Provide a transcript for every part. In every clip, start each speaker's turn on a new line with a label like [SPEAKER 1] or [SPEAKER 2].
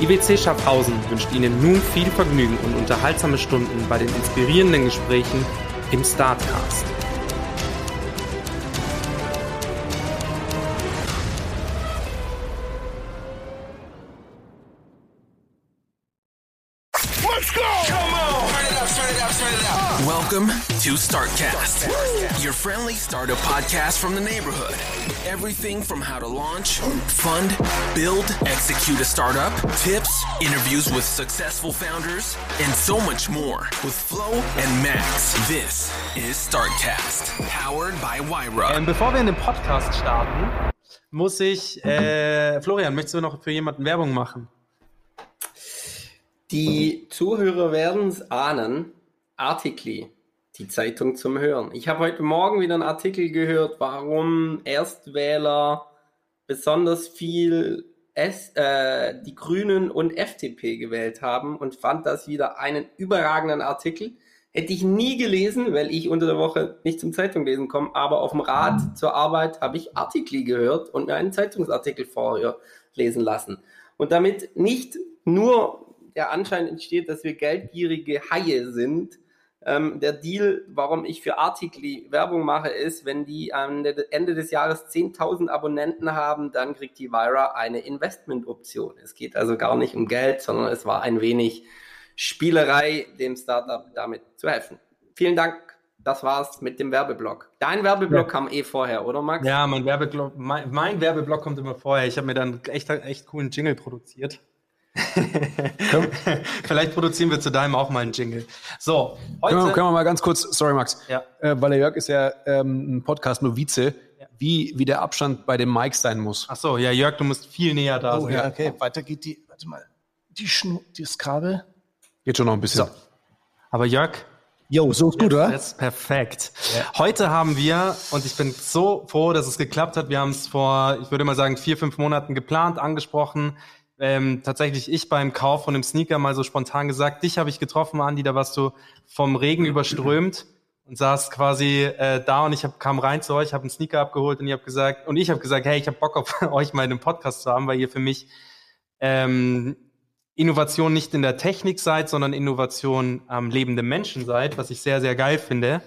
[SPEAKER 1] IWC Schaffhausen wünscht Ihnen nun viel Vergnügen und unterhaltsame Stunden bei den inspirierenden Gesprächen im Startcast.
[SPEAKER 2] Welcome to StartCast, friendly startup podcast from the neighborhood. Everything from how to launch, fund, build, execute a startup, tips, interviews with successful founders, and so much more with Flo and Max. This is StartCast, powered by Wyra.
[SPEAKER 1] Ähm, bevor wir in den Podcast starten, muss ich, äh, Florian, möchtest du noch für jemanden Werbung machen?
[SPEAKER 3] Die Zuhörer werden es ahnen. Artikli, die Zeitung zum Hören. Ich habe heute Morgen wieder einen Artikel gehört, warum Erstwähler besonders viel S, äh, die Grünen und FDP gewählt haben und fand das wieder einen überragenden Artikel. Hätte ich nie gelesen, weil ich unter der Woche nicht zum Zeitung lesen komme, aber auf dem Rad zur Arbeit habe ich Artikel gehört und mir einen Zeitungsartikel vorlesen lassen. Und damit nicht nur der Anschein entsteht, dass wir geldgierige Haie sind, ähm, der Deal, warum ich für Artikli Werbung mache, ist, wenn die am Ende des Jahres 10.000 Abonnenten haben, dann kriegt die Vira eine Investmentoption. Es geht also gar nicht um Geld, sondern es war ein wenig Spielerei, dem Startup damit zu helfen. Vielen Dank. Das war's mit dem Werbeblock. Dein Werbeblock ja. kam eh vorher, oder Max?
[SPEAKER 1] Ja, mein Werbeblock, mein, mein Werbeblock kommt immer vorher. Ich habe mir dann echt, echt coolen Jingle produziert. Vielleicht produzieren wir zu deinem auch mal einen Jingle. So,
[SPEAKER 4] heute. Können wir, können wir mal ganz kurz, sorry Max, ja. äh, weil der Jörg ist ja ähm, ein Podcast-Novize, ja. wie, wie der Abstand bei dem Mic sein muss.
[SPEAKER 1] Ach so, ja, Jörg, du musst viel näher da
[SPEAKER 5] oh,
[SPEAKER 1] sein.
[SPEAKER 5] Ja, okay, weiter geht die, warte mal, die Schnu das Kabel.
[SPEAKER 4] Geht schon noch ein bisschen. So.
[SPEAKER 1] Aber Jörg,
[SPEAKER 5] Jo, so ist gut, oder?
[SPEAKER 1] Das ist perfekt. Ja. Heute haben wir, und ich bin so froh, dass es geklappt hat, wir haben es vor, ich würde mal sagen, vier, fünf Monaten geplant, angesprochen ähm, tatsächlich ich beim Kauf von einem Sneaker mal so spontan gesagt, dich habe ich getroffen, Andi, da warst du vom Regen überströmt und saß quasi äh, da und ich hab, kam rein zu euch, habe einen Sneaker abgeholt und ich habe gesagt, und ich habe gesagt, hey, ich habe Bock auf euch mal in einem Podcast zu haben, weil ihr für mich ähm, Innovation nicht in der Technik seid, sondern Innovation am Leben der Menschen seid, was ich sehr, sehr geil finde.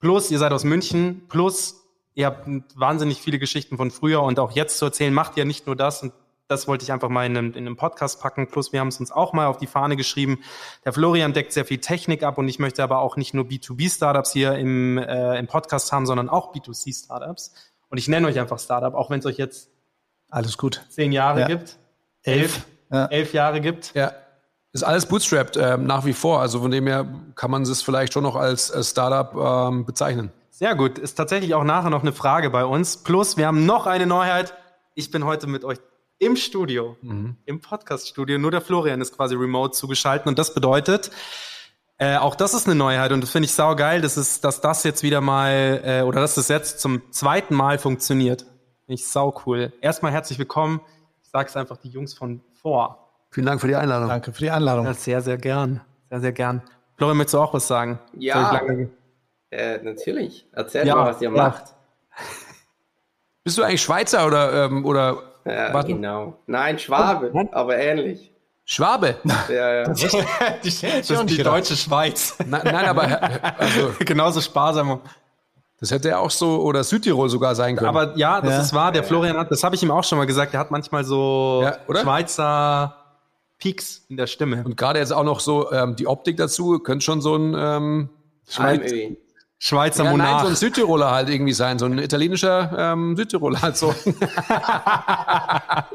[SPEAKER 1] Plus, ihr seid aus München, plus ihr habt wahnsinnig viele Geschichten von früher und auch jetzt zu erzählen, macht ihr nicht nur das und das wollte ich einfach mal in einem, in einem Podcast packen. Plus, wir haben es uns auch mal auf die Fahne geschrieben. Der Florian deckt sehr viel Technik ab und ich möchte aber auch nicht nur B2B-Startups hier im, äh, im Podcast haben, sondern auch B2C-Startups. Und ich nenne euch einfach Startup, auch wenn es euch jetzt
[SPEAKER 5] alles gut
[SPEAKER 1] zehn Jahre ja. gibt, elf, ja. elf Jahre gibt.
[SPEAKER 4] Ja. Ist alles bootstrapped äh, nach wie vor. Also von dem her kann man es vielleicht schon noch als, als Startup ähm, bezeichnen.
[SPEAKER 1] Sehr gut. Ist tatsächlich auch nachher noch eine Frage bei uns. Plus, wir haben noch eine Neuheit. Ich bin heute mit euch im Studio, mhm. im Podcast-Studio. Nur der Florian ist quasi remote zugeschaltet und das bedeutet, äh, auch das ist eine Neuheit und das finde ich saugeil, dass, es, dass das jetzt wieder mal, äh, oder dass das jetzt zum zweiten Mal funktioniert. Finde ich sau cool. Erstmal herzlich willkommen. Ich sage es einfach die Jungs von vor.
[SPEAKER 4] Vielen Dank für die Einladung.
[SPEAKER 5] Danke für die Einladung.
[SPEAKER 1] Ja, sehr, sehr gern. Sehr, sehr gern. Florian, möchtest du auch was sagen?
[SPEAKER 3] Ja, äh, natürlich. Erzähl ja, mal, was ihr ja. macht.
[SPEAKER 4] Bist du eigentlich Schweizer oder, ähm, oder
[SPEAKER 3] ja, Was? genau. Nein, Schwabe, oh, aber ähnlich.
[SPEAKER 4] Schwabe?
[SPEAKER 3] Ja, ja.
[SPEAKER 1] Das, das ist die deutsche Schweiz.
[SPEAKER 4] Nein, nein aber
[SPEAKER 1] also, genauso sparsam.
[SPEAKER 4] Das hätte ja auch so, oder Südtirol sogar sein können.
[SPEAKER 1] Aber ja, das ja. ist wahr. Der Florian hat, das habe ich ihm auch schon mal gesagt, der hat manchmal so ja, Schweizer Peaks in der Stimme.
[SPEAKER 4] Und gerade jetzt auch noch so ähm, die Optik dazu, könnte schon so ein ähm,
[SPEAKER 1] Schweiz Schweizer ja, Monarch. Nein,
[SPEAKER 4] so ein Südtiroler halt irgendwie sein, so ein italienischer ähm, Südtiroler halt so. ja,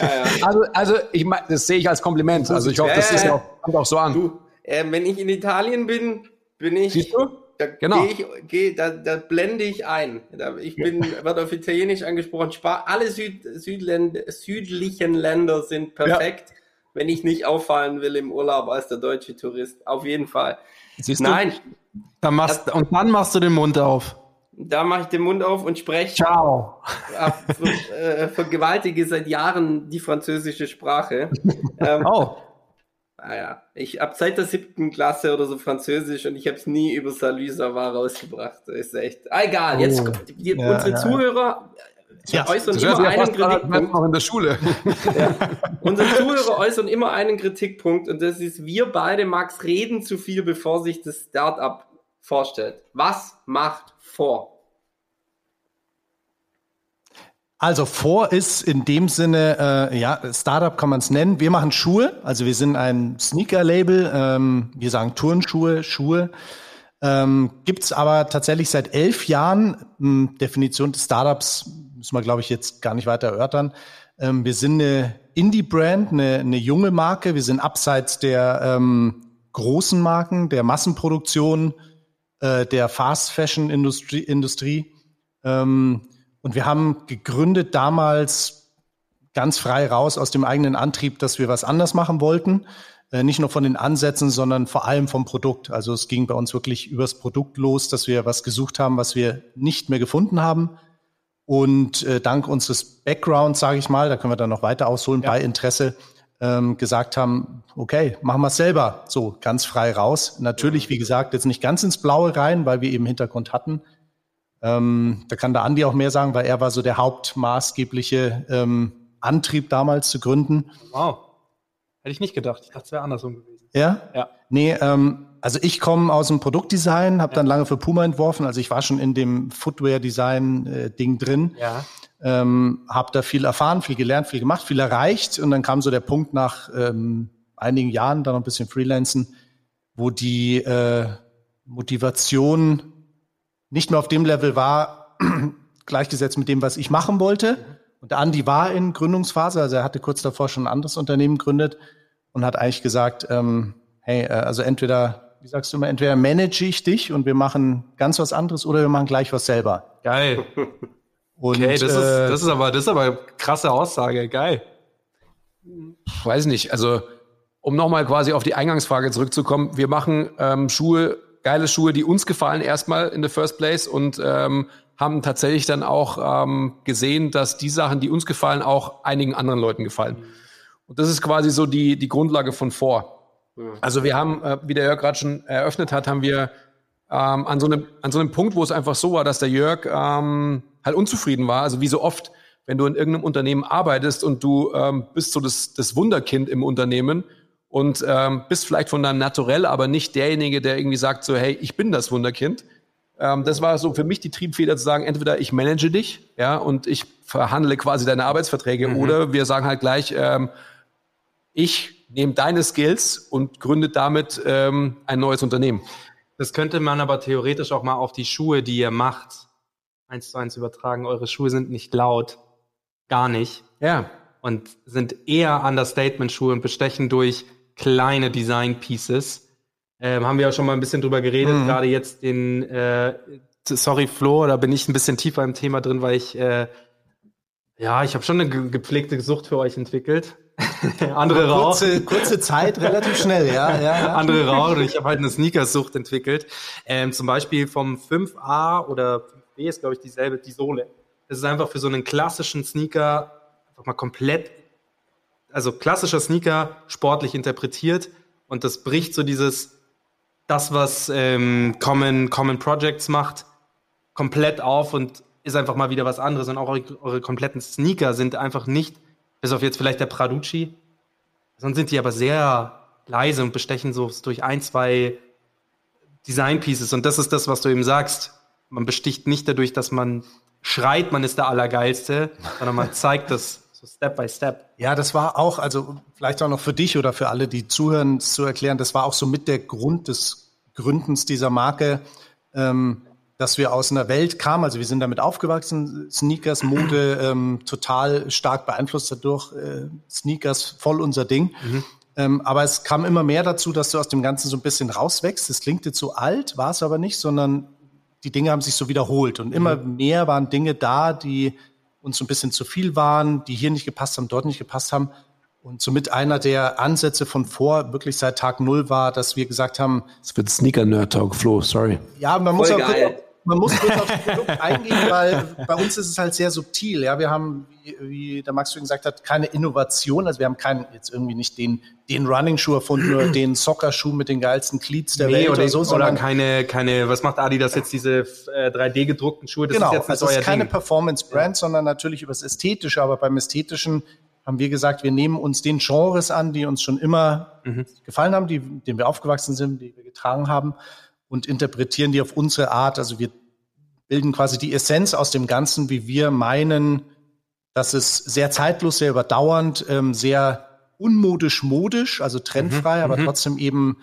[SPEAKER 4] ja. Also, also ich meine, das sehe ich als Kompliment. Also ich hoffe, das ist auch, kommt auch so an. Du,
[SPEAKER 3] äh, wenn ich in Italien bin, bin ich. Siehst du? Da, genau. Geh ich, geh, da, da blende ich ein. Da, ich bin, wird auf Italienisch angesprochen. Alle Süd, Südländ, südlichen Länder sind perfekt, ja. wenn ich nicht auffallen will im Urlaub als der deutsche Tourist. Auf jeden Fall.
[SPEAKER 1] Siehst Nein. Dann machst, und dann machst du den Mund auf.
[SPEAKER 3] Da mache ich den Mund auf und spreche.
[SPEAKER 1] Ciao.
[SPEAKER 3] Äh, vergewaltige seit Jahren die französische Sprache. ähm, oh. Naja, ich ab seit der siebten Klasse oder so Französisch und ich habe es nie über Salut ça va rausgebracht. Das ist echt. Ah, egal, jetzt oh. die, ja, unsere ja. Zuhörer ja, äußern immer einen Kritikpunkt.
[SPEAKER 4] Noch in der Schule.
[SPEAKER 3] Ja. Unsere Zuhörer äußern immer einen Kritikpunkt und das ist, wir beide, Max, reden zu viel, bevor sich das Startup vorstellt. Was macht vor?
[SPEAKER 5] Also vor ist in dem Sinne, äh, ja, Startup kann man es nennen. Wir machen Schuhe, also wir sind ein Sneaker-Label. Ähm, wir sagen Turnschuhe, Schuhe. Ähm, Gibt aber tatsächlich seit elf Jahren. Hm, Definition des Startups müssen wir, glaube ich, jetzt gar nicht weiter erörtern. Ähm, wir sind eine Indie-Brand, eine, eine junge Marke. Wir sind abseits der ähm, großen Marken, der Massenproduktion, äh, der Fast-Fashion-Industrie. Industrie. Ähm, und wir haben gegründet damals ganz frei raus aus dem eigenen Antrieb, dass wir was anders machen wollten. Äh, nicht nur von den Ansätzen, sondern vor allem vom Produkt. Also es ging bei uns wirklich übers Produkt los, dass wir was gesucht haben, was wir nicht mehr gefunden haben. Und äh, dank unseres Backgrounds, sage ich mal, da können wir dann noch weiter ausholen, ja. bei Interesse ähm, gesagt haben, okay, machen wir es selber so ganz frei raus. Natürlich, wie gesagt, jetzt nicht ganz ins Blaue rein, weil wir eben Hintergrund hatten. Ähm, da kann der Andi auch mehr sagen, weil er war so der hauptmaßgebliche ähm, Antrieb damals zu gründen.
[SPEAKER 1] Wow. Hätte ich nicht gedacht. Ich dachte, es wäre andersrum gewesen.
[SPEAKER 5] Ja? Ja. Nee, ähm, also ich komme aus dem Produktdesign, habe ja. dann lange für Puma entworfen. Also ich war schon in dem Footwear-Design-Ding äh, drin. Ja. Ähm, habe da viel erfahren, viel gelernt, viel gemacht, viel erreicht. Und dann kam so der Punkt nach ähm, einigen Jahren, dann noch ein bisschen Freelancen, wo die äh, Motivation nicht mehr auf dem Level war, gleichgesetzt mit dem, was ich machen wollte. Und der Andi war in Gründungsphase, also er hatte kurz davor schon ein anderes Unternehmen gegründet und hat eigentlich gesagt, ähm, hey, äh, also entweder, wie sagst du immer, entweder manage ich dich und wir machen ganz was anderes oder wir machen gleich was selber.
[SPEAKER 1] Geil. Und, okay, das, äh, ist, das ist aber, das ist aber eine krasse Aussage, geil.
[SPEAKER 4] Weiß nicht, also um nochmal quasi auf die Eingangsfrage zurückzukommen, wir machen ähm, Schuhe geile Schuhe, die uns gefallen erstmal in the first place und ähm, haben tatsächlich dann auch ähm, gesehen, dass die Sachen, die uns gefallen, auch einigen anderen Leuten gefallen. Und das ist quasi so die, die Grundlage von vor. Also wir haben, äh, wie der Jörg gerade schon eröffnet hat, haben wir ähm, an, so einem, an so einem Punkt, wo es einfach so war, dass der Jörg ähm, halt unzufrieden war. Also wie so oft, wenn du in irgendeinem Unternehmen arbeitest und du ähm, bist so das, das Wunderkind im Unternehmen und ähm, bist vielleicht von deinem Naturell, aber nicht derjenige, der irgendwie sagt so, hey, ich bin das Wunderkind. Ähm, das war so für mich die Triebfeder zu sagen, entweder ich manage dich, ja, und ich verhandle quasi deine Arbeitsverträge, mhm. oder wir sagen halt gleich, ähm, ich nehme deine Skills und gründe damit ähm, ein neues Unternehmen.
[SPEAKER 1] Das könnte man aber theoretisch auch mal auf die Schuhe, die ihr macht, eins zu eins übertragen. Eure Schuhe sind nicht laut. Gar nicht.
[SPEAKER 4] Ja.
[SPEAKER 1] Und sind eher Understatement-Schuhe und bestechen durch kleine Design Pieces. Ähm, haben wir ja schon mal ein bisschen drüber geredet, mhm. gerade jetzt den, äh, sorry Flo, da bin ich ein bisschen tiefer im Thema drin, weil ich, äh, ja, ich habe schon eine gepflegte Sucht für euch entwickelt. Andere
[SPEAKER 5] kurze, kurze Zeit, relativ schnell, ja. ja, ja.
[SPEAKER 1] Andere rauchen. Ich habe halt eine Sneakersucht entwickelt. Ähm, zum Beispiel vom 5A oder 5B ist, glaube ich, dieselbe, die Sohle. Das ist einfach für so einen klassischen Sneaker einfach mal komplett also klassischer Sneaker sportlich interpretiert und das bricht so dieses, das, was ähm, Common, Common Projects macht, komplett auf und ist einfach mal wieder was anderes. Und auch eure, eure kompletten Sneaker sind einfach nicht, bis auf jetzt vielleicht der Praducci, sonst sind die aber sehr leise und bestechen so durch ein, zwei Design Pieces. Und das ist das, was du eben sagst. man besticht nicht dadurch, dass man schreit, man ist der Allergeilste, sondern man zeigt das so Step by Step.
[SPEAKER 5] Ja, das war auch, also vielleicht auch noch für dich oder für alle, die zuhören, zu erklären, das war auch so mit der Grund des Gründens dieser Marke, ähm, dass wir aus einer Welt kamen, also wir sind damit aufgewachsen, Sneakers, Mode, ähm, total stark beeinflusst dadurch, äh, Sneakers voll unser Ding. Mhm. Ähm, aber es kam immer mehr dazu, dass du aus dem Ganzen so ein bisschen rauswächst. Es klingt jetzt so alt, war es aber nicht, sondern die Dinge haben sich so wiederholt und immer mhm. mehr waren Dinge da, die uns so ein bisschen zu viel waren, die hier nicht gepasst haben, dort nicht gepasst haben. Und somit einer der Ansätze von vor, wirklich seit Tag Null war, dass wir gesagt haben.
[SPEAKER 4] Es wird Sneaker-Nerd-Talk, Flo, sorry.
[SPEAKER 5] Ja, man muss auch man muss kurz auf das Produkt eingehen, weil bei uns ist es halt sehr subtil. Ja, wir haben, wie, wie der Max schon gesagt hat, keine Innovation. Also wir haben keinen, jetzt irgendwie nicht den, den Running-Schuh erfunden oder den Soccer-Schuh mit den geilsten Cleats der nee, Welt oder, oder so.
[SPEAKER 1] Oder keine, keine, was macht Adidas jetzt diese äh, 3D-gedruckten Schuhe?
[SPEAKER 5] Das genau, ist jetzt also es ist keine Performance-Brand, ja. sondern natürlich übers Ästhetische. Aber beim Ästhetischen haben wir gesagt, wir nehmen uns den Genres an, die uns schon immer mhm. gefallen haben, die, denen wir aufgewachsen sind, die wir getragen haben und interpretieren die auf unsere Art. Also wir bilden quasi die Essenz aus dem Ganzen, wie wir meinen, dass es sehr zeitlos, sehr überdauernd, ähm, sehr unmodisch modisch, also trendfrei, mhm, aber mhm. trotzdem eben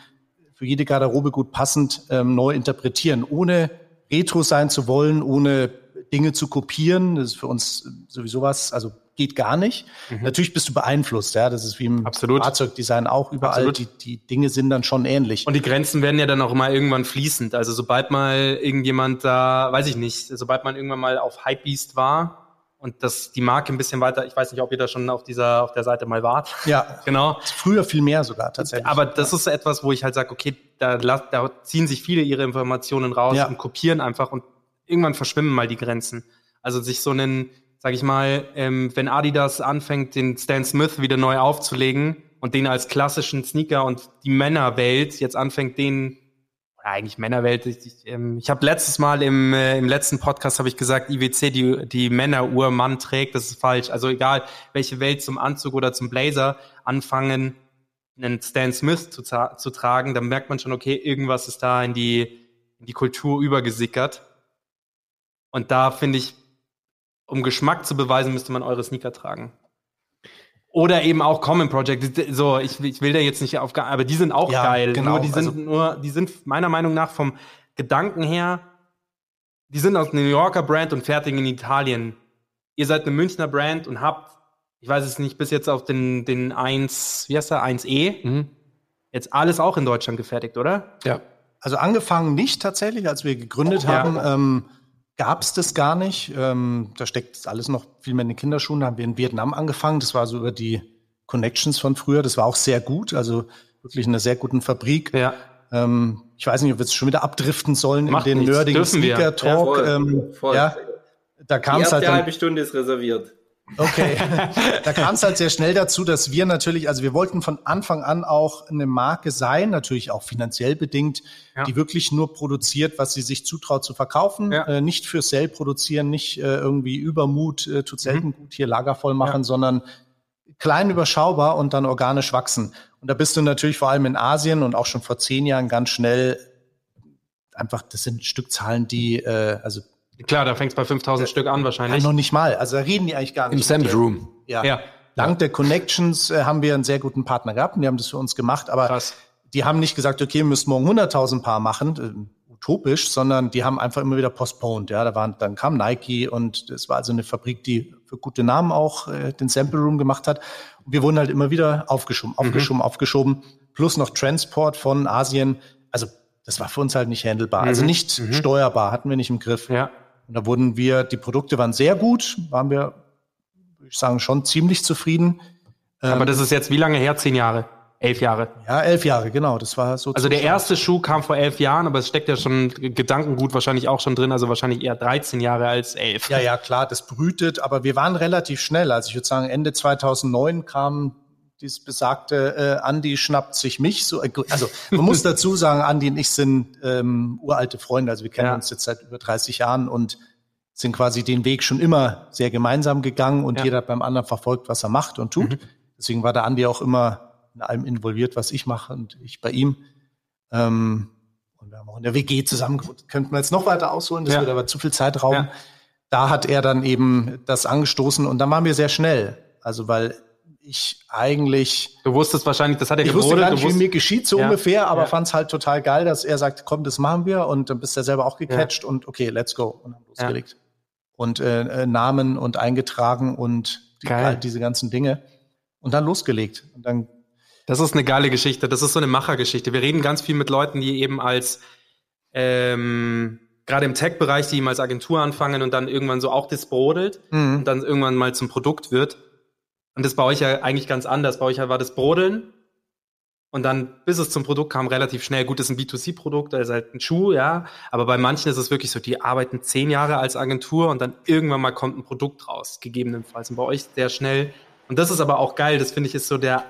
[SPEAKER 5] für jede Garderobe gut passend ähm, neu interpretieren, ohne retro sein zu wollen, ohne Dinge zu kopieren. Das ist für uns sowieso was, also geht gar nicht. Mhm. Natürlich bist du beeinflusst, ja. Das ist wie im Absolut. Fahrzeugdesign auch überall. Die, die Dinge sind dann schon ähnlich.
[SPEAKER 1] Und die Grenzen werden ja dann auch immer irgendwann fließend. Also sobald mal irgendjemand da, weiß ich nicht, sobald man irgendwann mal auf Hypebeast war, und dass die Marke ein bisschen weiter, ich weiß nicht, ob ihr da schon auf dieser, auf der Seite mal wart.
[SPEAKER 5] Ja, genau. Früher viel mehr sogar tatsächlich.
[SPEAKER 1] Aber das ist etwas, wo ich halt sage, okay, da, da ziehen sich viele ihre Informationen raus ja. und kopieren einfach und irgendwann verschwimmen mal die Grenzen. Also sich so einen, sag ich mal, ähm, wenn Adidas anfängt, den Stan Smith wieder neu aufzulegen und den als klassischen Sneaker und die Männerwelt jetzt anfängt, den eigentlich Männerwelt. Ich, ich, ähm, ich habe letztes Mal im, äh, im letzten Podcast habe ich gesagt, IWC die die Männeruhr Mann trägt. Das ist falsch. Also egal welche Welt zum Anzug oder zum Blazer anfangen, einen Stan Smith zu, zu tragen, dann merkt man schon, okay, irgendwas ist da in die in die Kultur übergesickert. Und da finde ich um Geschmack zu beweisen, müsste man eure Sneaker tragen. Oder eben auch Common Project. So, ich, ich will da jetzt nicht auf, aber die sind auch ja, geil. Genau. Nur die sind also, nur, die sind meiner Meinung nach vom Gedanken her, die sind aus New Yorker Brand und fertigen in Italien. Ihr seid eine Münchner Brand und habt, ich weiß es nicht, bis jetzt auf den, den 1, wie heißt der, 1E, mhm. jetzt alles auch in Deutschland gefertigt, oder?
[SPEAKER 5] Ja. Also angefangen nicht tatsächlich, als wir gegründet oh, haben. Ja. Ähm, gab es das gar nicht. Ähm, da steckt alles noch viel mehr in den Kinderschuhen. Da haben wir in Vietnam angefangen. Das war so über die Connections von früher. Das war auch sehr gut. Also wirklich in einer sehr guten Fabrik. Ja. Ähm, ich weiß nicht, ob wir jetzt schon wieder abdriften sollen Macht in den nichts. nerdigen Sneaker Talk. Ja, voll, ähm, voll. ja,
[SPEAKER 3] da kam es halt. Die halbe Stunde ist reserviert.
[SPEAKER 5] Okay, da kam es halt sehr schnell dazu, dass wir natürlich, also wir wollten von Anfang an auch eine Marke sein, natürlich auch finanziell bedingt, ja. die wirklich nur produziert, was sie sich zutraut zu verkaufen, ja. äh, nicht für Sale produzieren, nicht äh, irgendwie Übermut, äh, tut selten mhm. gut hier Lager voll machen, ja. sondern klein überschaubar und dann organisch wachsen. Und da bist du natürlich vor allem in Asien und auch schon vor zehn Jahren ganz schnell einfach, das sind Stückzahlen, die, äh, also
[SPEAKER 1] Klar, da fängt es bei 5000 äh, Stück an wahrscheinlich.
[SPEAKER 5] Ja, noch nicht mal. Also da reden die eigentlich gar nicht.
[SPEAKER 4] Im Summit Room.
[SPEAKER 5] Ja. ja. Dank der Connections äh, haben wir einen sehr guten Partner gehabt und die haben das für uns gemacht. Aber Krass. die haben nicht gesagt, okay, wir müssen morgen 100.000 Paar machen, äh, utopisch, sondern die haben einfach immer wieder postponed. Ja, da waren, dann kam Nike und es war also eine Fabrik, die für gute Namen auch äh, den Sample Room gemacht hat. Und wir wurden halt immer wieder aufgeschoben, aufgeschoben, mhm. aufgeschoben. Plus noch Transport von Asien. Also das war für uns halt nicht handelbar. Also mhm. Also nicht mhm. steuerbar, hatten wir nicht im Griff.
[SPEAKER 1] Ja.
[SPEAKER 5] Und da wurden wir, die Produkte waren sehr gut, waren wir, würde ich sagen, schon ziemlich zufrieden.
[SPEAKER 1] Aber ähm, das ist jetzt wie lange her? Zehn Jahre? Elf Jahre?
[SPEAKER 5] Ja, elf Jahre, genau. Das war so.
[SPEAKER 1] Also der erste Schuh kam vor elf Jahren, aber es steckt ja schon Gedankengut wahrscheinlich auch schon drin, also wahrscheinlich eher 13 Jahre als elf.
[SPEAKER 5] Ja, ja, klar, das brütet, aber wir waren relativ schnell. Also ich würde sagen, Ende 2009 kam dieses besagte äh, Andi schnappt sich mich. So, also man muss dazu sagen, Andi und ich sind ähm, uralte Freunde. Also wir kennen ja. uns jetzt seit über 30 Jahren und sind quasi den Weg schon immer sehr gemeinsam gegangen und ja. jeder hat beim anderen verfolgt, was er macht und tut. Mhm. Deswegen war der Andi auch immer in allem involviert, was ich mache und ich bei ihm. Ähm, Und wir haben auch in der WG zusammen. Könnten wir jetzt noch weiter ausholen, das
[SPEAKER 1] Ja.
[SPEAKER 5] wird aber zu viel Zeitraum.
[SPEAKER 1] Ja.
[SPEAKER 5] Da hat er dann eben das angestoßen und dann waren wir sehr schnell. Also weil ich eigentlich
[SPEAKER 1] Du wusstest wahrscheinlich, das hat er
[SPEAKER 5] ich wusste
[SPEAKER 1] gebrodelt.
[SPEAKER 5] gar
[SPEAKER 1] du
[SPEAKER 5] nicht, wie mir geschieht, so
[SPEAKER 1] Ja.
[SPEAKER 5] ungefähr, aber
[SPEAKER 1] Ja.
[SPEAKER 5] fand es halt total geil, dass er sagt, komm, das machen wir und dann bist du selber auch gecatcht und okay, let's go und haben losgelegt. Und äh, äh, Namen und eingetragen und die,
[SPEAKER 1] Geil.
[SPEAKER 5] all diese ganzen Dinge und dann losgelegt. Und dann
[SPEAKER 1] Das ist eine geile Geschichte. Das ist so eine Machergeschichte. Wir reden ganz viel mit Leuten, die eben als ähm, gerade im Tech-Bereich, die eben als Agentur anfangen und dann irgendwann so auch das brodelt und dann irgendwann mal zum Produkt wird. Und das bei euch ja eigentlich ganz anders. Bei euch war das Brodeln und dann, bis es zum Produkt kam, relativ schnell. Gut, das ist ein B2C-Produkt, das ist halt ein Schuh, ja. Aber bei manchen ist es wirklich so, die arbeiten zehn Jahre als Agentur und dann irgendwann mal kommt ein Produkt raus, gegebenenfalls. Und bei euch sehr schnell. Und das ist aber auch geil. Das finde ich ist so der,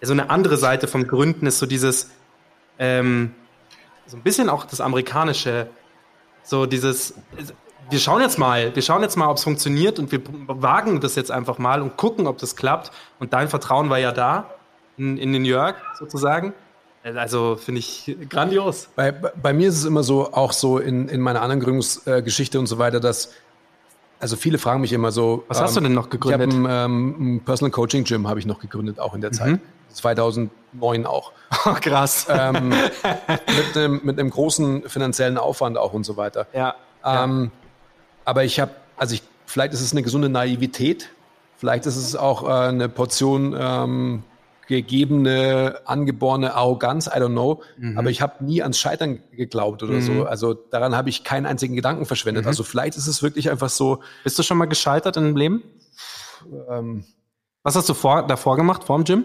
[SPEAKER 1] so eine andere Seite vom Gründen ist so dieses, ähm, so ein bisschen auch das amerikanische, so dieses, wir schauen jetzt mal, wir schauen jetzt mal, ob es funktioniert und wir wagen das jetzt einfach mal und gucken, ob das klappt. Und dein Vertrauen war ja da in, in New York sozusagen. Also finde ich grandios.
[SPEAKER 4] Bei, bei mir ist es immer so, auch so in, in meiner anderen Gründungsgeschichte und so weiter, dass, also viele fragen mich immer so.
[SPEAKER 1] Was hast du denn noch gegründet?
[SPEAKER 4] Ich habe ein, ähm, ein Personal Coaching Gym habe ich noch gegründet, auch in der Zeit. 2009 auch.
[SPEAKER 1] Krass.
[SPEAKER 4] ähm, mit, einem, mit einem großen finanziellen Aufwand auch und so weiter.
[SPEAKER 1] ja.
[SPEAKER 4] Ähm, aber ich habe, also ich, vielleicht ist es eine gesunde Naivität, vielleicht ist es auch äh, eine Portion ähm, gegebene, angeborene Arroganz, I don't know. Aber ich habe nie ans Scheitern geglaubt oder so. Also daran habe ich keinen einzigen Gedanken verschwendet. Also vielleicht ist es wirklich einfach so,
[SPEAKER 1] Bist du schon mal gescheitert in dem Leben?
[SPEAKER 4] ähm,
[SPEAKER 1] Was hast du vor, davor gemacht, vor dem Gym?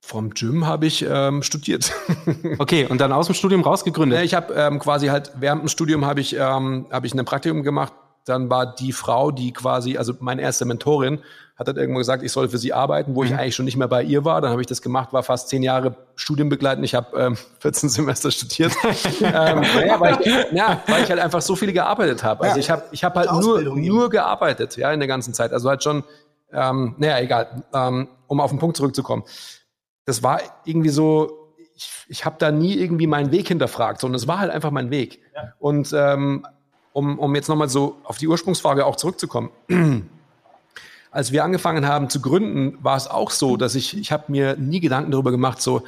[SPEAKER 4] Vom Gym habe ich ähm, studiert.
[SPEAKER 1] Okay, und dann aus dem Studium rausgegründet.
[SPEAKER 4] Ja, ich habe ähm, quasi halt während dem Studium habe ich ähm, habe ich ein Praktikum gemacht. Dann war die Frau, die quasi, also meine erste Mentorin, hat dann irgendwann gesagt, ich soll für sie arbeiten, wo ich eigentlich schon nicht mehr bei ihr war. Dann habe ich das gemacht, war fast zehn Jahre studienbegleitend. Ich habe ähm, 14 Semester studiert. ähm, naja, weil, ich, ja, weil ich halt einfach so viele gearbeitet habe. Also ich habe ich habe halt nur,
[SPEAKER 5] eben.
[SPEAKER 4] nur gearbeitet, ja, in der ganzen Zeit. Also halt schon, ähm, naja, egal. Ähm, um auf den Punkt zurückzukommen. Das war irgendwie so, ich, ich habe da nie irgendwie meinen Weg hinterfragt, sondern es war halt einfach mein Weg. Und ähm, um, um jetzt nochmal so auf die Ursprungsfrage auch zurückzukommen. Als wir angefangen haben zu gründen, war es auch so, dass ich, ich habe mir nie Gedanken darüber gemacht, so,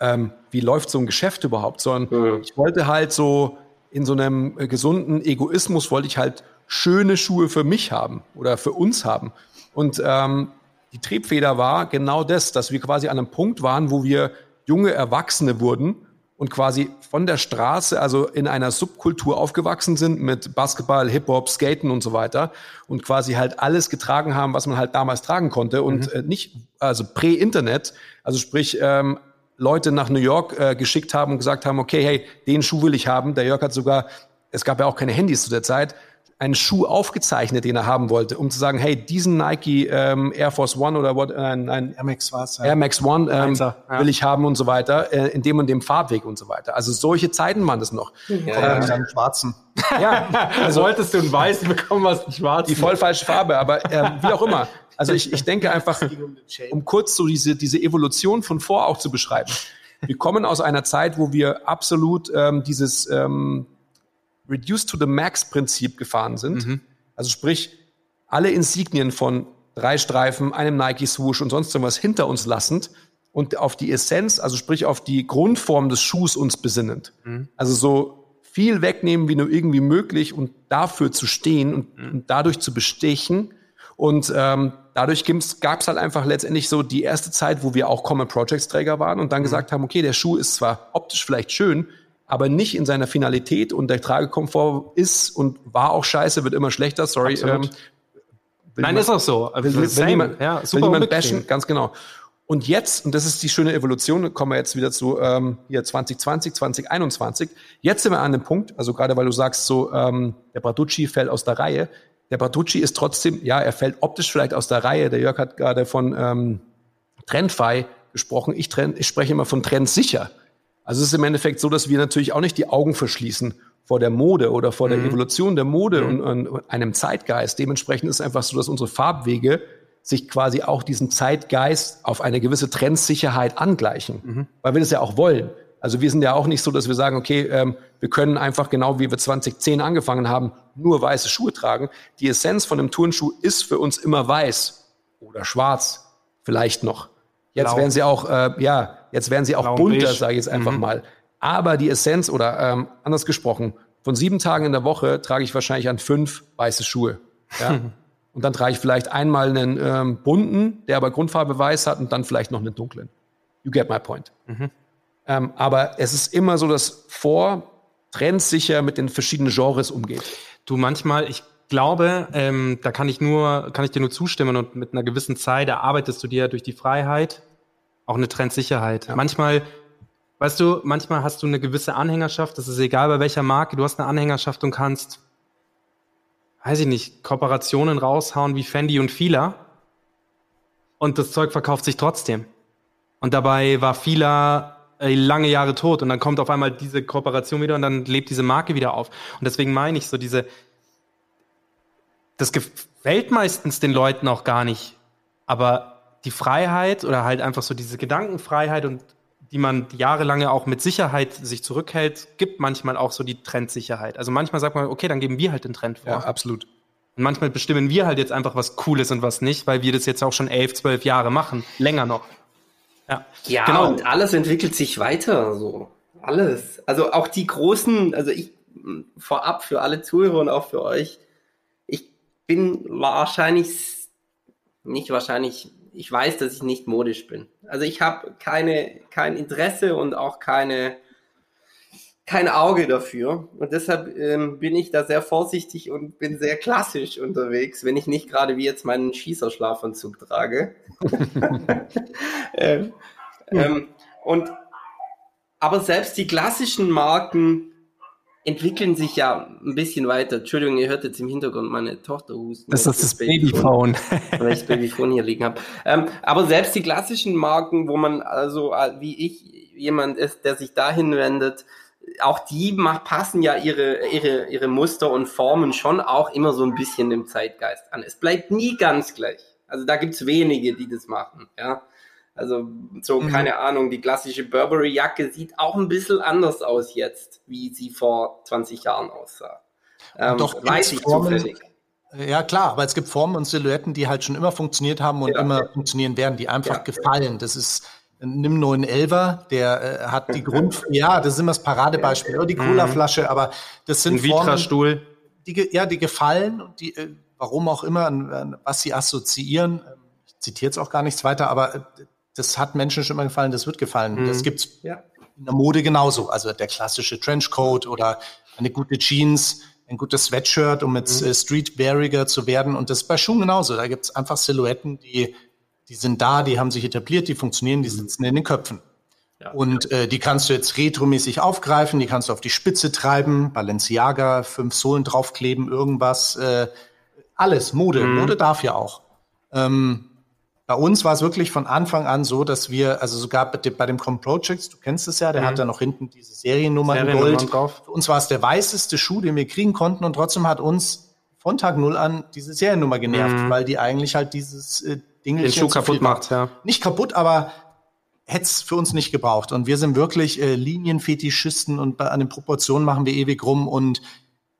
[SPEAKER 4] ähm, wie läuft so ein Geschäft überhaupt, sondern ich wollte halt so in so einem äh, gesunden Egoismus wollte ich halt schöne Schuhe für mich haben oder für uns haben. Und ähm, die Triebfeder war genau das, dass wir quasi an einem Punkt waren, wo wir junge Erwachsene wurden und quasi von der Straße, also in einer Subkultur aufgewachsen sind mit Basketball, Hip-Hop, Skaten und so weiter und quasi halt alles getragen haben, was man halt damals tragen konnte und äh, nicht, also prä-Internet, also sprich, ähm, Leute nach New York äh, geschickt haben und gesagt haben, okay, hey, den Schuh will ich haben. Der Jörg hat sogar, es gab ja auch keine Handys zu der Zeit, einen Schuh aufgezeichnet, den er haben wollte, um zu sagen, hey, diesen Nike ähm, Air Force One oder what, äh, ein, ein
[SPEAKER 5] MX war es.
[SPEAKER 4] Air Max One ähm,
[SPEAKER 1] Einser, ja.
[SPEAKER 4] will ich haben und so weiter, äh, in dem und dem Farbweg und so weiter. Also solche Zeiten waren das noch.
[SPEAKER 5] Ja, ja. Dann schwarzen.
[SPEAKER 4] Ja,
[SPEAKER 1] Also wolltest du ein Weiß bekommen, was ein Schwarz.
[SPEAKER 4] die voll falsche Farbe, aber ähm, wie auch immer. Also ich, ich denke einfach, um kurz so diese, diese Evolution von vor auch zu beschreiben. Wir kommen aus einer Zeit, wo wir absolut ähm, dieses ähm, Reduce to the Max Prinzip gefahren sind. Also sprich, alle Insignien von drei Streifen, einem Nike Swoosh und sonst irgendwas hinter uns lassend und auf die Essenz, also sprich auf die Grundform des Schuhs uns besinnend. Also so viel wegnehmen wie nur irgendwie möglich und dafür zu stehen und, und dadurch zu bestechen. Und ähm, dadurch gab es halt einfach letztendlich so die erste Zeit, wo wir auch Common Projects Träger waren und dann gesagt haben, okay, der Schuh ist zwar optisch vielleicht schön, aber nicht in seiner Finalität und der Tragekomfort ist und war auch scheiße, wird immer schlechter, sorry. Ähm, will
[SPEAKER 1] Nein,
[SPEAKER 4] niemand-
[SPEAKER 1] ist auch so.
[SPEAKER 4] will, will,
[SPEAKER 1] Same.
[SPEAKER 4] niemand,
[SPEAKER 1] ja,
[SPEAKER 4] will
[SPEAKER 1] super
[SPEAKER 4] niemand
[SPEAKER 1] unbequem.
[SPEAKER 4] bashen, ganz genau. Und jetzt, und das ist die schöne Evolution, kommen wir jetzt wieder zu ähm, hier 2020, 2021. Jetzt sind wir an dem Punkt, also gerade weil du sagst, so ähm, der Braducci fällt aus der Reihe. Der Braducci ist trotzdem, ja, er fällt optisch vielleicht aus der Reihe. Der Jörg hat gerade von ähm, trendfrei gesprochen. Ich, trend, ich spreche immer von trendsicher. Also es ist im Endeffekt so, dass wir natürlich auch nicht die Augen verschließen vor der Mode oder vor der Evolution der Mode und, und einem Zeitgeist. Dementsprechend ist es einfach so, dass unsere Farbwege sich quasi auch diesem Zeitgeist auf eine gewisse Trendsicherheit angleichen, weil wir das ja auch wollen. Also wir sind ja auch nicht so, dass wir sagen, okay, ähm, wir können einfach genau wie wir 2010 angefangen haben, nur weiße Schuhe tragen. Die Essenz von einem Turnschuh ist für uns immer weiß oder schwarz, vielleicht noch. Jetzt Blau. werden sie auch, äh, ja, jetzt werden sie auch Blau bunter, sage ich jetzt einfach mhm. mal. Aber die Essenz oder ähm, anders gesprochen, von sieben Tagen in der Woche trage ich wahrscheinlich an fünf weiße Schuhe. Ja? und dann trage ich vielleicht einmal einen ähm, bunten, der aber Grundfarbe weiß hat und dann vielleicht noch einen dunklen. You get my point. Mhm. Ähm, aber es ist immer so, dass vor trendsicher mit den verschiedenen Genres umgeht.
[SPEAKER 1] Du manchmal, ich glaube, ähm, da kann ich nur, kann ich dir nur zustimmen und mit einer gewissen Zeit erarbeitest du dir durch die Freiheit auch eine Trendsicherheit. Ja. Manchmal, weißt du, manchmal hast du eine gewisse Anhängerschaft, das ist egal bei welcher Marke, du hast eine Anhängerschaft und kannst, weiß ich nicht, Kooperationen raushauen wie Fendi und Fila und das Zeug verkauft sich trotzdem. Und dabei war Fila äh, lange Jahre tot und dann kommt auf einmal diese Kooperation wieder und dann lebt diese Marke wieder auf. Und deswegen meine ich so diese, das gefällt meistens den Leuten auch gar nicht, aber die Freiheit oder halt einfach so diese Gedankenfreiheit und die man jahrelange auch mit Sicherheit sich zurückhält, gibt manchmal auch so die Trendsicherheit. Also manchmal sagt man, okay, dann geben wir halt den Trend vor.
[SPEAKER 4] Ja, absolut.
[SPEAKER 1] Und manchmal bestimmen wir halt jetzt einfach, was cool ist und was nicht, weil wir das jetzt auch schon elf, zwölf Jahre machen. Länger noch.
[SPEAKER 3] Ja, ja genau. und alles entwickelt sich weiter, so. Alles. Also auch die großen, also ich vorab für alle Zuhörer und auch für euch, ich bin wahrscheinlich, nicht wahrscheinlich, ich weiß, dass ich nicht modisch bin. Also ich habe keine, kein Interesse und auch keine, kein Auge dafür. Und deshalb ähm, bin ich da sehr vorsichtig und bin sehr klassisch unterwegs, wenn ich nicht gerade wie jetzt meinen Schießerschlafanzug trage. ähm, ähm, und aber selbst die klassischen Marken entwickeln sich ja ein bisschen weiter. Entschuldigung, ihr hört jetzt im Hintergrund meine Tochter husten.
[SPEAKER 1] Das ist das Babyphone.
[SPEAKER 3] weil ich das Babyphone hier liegen habe. Ähm, aber selbst die klassischen Marken, wo man also äh, wie ich jemand ist, der sich dahin wendet, auch die macht, passen ja ihre, ihre, ihre Muster und Formen schon auch immer so ein bisschen dem Zeitgeist an. Es bleibt nie ganz gleich. Also da gibt's wenige, die das machen, ja. Also so, mhm. keine Ahnung, die klassische Burberry-Jacke sieht auch ein bisschen anders aus jetzt, wie sie vor 20 Jahren aussah.
[SPEAKER 5] Ähm, doch weiß ich Formen, zufällig. Ja, klar, aber es gibt Formen und Silhouetten, die halt schon immer funktioniert haben und ja. immer funktionieren werden, die einfach ja. gefallen. Das ist nimm nur einen Elver, der äh, hat die Grund, ja, das ist immer das Paradebeispiel, oder die Cola-Flasche, aber das sind
[SPEAKER 1] Ein Vitra-Stuhl.
[SPEAKER 5] Die, ja, die gefallen und die, äh, warum auch immer, was sie assoziieren. Ähm, ich zitiere jetzt auch gar nichts weiter, aber äh, das hat Menschen schon immer gefallen, das wird gefallen. Mhm. Das gibt's ja. in der Mode genauso. Also der klassische Trenchcoat oder eine gute Jeans, ein gutes Sweatshirt, um jetzt mhm. streetweariger zu werden. Und das bei Schuhen genauso. Da gibt's einfach Silhouetten, die die sind da, die haben sich etabliert, die funktionieren, die sitzen in den Köpfen. Ja. Und äh, die kannst du jetzt retromäßig aufgreifen, die kannst du auf die Spitze treiben, Balenciaga, fünf Sohlen draufkleben, irgendwas, äh, alles, Mode, mhm. Mode darf ja auch. Ähm, bei uns war es wirklich von Anfang an so, dass wir, also sogar bei dem Com Projects, du kennst es ja, der mhm. hat ja noch hinten diese Seriennummer in Gold. Drauf. Für uns war es der weißeste Schuh, den wir kriegen konnten und trotzdem hat uns von Tag Null an diese Seriennummer genervt, mhm. weil die eigentlich halt dieses äh,
[SPEAKER 1] Dinge den Schuh kaputt macht, ja.
[SPEAKER 5] Nicht kaputt, aber hätte es für uns nicht gebraucht. Und wir sind wirklich äh, Linienfetischisten und bei, an den Proportionen machen wir ewig rum und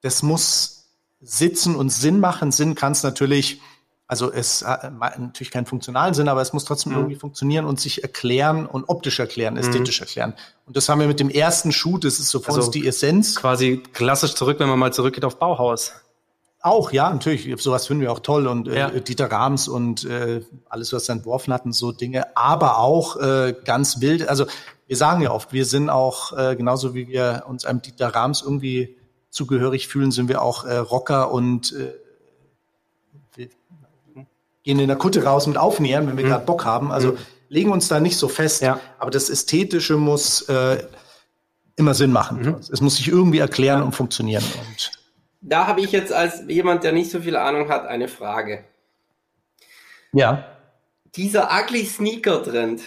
[SPEAKER 5] das muss sitzen und Sinn machen. Sinn kann es natürlich, also es hat natürlich keinen funktionalen Sinn, aber es muss trotzdem mhm. irgendwie funktionieren und sich erklären und optisch erklären, ästhetisch mhm. erklären. Und das haben wir mit dem ersten Schuh, das ist so für also uns die Essenz.
[SPEAKER 1] Quasi klassisch zurück, wenn man mal zurückgeht auf Bauhaus.
[SPEAKER 5] Auch, ja, natürlich. Sowas finden wir auch toll. Und äh, ja. Dieter Rams und äh, alles, was er entworfen hatten, so Dinge. Aber auch äh, ganz wild. Also wir sagen ja oft, wir sind auch, äh, genauso wie wir uns einem Dieter Rams irgendwie zugehörig fühlen, sind wir auch äh, Rocker und äh, gehen in der Kutte raus mit Aufnähern, wenn wir mhm. gerade Bock haben. Also mhm. legen uns da nicht so fest. Ja. Aber das Ästhetische muss äh, immer Sinn machen. Mhm. Es muss sich irgendwie erklären ja. und funktionieren. Und
[SPEAKER 3] da habe ich jetzt als jemand, der nicht so viel Ahnung hat, eine Frage.
[SPEAKER 5] Ja.
[SPEAKER 3] Dieser ugly Sneaker Trend,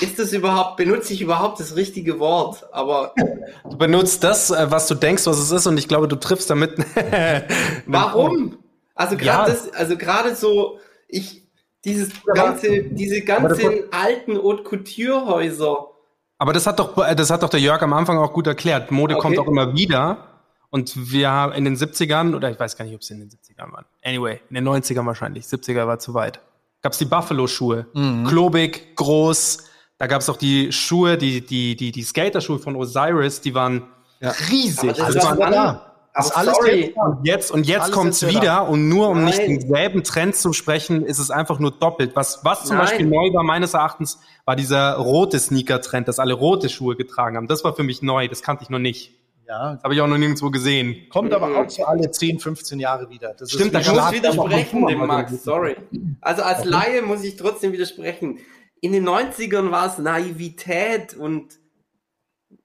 [SPEAKER 3] ist das überhaupt, benutze ich überhaupt das richtige Wort? Aber
[SPEAKER 1] du benutzt das, äh, was du denkst, was es ist, und ich glaube, du triffst damit.
[SPEAKER 3] Warum? Also gerade ja. das, also gerade so, ich, dieses ganze, diese ganzen alten Haute Couture Häuser,
[SPEAKER 1] Aber das hat doch, das hat doch der Jörg am Anfang auch gut erklärt. Mode okay. kommt auch immer wieder. Und wir haben in den 70ern, oder ich weiß gar nicht, ob es in den 70ern waren. Anyway, in den 90ern wahrscheinlich. 70er war zu weit. Gab's die Buffalo-Schuhe. Mhm. Klobig, groß. Da gab's auch die Schuhe, die, die, die, die Skaterschuhe von Osiris, die waren ja. riesig.
[SPEAKER 5] Aber das also waren da.
[SPEAKER 1] Das ist alles sorry. Und jetzt, und jetzt kommt's wieder. Da. Und nur um Nein. nicht denselben Trend zu sprechen, ist es einfach nur doppelt. Was, was zum Nein. Beispiel neu war, meines Erachtens, war dieser rote Sneaker-Trend, dass alle rote Schuhe getragen haben. Das war für mich neu. Das kannte ich noch nicht. Ja. Das habe ich auch noch nirgendwo gesehen.
[SPEAKER 5] Kommt aber auch so alle 10, 15 Jahre wieder.
[SPEAKER 3] Das Stimmt, da muss widersprechen dem Max, sorry. Also als Laie muss ich trotzdem widersprechen. In den 90ern war es Naivität und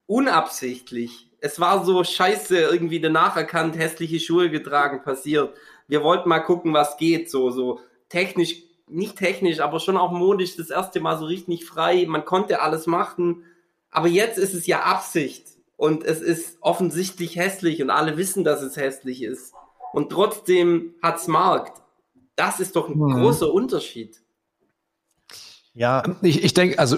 [SPEAKER 3] unabsichtlich es war so scheiße, irgendwie danach erkannt, hässliche Schuhe getragen, passiert. Wir wollten mal gucken, was geht, so, so technisch, nicht technisch, aber schon auch modisch, das erste Mal so richtig frei. Man konnte alles machen. Aber jetzt ist es ja Absicht. Und es ist offensichtlich hässlich und alle wissen, dass es hässlich ist. Und trotzdem hat's Markt. Das ist doch ein mhm. großer Unterschied.
[SPEAKER 4] Ja, ich, ich denke, also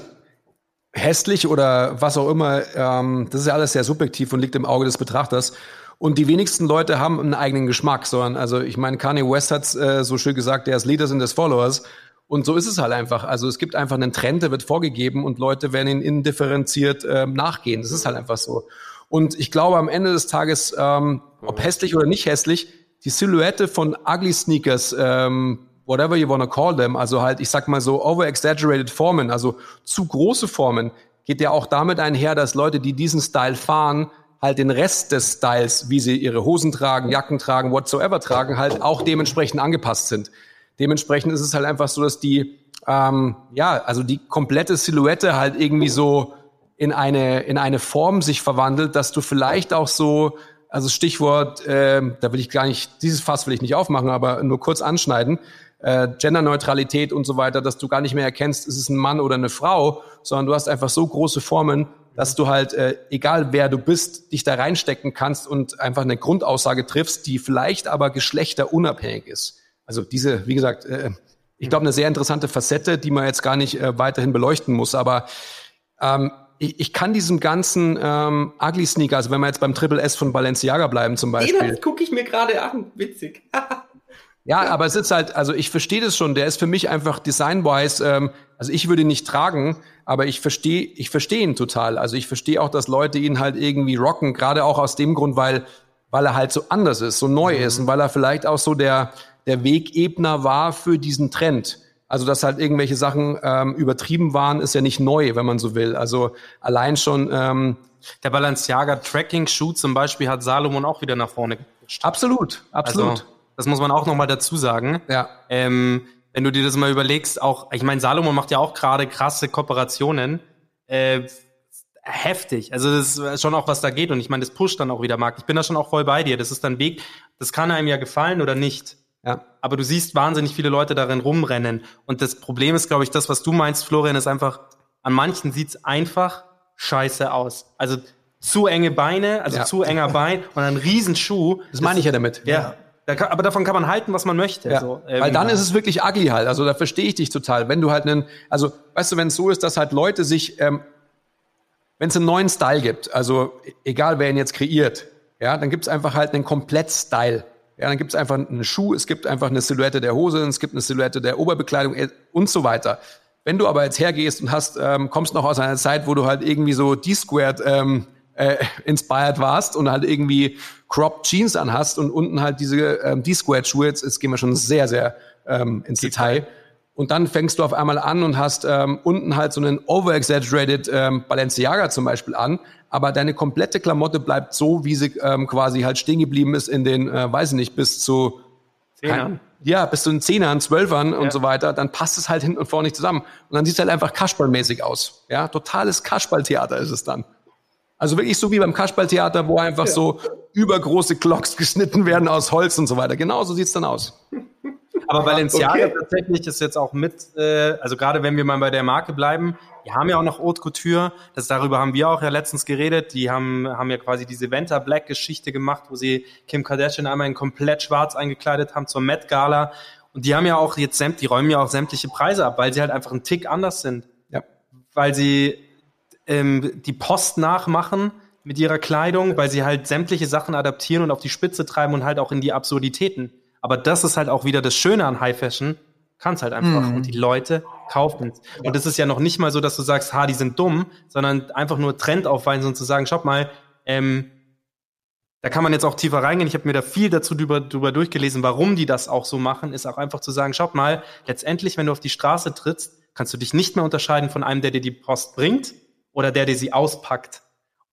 [SPEAKER 4] hässlich oder was auch immer, ähm, das ist ja alles sehr subjektiv und liegt im Auge des Betrachters. Und die wenigsten Leute haben einen eigenen Geschmack, sondern, also ich meine, Kanye West hat äh, so schön gesagt, der ist Leader sind des Followers. Und so ist es halt einfach. Also es gibt einfach einen Trend, der wird vorgegeben und Leute werden ihn indifferenziert äh, nachgehen. Das ist halt einfach so. Und ich glaube, am Ende des Tages, ähm, ob hässlich oder nicht hässlich, die Silhouette von Ugly Sneakers ähm, whatever you wanna call them, also halt, ich sag mal so over-exaggerated Formen, also zu große Formen, geht ja auch damit einher, dass Leute, die diesen Style fahren, halt den Rest des Styles, wie sie ihre Hosen tragen, Jacken tragen, whatsoever tragen, halt auch dementsprechend angepasst sind. Dementsprechend ist es halt einfach so, dass die, ähm, ja, also die komplette Silhouette halt irgendwie so in eine, in eine Form sich verwandelt, dass du vielleicht auch so, also Stichwort, äh, da will ich gar nicht, dieses Fass will ich nicht aufmachen, aber nur kurz anschneiden, äh, Genderneutralität und so weiter, dass du gar nicht mehr erkennst, ist es ein Mann oder eine Frau, sondern du hast einfach so große Formen, dass du halt, äh, egal wer du bist, dich da reinstecken kannst und einfach eine Grundaussage triffst, die vielleicht aber geschlechterunabhängig ist. Also diese, wie gesagt, äh, ich glaube, eine sehr interessante Facette, die man jetzt gar nicht äh, weiterhin beleuchten muss, aber ähm, ich, ich kann diesem ganzen ähm, Ugly Sneaker, also wenn wir jetzt beim Triple S von Balenciaga bleiben zum Beispiel.
[SPEAKER 3] Das gucke ich mir gerade an, witzig.
[SPEAKER 4] Ja, aber es ist halt, also ich verstehe das schon. Der ist für mich einfach design-wise, ähm, also ich würde ihn nicht tragen, aber ich verstehe, ich verstehe ihn total. Also ich verstehe auch, dass Leute ihn halt irgendwie rocken, gerade auch aus dem Grund, weil, weil er halt so anders ist, so neu mhm. ist und weil er vielleicht auch so der, der Wegebner war für diesen Trend. Also, dass halt irgendwelche Sachen ähm, übertrieben waren, ist ja nicht neu, wenn man so will. Also allein schon. Ähm,
[SPEAKER 1] der Balenciaga Tracking Shoe zum Beispiel hat Salomon auch wieder nach vorne
[SPEAKER 4] gestellt. Absolut, absolut.
[SPEAKER 1] Also, das muss man auch nochmal dazu sagen.
[SPEAKER 4] Ja.
[SPEAKER 1] Ähm, wenn du dir das mal überlegst, auch, ich meine, Salomon macht ja auch gerade krasse Kooperationen. Äh, heftig. Also das ist schon auch, was da geht. Und ich meine, das pusht dann auch wieder Markt. Ich bin da schon auch voll bei dir. Das ist dann Weg, das kann einem ja gefallen oder nicht. Ja. Aber du siehst wahnsinnig viele Leute darin rumrennen. Und das Problem ist, glaube ich, das, was du meinst, Florian, ist einfach, an manchen sieht's einfach scheiße aus. Also zu enge Beine, also ja. zu enger Bein und ein Riesenschuh.
[SPEAKER 4] Das meine ich ja damit.
[SPEAKER 1] Ja. Da kann, aber davon kann man halten, was man möchte.
[SPEAKER 4] Ja,
[SPEAKER 1] so,
[SPEAKER 4] ähm, weil dann ist es wirklich ugly halt. Also da verstehe ich dich total. Wenn du halt einen, also weißt du, wenn es so ist, dass halt Leute sich, ähm, wenn es einen neuen Style gibt, also egal wer ihn jetzt kreiert, ja, dann gibt es einfach halt einen Komplett-Style. Ja, dann gibt es einfach einen Schuh, es gibt einfach eine Silhouette der Hose, es gibt eine Silhouette der Oberbekleidung äh, und so weiter. Wenn du aber jetzt hergehst und hast, ähm, kommst noch aus einer Zeit, wo du halt irgendwie so D-Squared ähm, äh, inspired warst und halt irgendwie Crop Jeans anhast und unten halt diese ähm, D-Squared-Schuhe, jetzt, jetzt gehen wir schon sehr, sehr ähm, ins Detail. Und dann fängst du auf einmal an und hast ähm, unten halt so einen over-exaggerated ähm, Balenciaga zum Beispiel an, aber deine komplette Klamotte bleibt so, wie sie ähm, quasi halt stehen geblieben ist in den, äh, weiß ich nicht, bis zu
[SPEAKER 1] Zehnern.
[SPEAKER 4] Ja, bis zu den Zehnern, Zwölfern ja. und so weiter, dann passt es halt hinten und vorne nicht zusammen. Und dann sieht es halt einfach Kasperlmäßig aus. Ja, totales Kasperltheater ist es dann. Also wirklich so wie beim Kasperltheater, wo einfach ja. so übergroße Glocks geschnitten werden aus Holz und so weiter. Genauso sieht's dann aus.
[SPEAKER 1] Aber Balenciaga okay. tatsächlich ist jetzt auch mit, äh, also gerade wenn wir mal bei der Marke bleiben, die haben ja auch noch Haute Couture, das, darüber haben wir auch ja letztens geredet, die haben, haben ja quasi diese Venta Black Geschichte gemacht, wo sie Kim Kardashian einmal in komplett schwarz eingekleidet haben zur Met Gala und die haben ja auch jetzt, die räumen ja auch sämtliche Preise ab, weil sie halt einfach einen Tick anders sind. Ja. Weil sie ähm, die Post nachmachen mit ihrer Kleidung, weil sie halt sämtliche Sachen adaptieren und auf die Spitze treiben und halt auch in die Absurditäten. Aber das ist halt auch wieder das Schöne an High Fashion. Kann's halt einfach.
[SPEAKER 5] Mhm.
[SPEAKER 1] Und die Leute kaufen es. Und es ist ja noch nicht mal so, dass du sagst, ha, die sind dumm, sondern einfach nur Trend aufweisen und zu sagen, schaut mal, ähm, da kann man jetzt auch tiefer reingehen. Ich habe mir da viel dazu drüber, drüber durchgelesen, warum die das auch so machen, ist auch einfach zu sagen, schaut mal, letztendlich, wenn du auf die Straße trittst, kannst du dich nicht mehr unterscheiden von einem, der dir die Post bringt oder der, der sie auspackt.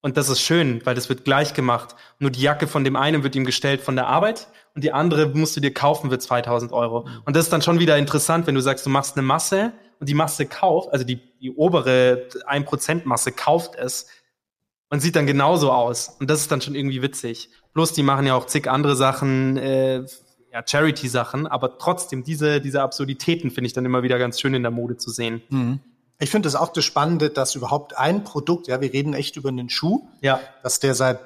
[SPEAKER 1] Und das ist schön, weil das wird gleich gemacht. Nur die Jacke von dem einen wird ihm gestellt von der Arbeit und die andere musst du dir kaufen für 2000 Euro. Und das ist dann schon wieder interessant, wenn du sagst, du machst eine Masse und die Masse kauft, also die, die obere 1% Masse kauft es und sieht dann genauso aus. Und das ist dann schon irgendwie witzig. Plus, die machen ja auch zig andere Sachen, äh, ja, Charity-Sachen, aber trotzdem, diese, diese Absurditäten finde ich dann immer wieder ganz schön in der Mode zu sehen.
[SPEAKER 5] Mhm. Ich finde es auch das Spannende, dass überhaupt ein Produkt, ja, wir reden echt über einen Schuh,
[SPEAKER 1] Ja.
[SPEAKER 5] dass der seit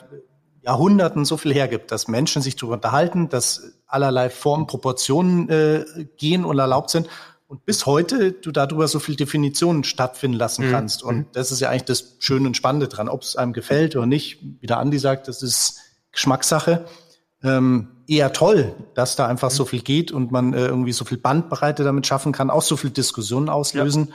[SPEAKER 5] Jahrhunderten so viel hergibt, dass Menschen sich darüber unterhalten, dass allerlei Formen, Proportionen äh, gehen und erlaubt sind. Und bis heute du darüber so viel Definitionen stattfinden lassen
[SPEAKER 1] Mhm.
[SPEAKER 5] kannst. Und das ist ja eigentlich das Schöne und Spannende dran. Ob es einem gefällt oder nicht, wie der Andi sagt, das ist Geschmackssache. Ähm, eher toll, dass da einfach so viel geht und man äh, irgendwie so viel Bandbreite damit schaffen kann, auch so viel Diskussionen auslösen.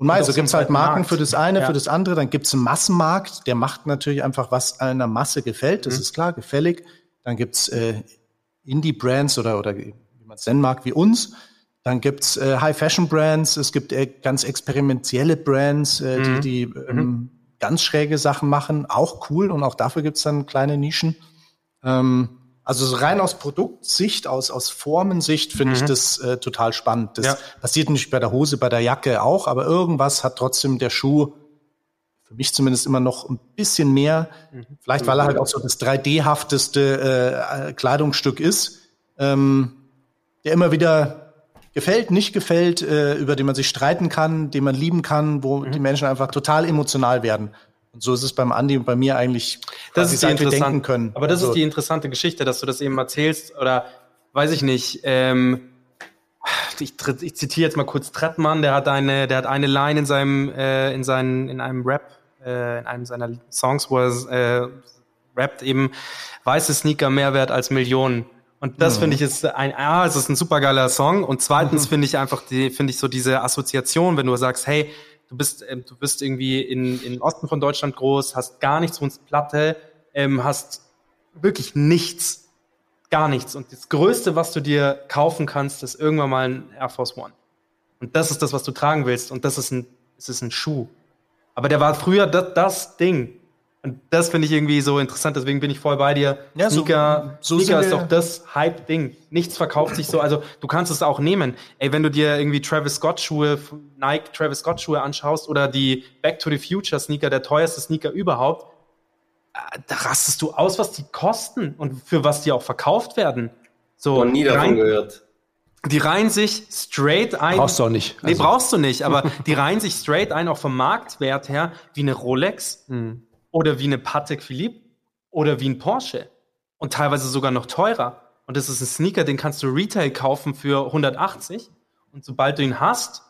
[SPEAKER 5] Und mal,
[SPEAKER 1] auch
[SPEAKER 5] so
[SPEAKER 1] so
[SPEAKER 5] gibt's
[SPEAKER 1] einen
[SPEAKER 5] halt Marken
[SPEAKER 1] Markt.
[SPEAKER 5] für das eine,
[SPEAKER 1] Ja.
[SPEAKER 5] für das andere. Dann gibt's einen Massenmarkt, der macht natürlich einfach, was einer Masse gefällt.
[SPEAKER 1] Mhm.
[SPEAKER 5] Das ist klar, gefällig. Dann gibt's äh, Indie-Brands oder, oder wie man es nennen mag, wie uns. Dann gibt's äh, High-Fashion-Brands. Es gibt äh, ganz experimentelle Brands, äh,
[SPEAKER 1] Mhm.
[SPEAKER 5] die, die ähm, ganz schräge Sachen machen. Auch cool. Und auch dafür gibt's dann kleine Nischen. Ähm, also so rein aus Produktsicht, aus, aus Formensicht finde ich das äh, total spannend. Das
[SPEAKER 1] Mhm. Ja.
[SPEAKER 5] passiert nicht bei der Hose, bei der Jacke auch, aber irgendwas hat trotzdem der Schuh für mich zumindest immer noch ein bisschen mehr.
[SPEAKER 1] Mhm.
[SPEAKER 5] Vielleicht, weil er halt auch so das 3D-hafteste äh, Kleidungsstück ist, ähm, der immer wieder gefällt, nicht gefällt, äh, über den man sich streiten kann, den man lieben kann, wo
[SPEAKER 1] Mhm.
[SPEAKER 5] die Menschen einfach total emotional werden. Und so ist es beim Andi und bei mir eigentlich,
[SPEAKER 1] Das ist die
[SPEAKER 5] wir denken können.
[SPEAKER 1] aber das
[SPEAKER 5] Also-
[SPEAKER 1] ist die interessante Geschichte, dass du das eben erzählst oder weiß ich nicht. Ähm, ich, ich zitiere jetzt mal kurz Trettmann, der hat eine, der hat eine Line in seinem, äh, in seinen, in einem Rap, äh, in einem seiner Songs, wo er äh, rappt eben weiße Sneaker mehr wert als Millionen. Und das finde ich ist ein, ah, es ist ein supergeiler Song. Und zweitens finde ich einfach die, finde ich so diese Assoziation, wenn du sagst, hey, du bist, ähm, du bist irgendwie in, in Osten von Deutschland groß, hast gar nichts, wohnst Platte, ähm, hast wirklich nichts, gar nichts. Und das Größte, was du dir kaufen kannst, ist irgendwann mal ein Air Force One. Und das ist das, was du tragen willst. Und das ist ein, es ist ein Schuh. Aber der war früher das, das Ding. Und das finde ich irgendwie so interessant, deswegen bin ich voll bei dir.
[SPEAKER 5] Ja, so-
[SPEAKER 1] Sneaker,
[SPEAKER 5] so
[SPEAKER 1] Sneaker
[SPEAKER 5] sind
[SPEAKER 1] ist doch das Hype-Ding. Nichts verkauft sich so. Also du kannst es auch nehmen. Ey, wenn du dir irgendwie Travis Scott-Schuhe, Nike Travis Scott-Schuhe anschaust oder die Back to the Future Sneaker, der teuerste Sneaker überhaupt, äh, da rastest du aus, was die kosten und für was die auch verkauft werden. So,
[SPEAKER 3] nie davon
[SPEAKER 1] rein,
[SPEAKER 3] gehört.
[SPEAKER 1] die reihen sich straight ein.
[SPEAKER 4] Brauchst du auch nicht.
[SPEAKER 1] Nee,
[SPEAKER 4] Also-
[SPEAKER 1] brauchst du nicht, aber die reihen sich straight ein, auch vom Marktwert her, wie eine Rolex
[SPEAKER 4] Hm.
[SPEAKER 1] Oder wie eine Patek Philippe oder wie ein Porsche. Und teilweise sogar noch teurer. Und das ist ein Sneaker, den kannst du Retail kaufen für 180. Und sobald du ihn hast,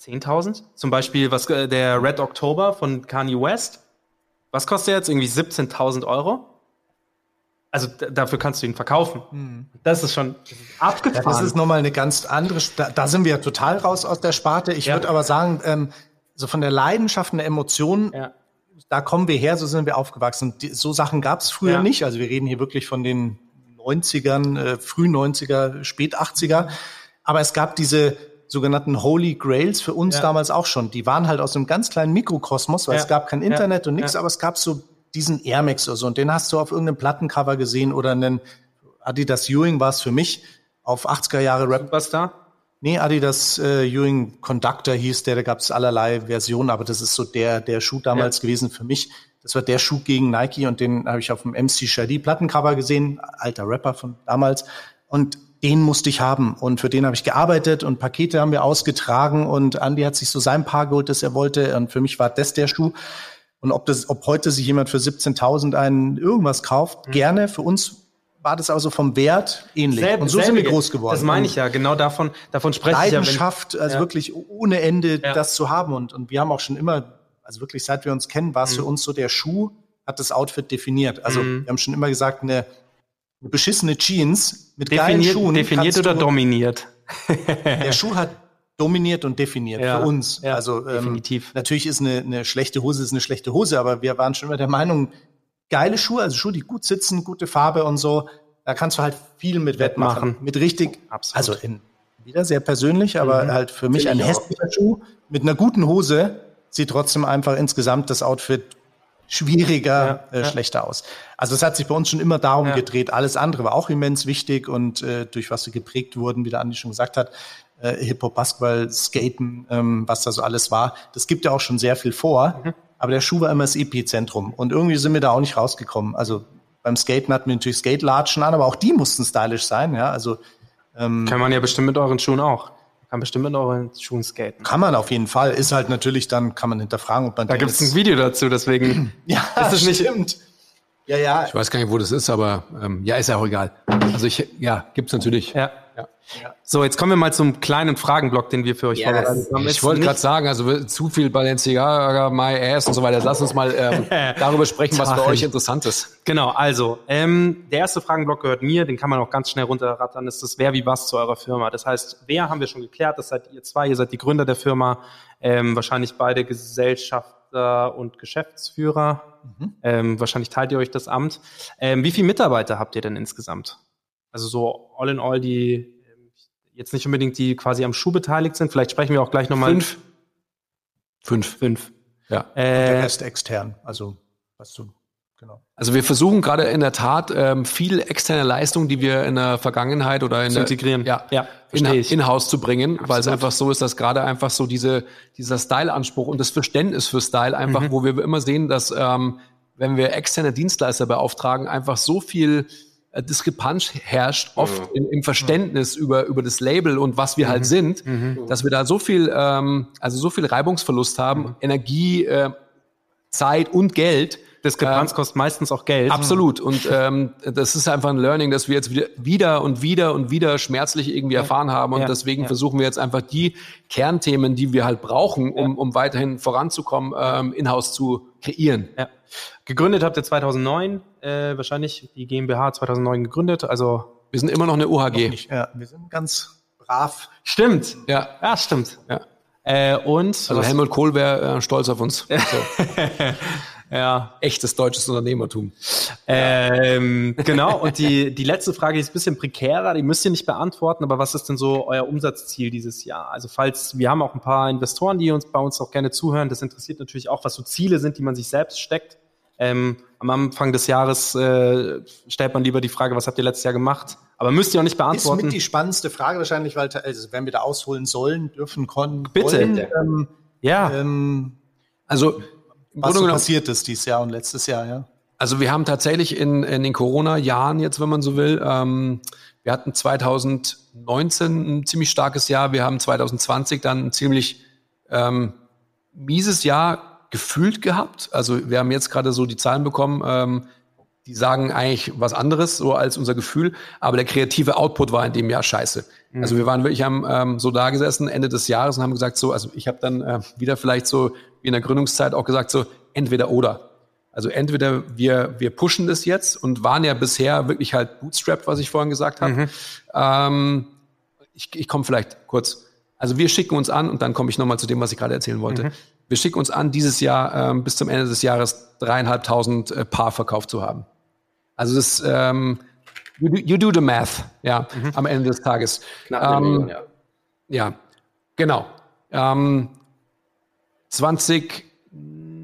[SPEAKER 1] 10.000. Zum Beispiel was, äh, der Red October von Kanye West. Was kostet jetzt? Irgendwie 17.000 Euro? Also dafür kannst du ihn verkaufen. Das ist schon das ist
[SPEAKER 5] Ja,
[SPEAKER 1] abgefahren.
[SPEAKER 5] das ist nochmal eine ganz andere, da, da sind wir ja total raus aus der Sparte. Ich
[SPEAKER 1] Ja.
[SPEAKER 5] würde aber sagen, ähm, so von der Leidenschaft und der Emotion,
[SPEAKER 1] ja.
[SPEAKER 5] Da kommen wir her, so sind wir aufgewachsen. So Sachen gab es früher
[SPEAKER 1] Ja.
[SPEAKER 5] nicht. Also wir reden hier wirklich von den 90ern, äh, früh 90er, spät 80er. Aber es gab diese sogenannten Holy Grails für uns
[SPEAKER 1] Ja.
[SPEAKER 5] damals auch schon. Die waren halt aus einem ganz kleinen Mikrokosmos, weil
[SPEAKER 1] Ja.
[SPEAKER 5] es gab kein Internet und nichts, aber es gab so diesen Air Max oder so. Und den hast du auf irgendeinem Plattencover gesehen oder einen Adidas Ewing war es für mich auf 80er Jahre Rap
[SPEAKER 1] Superstar?
[SPEAKER 5] Nee, Adidas äh, Ewing Conductor hieß der, da gab es allerlei Versionen, aber das ist so der, der Schuh damals gewesen für mich. Das war der Schuh gegen Nike und den habe ich auf dem MC Shadi Plattencover gesehen, alter Rapper von damals. Und den musste ich haben und für den habe ich gearbeitet und Pakete haben wir ausgetragen und Andy hat sich so sein Paar geholt, das er wollte und für mich war das der Schuh. Und ob das, ob heute sich jemand für 17.000 einen irgendwas kauft, gerne. Für uns war das also vom Wert ähnlich.
[SPEAKER 1] Selb-
[SPEAKER 5] und so sind wir
[SPEAKER 1] selbige.
[SPEAKER 5] groß geworden.
[SPEAKER 1] Das meine ich ja, genau davon, davon spreche ich ja. Wenn,
[SPEAKER 5] Leidenschaft, also
[SPEAKER 1] Ja.
[SPEAKER 5] wirklich ohne Ende
[SPEAKER 1] Ja.
[SPEAKER 5] das zu haben. Und, und wir haben auch schon immer also wirklich seit wir uns kennen, war es für uns so, der Schuh hat das Outfit definiert. Also wir haben schon immer gesagt, eine, eine beschissene Jeans mit geilen
[SPEAKER 1] Definiert,
[SPEAKER 5] Schuhen.
[SPEAKER 1] definiert oder
[SPEAKER 5] du-
[SPEAKER 1] dominiert?
[SPEAKER 5] Der Schuh hat dominiert und definiert
[SPEAKER 1] Ja,
[SPEAKER 5] für uns.
[SPEAKER 1] ja,
[SPEAKER 5] also ähm,
[SPEAKER 1] definitiv.
[SPEAKER 5] natürlich ist eine, eine schlechte Hose ist eine schlechte Hose, aber wir waren schon immer der Meinung, geile Schuhe, also Schuhe, die gut sitzen, gute Farbe und so, da kannst du halt viel mit wettmachen. Mit richtig,
[SPEAKER 1] Absolut.
[SPEAKER 5] also in, wieder sehr persönlich, aber halt für mich
[SPEAKER 3] Finde
[SPEAKER 5] ein hässlicher Schuh mit einer guten Hose sieht trotzdem einfach insgesamt das Outfit schwieriger,
[SPEAKER 1] Ja,
[SPEAKER 5] äh,
[SPEAKER 1] ja.
[SPEAKER 5] schlechter aus. Also es hat sich bei uns schon immer darum
[SPEAKER 1] Ja.
[SPEAKER 5] gedreht. Alles andere war auch immens wichtig und äh, durch was wir geprägt wurden, wie der Andi schon gesagt hat, äh, Hip-Hop, Basketball, Skaten, ähm, was da so alles war. Das gibt ja auch schon sehr viel vor.
[SPEAKER 1] Mhm.
[SPEAKER 5] Aber der Schuh war immer das Epizentrum. Und irgendwie sind wir da auch nicht rausgekommen. Also beim Skaten hatten wir natürlich Skate-Latschen an, aber auch die mussten stylisch sein. Ja, also
[SPEAKER 1] Kann man ja bestimmt mit euren Schuhen auch. Kann bestimmt mit euren Schuhen skaten.
[SPEAKER 5] kann man auf jeden Fall. Ist halt natürlich dann, kann man hinterfragen, ob man
[SPEAKER 1] Da gibt es ein Video dazu, deswegen.
[SPEAKER 5] Ja,
[SPEAKER 1] Ist das nicht-
[SPEAKER 5] stimmt. Ja, ja.
[SPEAKER 4] Ich weiß gar nicht, wo das ist, aber ähm, ja, ist ja auch egal. Also ich, ja, gibt's natürlich.
[SPEAKER 1] Ja.
[SPEAKER 4] Ja.
[SPEAKER 1] So, jetzt kommen wir mal zum kleinen Fragenblock, den wir für euch
[SPEAKER 3] Yes.
[SPEAKER 1] vorbereitet haben.
[SPEAKER 4] Ich wollte gerade sagen, also zu viel Balenciaga, My Ass und so weiter. Lass uns mal ähm, darüber sprechen, was für euch interessant ist.
[SPEAKER 1] Genau, also, ähm, der erste Fragenblock gehört mir, den kann man auch ganz schnell runterrattern, ist das Wer wie was zu eurer Firma. Das heißt, wer haben wir schon geklärt, das seid ihr zwei, ihr seid die Gründer der Firma, ähm, wahrscheinlich beide Gesellschafter und Geschäftsführer. Ähm, wahrscheinlich teilt ihr euch das Amt. Ähm, wie viele Mitarbeiter habt ihr denn insgesamt? Also so all in all, die ähm, jetzt nicht unbedingt die quasi am Schuh beteiligt sind. Vielleicht sprechen wir auch gleich nochmal.
[SPEAKER 4] Fünf. Fünf.
[SPEAKER 1] Fünf.
[SPEAKER 4] Ja.
[SPEAKER 5] Der
[SPEAKER 1] Äh,
[SPEAKER 5] Rest extern. Also, was du, genau.
[SPEAKER 4] Also wir versuchen gerade in der Tat ähm, viel externe Leistung, die wir in der Vergangenheit oder in
[SPEAKER 1] Zu
[SPEAKER 4] der,
[SPEAKER 1] integrieren.
[SPEAKER 4] ja,
[SPEAKER 1] Ja,
[SPEAKER 4] in,
[SPEAKER 1] ich.
[SPEAKER 4] in-house zu bringen, weil es einfach so ist, dass gerade einfach so diese dieser Style-Anspruch und das Verständnis für Style einfach,
[SPEAKER 1] Mhm.
[SPEAKER 4] wo wir immer sehen, dass ähm, wenn wir externe Dienstleister beauftragen, einfach so viel äh, Diskrepanz herrscht, oft im, im Verständnis über über das Label und was wir
[SPEAKER 1] Mhm.
[SPEAKER 4] halt sind, dass wir da so viel ähm, also so viel Reibungsverlust haben,
[SPEAKER 1] Mhm.
[SPEAKER 4] Energie, äh, Zeit und Geld.
[SPEAKER 1] Diskrepanz kostet meistens auch Geld.
[SPEAKER 4] Absolut. Und ähm, das ist einfach ein Learning, das wir jetzt wieder, wieder und wieder und wieder schmerzlich irgendwie erfahren haben. Und
[SPEAKER 1] Ja.
[SPEAKER 4] deswegen
[SPEAKER 1] Ja.
[SPEAKER 4] versuchen wir jetzt einfach die Kernthemen, die wir halt brauchen, um, um weiterhin voranzukommen, ähm, in-house zu kreieren.
[SPEAKER 1] Ja. Gegründet habt ihr 2009, äh, wahrscheinlich die GmbH 2009 gegründet. Also
[SPEAKER 4] Wir sind immer noch eine UHG.
[SPEAKER 5] Nicht, ja, wir sind ganz brav.
[SPEAKER 1] stimmt.
[SPEAKER 4] Ja.
[SPEAKER 1] Ja, stimmt.
[SPEAKER 4] ja.
[SPEAKER 1] Äh, und
[SPEAKER 4] Also Helmut Kohl wäre äh, stolz auf uns. So.
[SPEAKER 1] Ja,
[SPEAKER 4] Echtes deutsches Unternehmertum.
[SPEAKER 1] ähm, genau. Und die die letzte Frage die ist ein bisschen prekärer. Die müsst ihr nicht beantworten. Aber was ist denn so euer Umsatzziel dieses Jahr? Also falls wir haben auch ein paar Investoren, die uns bei uns auch gerne zuhören. Das interessiert natürlich auch, was so Ziele sind, die man sich selbst steckt. Ähm, am Anfang des Jahres äh, stellt man lieber die Frage, was habt ihr letztes Jahr gemacht? Aber müsst ihr auch nicht
[SPEAKER 5] Ist
[SPEAKER 1] beantworten.
[SPEAKER 5] mit die spannendste Frage wahrscheinlich, weil also, wenn wir da ausholen sollen, dürfen, können,
[SPEAKER 1] Bitte.
[SPEAKER 5] wollen, ähm,
[SPEAKER 1] ja.
[SPEAKER 5] ähm,
[SPEAKER 4] Also
[SPEAKER 5] was so passiert ist dieses Jahr und letztes Jahr, ja.
[SPEAKER 4] Also wir haben tatsächlich in, in den Corona-Jahren jetzt, wenn man so will, ähm, wir hatten 2019 ein ziemlich starkes Jahr, wir haben 2020 dann ein ziemlich ähm, mieses Jahr gefühlt gehabt. Also wir haben jetzt gerade so die Zahlen bekommen, ähm, die sagen eigentlich was anderes, so als unser Gefühl, aber der kreative Output war in dem Jahr scheiße. Also wir waren wirklich haben ähm, so da gesessen Ende des Jahres und haben gesagt so, also ich habe dann äh, wieder vielleicht so wie in der Gründungszeit auch gesagt so entweder oder. Also entweder wir, wir pushen das jetzt und waren ja bisher wirklich halt bootstrapped, was ich vorhin gesagt habe. Ähm, ich ich komme vielleicht kurz. Also wir schicken uns an und dann komme ich nochmal zu dem, was ich gerade erzählen wollte. Wir schicken uns an, dieses Jahr ähm, bis zum Ende des Jahres dreieinhalbtausend äh, Paar verkauft zu haben. Also das, ähm, you, do, you do the math, ja, am Ende des Tages.
[SPEAKER 3] Knapp eine
[SPEAKER 4] Ähm,
[SPEAKER 3] Million, ja.
[SPEAKER 4] Ja, genau. Ähm, 20,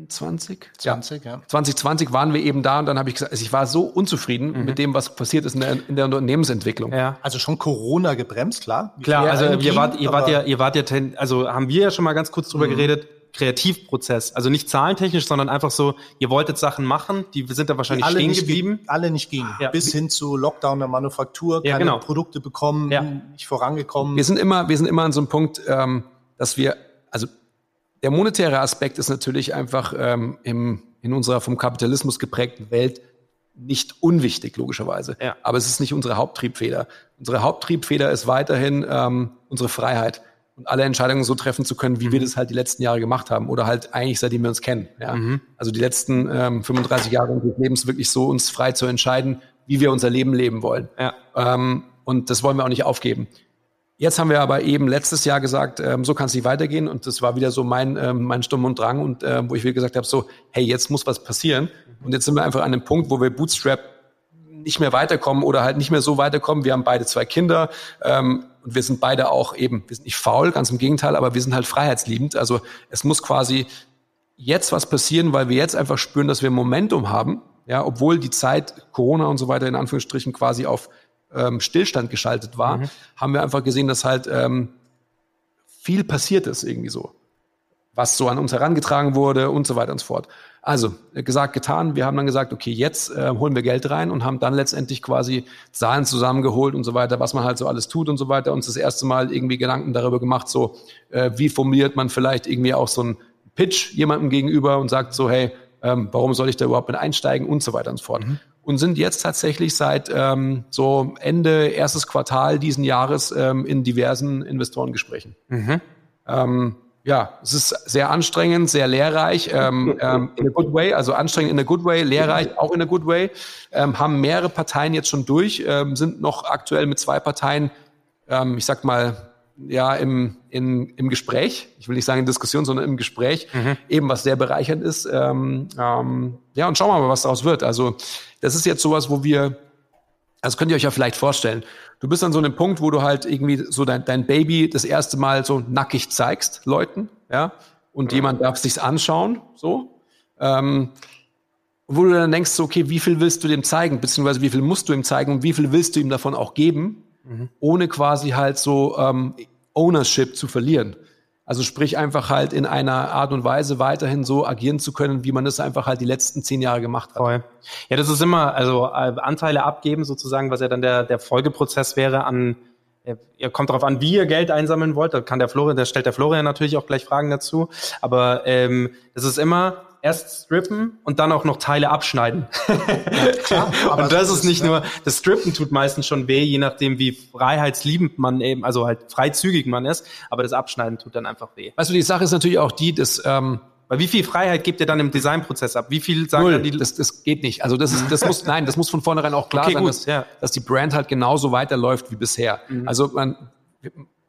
[SPEAKER 4] 20?
[SPEAKER 5] 20, ja.
[SPEAKER 4] 2020 waren wir eben da und dann habe ich gesagt, also ich war so unzufrieden mit dem, was passiert ist in der, in der Unternehmensentwicklung.
[SPEAKER 1] ja.
[SPEAKER 5] Also schon Corona gebremst, klar.
[SPEAKER 1] Klar, also ihr wart, ihr wart ja, ihr wart ja, also haben wir ja schon mal ganz kurz drüber geredet, Kreativprozess. Also nicht zahlentechnisch, sondern einfach so, ihr wolltet Sachen machen, die sind da wahrscheinlich
[SPEAKER 5] alle
[SPEAKER 1] stehen
[SPEAKER 5] nicht
[SPEAKER 1] geblieben.
[SPEAKER 5] Ge alle nicht gingen.
[SPEAKER 1] Ja.
[SPEAKER 5] Bis hin zu Lockdown der Manufaktur,
[SPEAKER 1] Ja,
[SPEAKER 5] keine
[SPEAKER 1] genau.
[SPEAKER 5] Produkte bekommen,
[SPEAKER 1] Ja.
[SPEAKER 5] nicht vorangekommen.
[SPEAKER 4] Wir sind immer, wir sind immer an so einem Punkt, ähm, dass wir, also der monetäre Aspekt ist natürlich einfach ähm, im, in unserer vom Kapitalismus geprägten Welt nicht unwichtig, logischerweise.
[SPEAKER 1] Ja.
[SPEAKER 4] Aber es ist nicht unsere Haupttriebfeder. Unsere Haupttriebfeder ist weiterhin ähm, unsere Freiheit. und alle Entscheidungen so treffen zu können, wie mhm. wir das halt die letzten Jahre gemacht haben oder halt eigentlich seitdem wir uns kennen. Ja? Mhm. Also die letzten ähm, 35 Jahre unseres Lebens wirklich so uns frei zu entscheiden, wie wir unser Leben leben wollen. Ja. Ähm, und das wollen wir auch nicht aufgeben. Jetzt haben wir aber eben letztes Jahr gesagt, ähm, so kann es nicht weitergehen. Und das war wieder so mein, ähm, mein Sturm und Drang und äh, wo ich wieder gesagt habe, so, hey, jetzt muss was passieren. Und jetzt sind wir einfach an dem Punkt, wo wir Bootstrap nicht mehr weiterkommen oder halt nicht mehr so weiterkommen. Wir haben beide zwei Kinder ähm, und wir sind beide auch eben, wir sind nicht faul, ganz im Gegenteil, aber wir sind halt freiheitsliebend. Also es muss quasi jetzt was passieren, weil wir jetzt einfach spüren, dass wir Momentum haben. Ja, obwohl die Zeit Corona und so weiter in Anführungsstrichen quasi auf ähm, Stillstand geschaltet war, mhm. haben wir einfach gesehen, dass halt ähm, viel passiert ist irgendwie so, was so an uns herangetragen wurde und so weiter und so fort. Also äh, gesagt, getan. Wir haben dann gesagt, okay, jetzt äh, holen wir Geld rein und haben dann letztendlich quasi Zahlen zusammengeholt und so weiter, was man halt so alles tut und so weiter. Uns das erste Mal irgendwie Gedanken darüber gemacht, so äh, wie formuliert man vielleicht irgendwie auch so einen Pitch jemandem gegenüber und sagt so, hey, ähm, warum soll ich da überhaupt mit einsteigen und so weiter und so fort. Mhm. Und sind jetzt tatsächlich seit ähm, so Ende erstes Quartal diesen Jahres ähm, in diversen Investorengesprächen. Mhm. Ähm, ja, es ist sehr anstrengend, sehr lehrreich, ähm, ähm, in a good way, also anstrengend in a good way, lehrreich auch in a good way. Ähm, haben mehrere Parteien jetzt schon durch, ähm, sind noch aktuell mit zwei Parteien, ähm, ich sag mal, ja, im, in, im Gespräch. Ich will nicht sagen in Diskussion, sondern im Gespräch, mhm. eben was sehr bereichernd ist. Ähm, ähm, ja, und schauen wir mal, was daraus wird. Also, das ist jetzt sowas, wo wir, also könnt ihr euch ja vielleicht vorstellen, du bist an so einem Punkt, wo du halt irgendwie so dein, dein Baby das erste Mal so nackig zeigst, Leuten, ja, und mhm. jemand darf sich's anschauen, so. Ähm, wo du dann denkst, so, okay, wie viel willst du dem zeigen, beziehungsweise wie viel musst du ihm zeigen und wie viel willst du ihm davon auch geben, mhm. ohne quasi halt so ähm, Ownership zu verlieren. Also sprich einfach halt in einer Art und Weise weiterhin so agieren zu können, wie man es einfach halt die letzten zehn Jahre gemacht hat. Voll.
[SPEAKER 1] Ja, das ist immer, also äh, Anteile abgeben sozusagen, was ja dann der, der Folgeprozess wäre an, äh, ihr kommt darauf an, wie ihr Geld einsammeln wollt. Da kann der Florian, da stellt der Florian natürlich auch gleich Fragen dazu. Aber ähm, es ist immer erst strippen und dann auch noch Teile abschneiden. Ja, klar, und das ist nicht nur, das Strippen tut meistens schon weh, je nachdem, wie freiheitsliebend man eben, also halt freizügig man ist, aber das Abschneiden tut dann einfach weh.
[SPEAKER 4] Weißt du, die Sache ist natürlich auch die, dass ähm,
[SPEAKER 1] weil wie viel Freiheit gibt ihr dann im Designprozess ab? Wie viel sagen
[SPEAKER 4] Null, die das, das geht nicht. Also das ist, das muss, nein, das muss von vornherein auch klar okay, sein, dass, ja. dass die Brand halt genauso weiterläuft wie bisher. Mhm. Also man,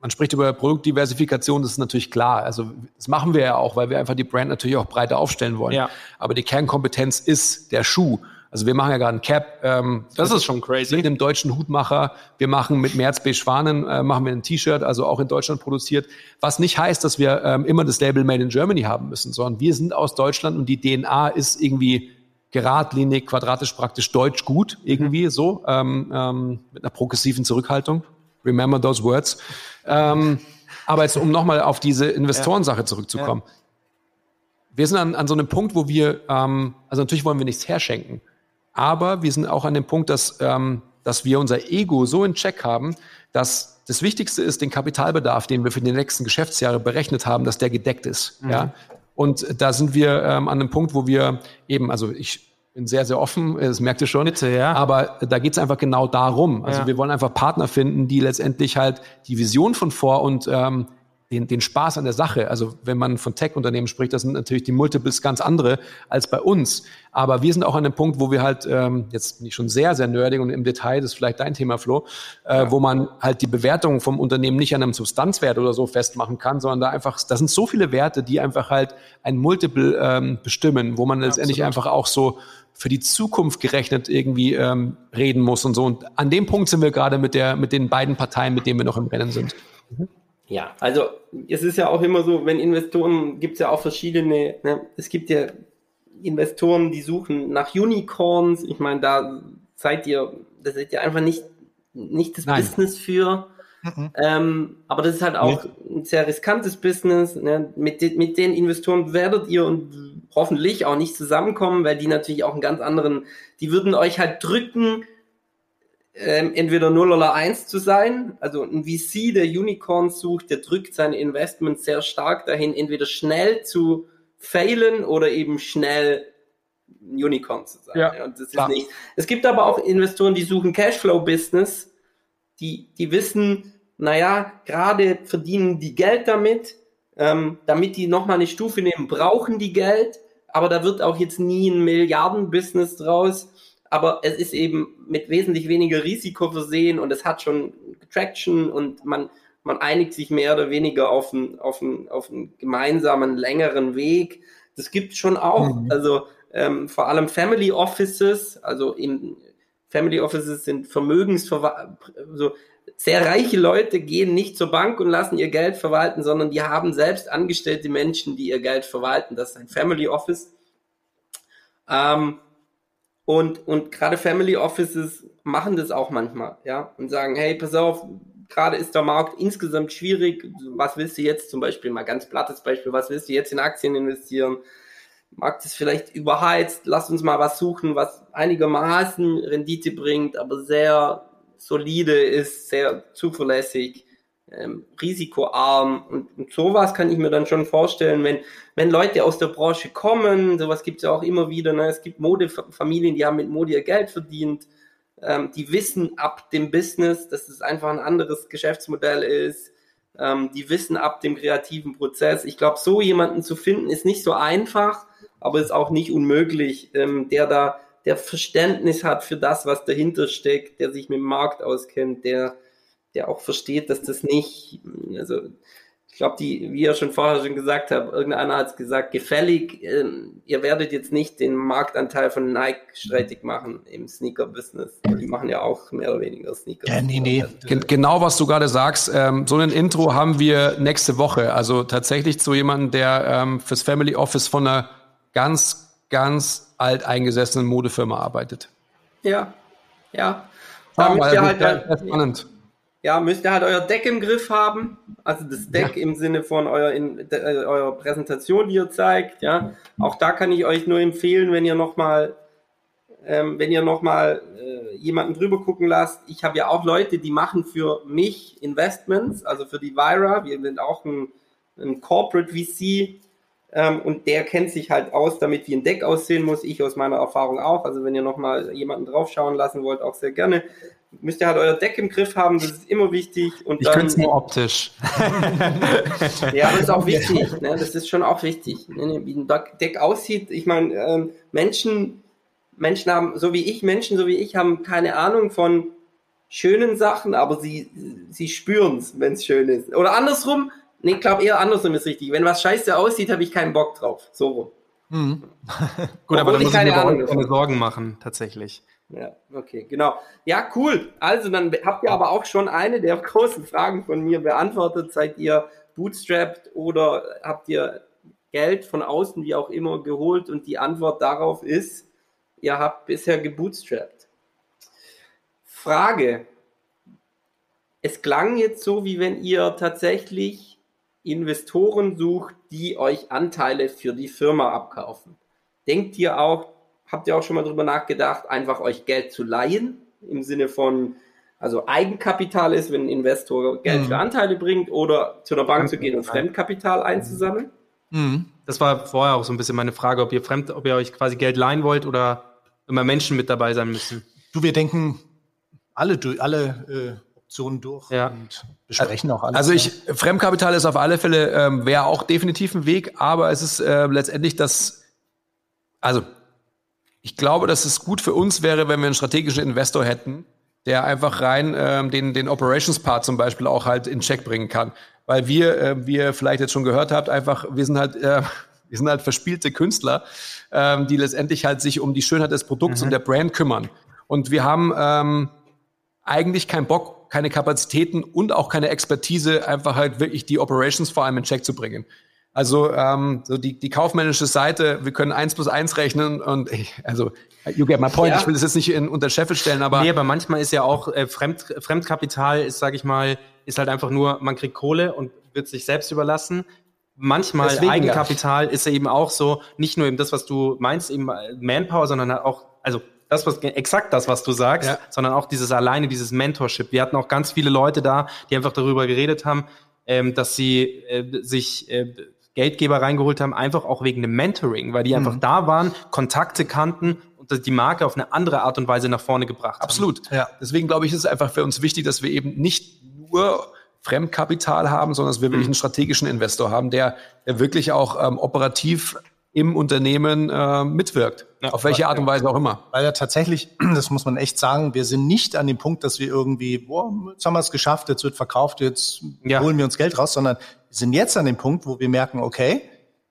[SPEAKER 4] man spricht über Produktdiversifikation, das ist natürlich klar. Also das machen wir ja auch, weil wir einfach die Brand natürlich auch breiter aufstellen wollen. Ja. Aber die Kernkompetenz ist der Schuh. Also wir machen ja gerade ein Cap.
[SPEAKER 1] Ähm, das ist schon crazy.
[SPEAKER 4] Mit dem deutschen Hutmacher. Wir machen mit Merz B. Schwanen, äh, machen wir ein T-Shirt, also auch in Deutschland produziert. Was nicht heißt, dass wir ähm, immer das Label Made in Germany haben müssen, sondern wir sind aus Deutschland und die DNA ist irgendwie geradlinig, quadratisch praktisch deutsch gut, irgendwie mhm. so, ähm, ähm, mit einer progressiven Zurückhaltung. Remember those words. Ähm, aber jetzt, um nochmal auf diese Investorensache zurückzukommen. Ja. Wir sind an, an so einem Punkt, wo wir, ähm, also natürlich wollen wir nichts herschenken, aber wir sind auch an dem Punkt, dass, ähm, dass wir unser Ego so in Check haben, dass das Wichtigste ist, den Kapitalbedarf, den wir für die nächsten Geschäftsjahre berechnet haben, dass der gedeckt ist. Mhm. Ja? Und da sind wir ähm, an einem Punkt, wo wir eben, also ich bin sehr, sehr offen, das merkt ihr schon.
[SPEAKER 1] Bitte, ja.
[SPEAKER 4] Aber da geht es einfach genau darum. Also ja. wir wollen einfach Partner finden, die letztendlich halt die Vision von vor und ähm, den, den Spaß an der Sache. Also wenn man von Tech-Unternehmen spricht, das sind natürlich die Multiples ganz andere als bei uns. Aber wir sind auch an dem Punkt, wo wir halt, ähm, jetzt bin ich schon sehr, sehr nerdig und im Detail, das ist vielleicht dein Thema, Flo, äh, ja. wo man halt die Bewertung vom Unternehmen nicht an einem Substanzwert oder so festmachen kann, sondern da einfach, da sind so viele Werte, die einfach halt ein Multiple ähm, bestimmen, wo man letztendlich Absolut. einfach auch so für die Zukunft gerechnet irgendwie ähm, reden muss und so. Und an dem Punkt sind wir gerade mit der, mit den beiden Parteien, mit denen wir noch im Rennen sind.
[SPEAKER 3] Mhm. Ja, also es ist ja auch immer so, wenn Investoren, gibt es ja auch verschiedene, ne? es gibt ja Investoren, die suchen nach Unicorns. Ich meine, da seid ihr, da seid ihr einfach nicht, nicht das Nein. Business für. Mhm. Ähm, aber das ist halt auch nee. ein sehr riskantes Business. Ne? Mit, de mit den Investoren werdet ihr und hoffentlich auch nicht zusammenkommen, weil die natürlich auch einen ganz anderen, die würden euch halt drücken, ähm, entweder 0 oder 1 zu sein. Also ein VC, der Unicorns sucht, der drückt seine Investments sehr stark dahin, entweder schnell zu failen oder eben schnell Unicorn zu sein. Ja, und das ist nicht. Es gibt aber auch Investoren, die suchen Cashflow-Business, die, die wissen, naja, gerade verdienen die Geld damit, ähm, damit die nochmal eine Stufe nehmen, brauchen die Geld, aber da wird auch jetzt nie ein Milliardenbusiness draus. Aber es ist eben mit wesentlich weniger Risiko versehen und es hat schon Traction und man, man einigt sich mehr oder weniger auf einen, auf einen, auf einen gemeinsamen, längeren Weg. Das gibt schon auch. Mhm. Also ähm, vor allem Family Offices, also in Family Offices sind Vermögensverwaltung, so sehr reiche Leute gehen nicht zur Bank und lassen ihr Geld verwalten, sondern die haben selbst angestellte Menschen, die ihr Geld verwalten. Das ist ein Family Office. Ähm, und, und gerade Family Offices machen das auch manchmal, ja, und sagen, hey, pass auf, gerade ist der Markt insgesamt schwierig. Was willst du jetzt zum Beispiel, mal ganz plattes Beispiel, was willst du jetzt in Aktien investieren? Markt ist vielleicht überheizt, lass uns mal was suchen, was einigermaßen Rendite bringt, aber sehr solide ist, sehr zuverlässig, ähm, risikoarm und, und sowas kann ich mir dann schon vorstellen, wenn, wenn Leute aus der Branche kommen, sowas gibt es ja auch immer wieder, ne? es gibt Modefamilien, die haben mit Mode ihr Geld verdient, ähm, die wissen ab dem Business, dass es einfach ein anderes Geschäftsmodell ist, ähm, die wissen ab dem kreativen Prozess. Ich glaube, so jemanden zu finden ist nicht so einfach, aber ist auch nicht unmöglich, ähm, der da der Verständnis hat für das, was dahinter steckt, der sich mit dem Markt auskennt, der, der auch versteht, dass das nicht, also ich glaube, die, wie ihr schon vorher schon gesagt habt, irgendeiner hat es gesagt, gefällig, äh, ihr werdet jetzt nicht den Marktanteil von Nike streitig machen im Sneaker-Business. Die machen ja auch mehr oder weniger Sneaker. Ja,
[SPEAKER 4] nee, nee. Gen genau, was du gerade sagst. Ähm, so ein Intro haben wir nächste Woche. Also tatsächlich zu jemandem, der ähm, fürs Family Office von einer ganz, ganz alteingesessenen Modefirma arbeitet.
[SPEAKER 3] Ja, ja. Da müsst ihr halt, halt spannend. Ja, müsst ihr halt euer Deck im Griff haben. Also das Deck ja. im Sinne von in, äh, eurer Präsentation, die ihr zeigt. Ja, auch da kann ich euch nur empfehlen, wenn ihr nochmal ähm, wenn ihr nochmal äh, jemanden drüber gucken lasst. Ich habe ja auch Leute, die machen für mich Investments, also für die Vira. Wir sind auch ein, ein Corporate VC ähm, und der kennt sich halt aus, damit wie ein Deck aussehen muss. Ich aus meiner Erfahrung auch. Also wenn ihr nochmal jemanden draufschauen lassen wollt, auch sehr gerne. Müsst ihr halt euer Deck im Griff haben, das ist immer wichtig. Und
[SPEAKER 1] ich könnte es nur optisch.
[SPEAKER 3] ja, das ist auch wichtig. Ne? Das ist schon auch wichtig, ne? wie ein Deck aussieht. Ich meine, ähm, Menschen, Menschen haben, so wie ich, Menschen, so wie ich, haben keine Ahnung von schönen Sachen, aber sie, sie spüren es, wenn es schön ist. Oder andersrum, Nee, ich glaube eher andersrum ist richtig. Wenn was scheiße aussieht, habe ich keinen Bock drauf. So rum.
[SPEAKER 1] Mhm. Gut, aber dann muss keine ich mir Ahnung keine Sorgen machen, tatsächlich.
[SPEAKER 3] Ja, okay, genau. Ja, cool. Also dann habt ihr aber auch schon eine der großen Fragen von mir beantwortet. Seid ihr bootstrapped oder habt ihr Geld von außen, wie auch immer, geholt? Und die Antwort darauf ist, ihr habt bisher gebootstrapped. Frage. Es klang jetzt so, wie wenn ihr tatsächlich Investoren sucht, die euch Anteile für die Firma abkaufen. Denkt ihr auch, habt ihr auch schon mal drüber nachgedacht, einfach euch Geld zu leihen? Im Sinne von, also Eigenkapital ist, wenn ein Investor Geld mhm. für Anteile bringt oder zu einer Bank zu gehen und Fremdkapital einzusammeln?
[SPEAKER 1] Mhm. Das war vorher auch so ein bisschen meine Frage, ob ihr fremd, ob ihr euch quasi Geld leihen wollt oder immer Menschen mit dabei sein müssen.
[SPEAKER 5] Du, wir denken alle, alle äh, Optionen durch
[SPEAKER 4] ja. und besprechen auch alles. Also ich, Fremdkapital ist auf alle Fälle, ähm, wäre auch definitiv ein Weg, aber es ist äh, letztendlich das, also ich glaube, dass es gut für uns wäre, wenn wir einen strategischen Investor hätten, der einfach rein ähm, den, den Operations-Part zum Beispiel auch halt in Check bringen kann. Weil wir, äh, wie ihr vielleicht jetzt schon gehört habt, einfach, wir sind halt, äh, wir sind halt verspielte Künstler, ähm, die letztendlich halt sich um die Schönheit des Produkts mhm. und der Brand kümmern. Und wir haben ähm, eigentlich keinen Bock, keine Kapazitäten und auch keine Expertise, einfach halt wirklich die Operations vor allem in Check zu bringen. Also ähm, so die, die kaufmännische Seite, wir können eins plus eins rechnen und also you get my point. Ja. Ich will das jetzt nicht in, unter Scheffel stellen, aber
[SPEAKER 1] nee, aber manchmal ist ja auch äh, Fremd, Fremdkapital ist, sage ich mal, ist halt einfach nur, man kriegt Kohle und wird sich selbst überlassen. Manchmal Deswegen, Eigenkapital ja. ist ja eben auch so, nicht nur eben das, was du meinst, eben Manpower, sondern halt auch, also das, was exakt das, was du sagst, ja. sondern auch dieses alleine, dieses Mentorship. Wir hatten auch ganz viele Leute da, die einfach darüber geredet haben, ähm, dass sie äh, sich äh, Geldgeber reingeholt haben, einfach auch wegen dem Mentoring, weil die mhm. einfach da waren, Kontakte kannten und die Marke auf eine andere Art und Weise nach vorne gebracht
[SPEAKER 4] Absolut. haben. Absolut. Ja. Deswegen glaube ich, ist es einfach für uns wichtig, dass wir eben nicht nur Fremdkapital haben, sondern dass wir wirklich einen strategischen Investor haben, der, der wirklich auch ähm, operativ im Unternehmen äh, mitwirkt. Ja, auf welche Art und Weise auch immer.
[SPEAKER 5] Weil ja tatsächlich, das muss man echt sagen, wir sind nicht an dem Punkt, dass wir irgendwie, boah, jetzt haben wir es geschafft, jetzt wird verkauft, jetzt ja. holen wir uns Geld raus, sondern wir sind jetzt an dem Punkt, wo wir merken, okay,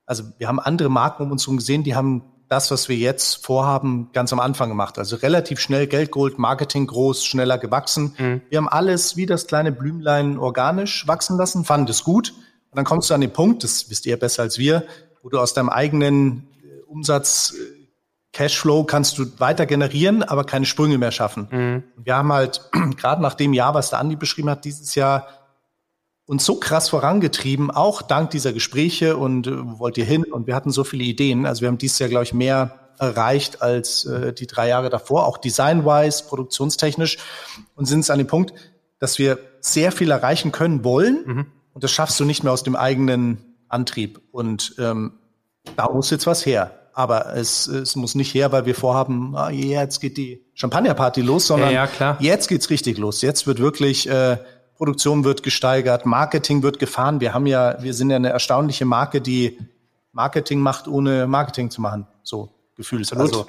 [SPEAKER 5] also wir haben andere Marken um uns herum gesehen, die haben das, was wir jetzt vorhaben, ganz am Anfang gemacht. Also relativ schnell Geld geholt, Marketing groß, schneller gewachsen. Mhm. Wir haben alles wie das kleine Blümlein organisch wachsen lassen, fanden es gut. Und dann kommst du an den Punkt, das wisst ihr besser als wir, wo du aus deinem eigenen äh, Umsatz äh, Cashflow kannst du weiter generieren, aber keine Sprünge mehr schaffen. Mhm. Wir haben halt gerade nach dem Jahr, was der Andi beschrieben hat, dieses Jahr uns so krass vorangetrieben, auch dank dieser Gespräche und äh, wo wollt ihr hin? Und wir hatten so viele Ideen. Also wir haben dieses Jahr, glaube ich, mehr erreicht als äh, die drei Jahre davor, auch design-wise, produktionstechnisch und sind es an dem Punkt, dass wir sehr viel erreichen können wollen mhm. und das schaffst du nicht mehr aus dem eigenen Antrieb. Und ähm, da muss jetzt was her. Aber es, es muss nicht her, weil wir vorhaben, ah, jetzt geht die Champagnerparty los, sondern ja, ja, jetzt geht's richtig los. Jetzt wird wirklich äh, Produktion wird gesteigert, Marketing wird gefahren. Wir haben ja, wir sind ja eine erstaunliche Marke, die Marketing macht, ohne Marketing zu machen. So gefühlt. Also,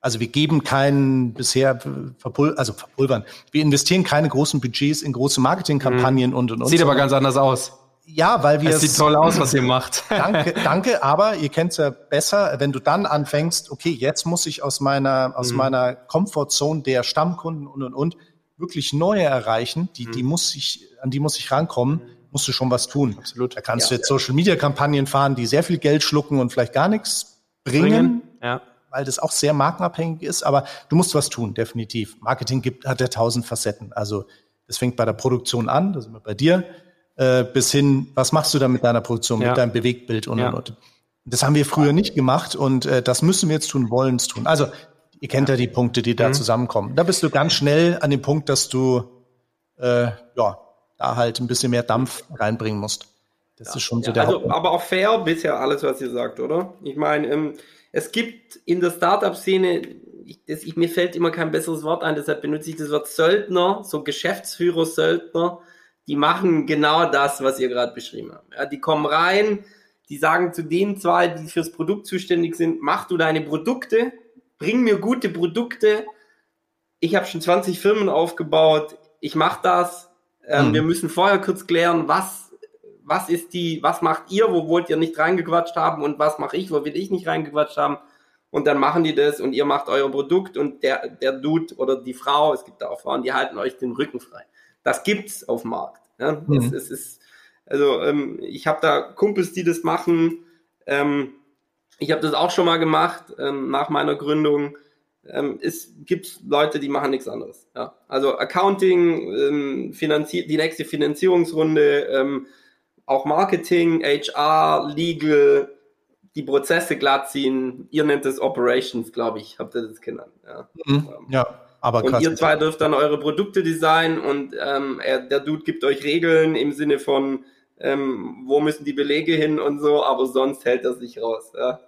[SPEAKER 5] also wir geben keinen bisher verpul also verpulvern. Wir investieren keine großen Budgets in große Marketingkampagnen mhm. und und und.
[SPEAKER 1] Sieht aber ganz anders aus.
[SPEAKER 5] Ja, weil wir
[SPEAKER 1] es sieht toll aus, was ihr macht.
[SPEAKER 5] danke, danke. Aber ihr kennt es ja besser, wenn du dann anfängst. Okay, jetzt muss ich aus meiner aus mhm. meiner Comfortzone der Stammkunden und und und wirklich neue erreichen, die, die mhm. muss ich, an die muss ich rankommen, musst du schon was tun. Absolut. Da kannst ja. du jetzt Social Media Kampagnen fahren, die sehr viel Geld schlucken und vielleicht gar nichts bringen, bringen. Ja. weil das auch sehr markenabhängig ist, aber du musst was tun, definitiv. Marketing gibt, hat ja tausend Facetten. Also das fängt bei der Produktion an, das sind wir bei dir, äh, bis hin, was machst du da mit deiner Produktion, ja. mit deinem Bewegtbild und, ja. und, und. Das haben wir früher nicht gemacht und äh, das müssen wir jetzt tun, wollen es tun. Also Ihr kennt ja, die Punkte, die da mhm. zusammenkommen. Da bist du ganz schnell an dem Punkt, dass du äh, ja da halt ein bisschen mehr Dampf reinbringen musst.
[SPEAKER 3] Das ja. ist schon so ja, der also, Aber auch fair bisher alles, was ihr sagt, oder? Ich meine, ähm, es gibt in der Startup-Szene, ich, ich, mir fällt immer kein besseres Wort ein, deshalb benutze ich das Wort Söldner, so Geschäftsführer-Söldner, die machen genau das, was ihr gerade beschrieben habt. Ja, die kommen rein, die sagen zu den zwei, die fürs Produkt zuständig sind, mach du deine Produkte, bring mir gute Produkte. Ich habe schon 20 Firmen aufgebaut. Ich mache das. Ähm, mhm. Wir müssen vorher kurz klären, was, was ist die, was macht ihr, wo wollt ihr nicht reingequatscht haben und was mache ich, wo will ich nicht reingequatscht haben. Und dann machen die das und ihr macht euer Produkt und der, der Dude oder die Frau, es gibt da auch Frauen, die halten euch den Rücken frei. Das gibt's auf dem Markt. Ja? Mhm. Es, es ist, also ähm, ich habe da Kumpels, die das machen. Ähm, ich habe das auch schon mal gemacht ähm, nach meiner Gründung. Ähm, es gibt Leute, die machen nichts anderes. Ja. Also Accounting, ähm, die nächste Finanzierungsrunde, ähm, auch Marketing, HR, Legal, die Prozesse glatt ziehen. Ihr nennt es Operations, glaube ich, habt ihr das genannt. Ja,
[SPEAKER 5] mhm. Ähm, ja aber
[SPEAKER 3] Und ihr zwei dürft dann eure Produkte designen und ähm, er, der Dude gibt euch Regeln im Sinne von ähm, wo müssen die Belege hin und so, aber sonst hält er sich raus. Ja.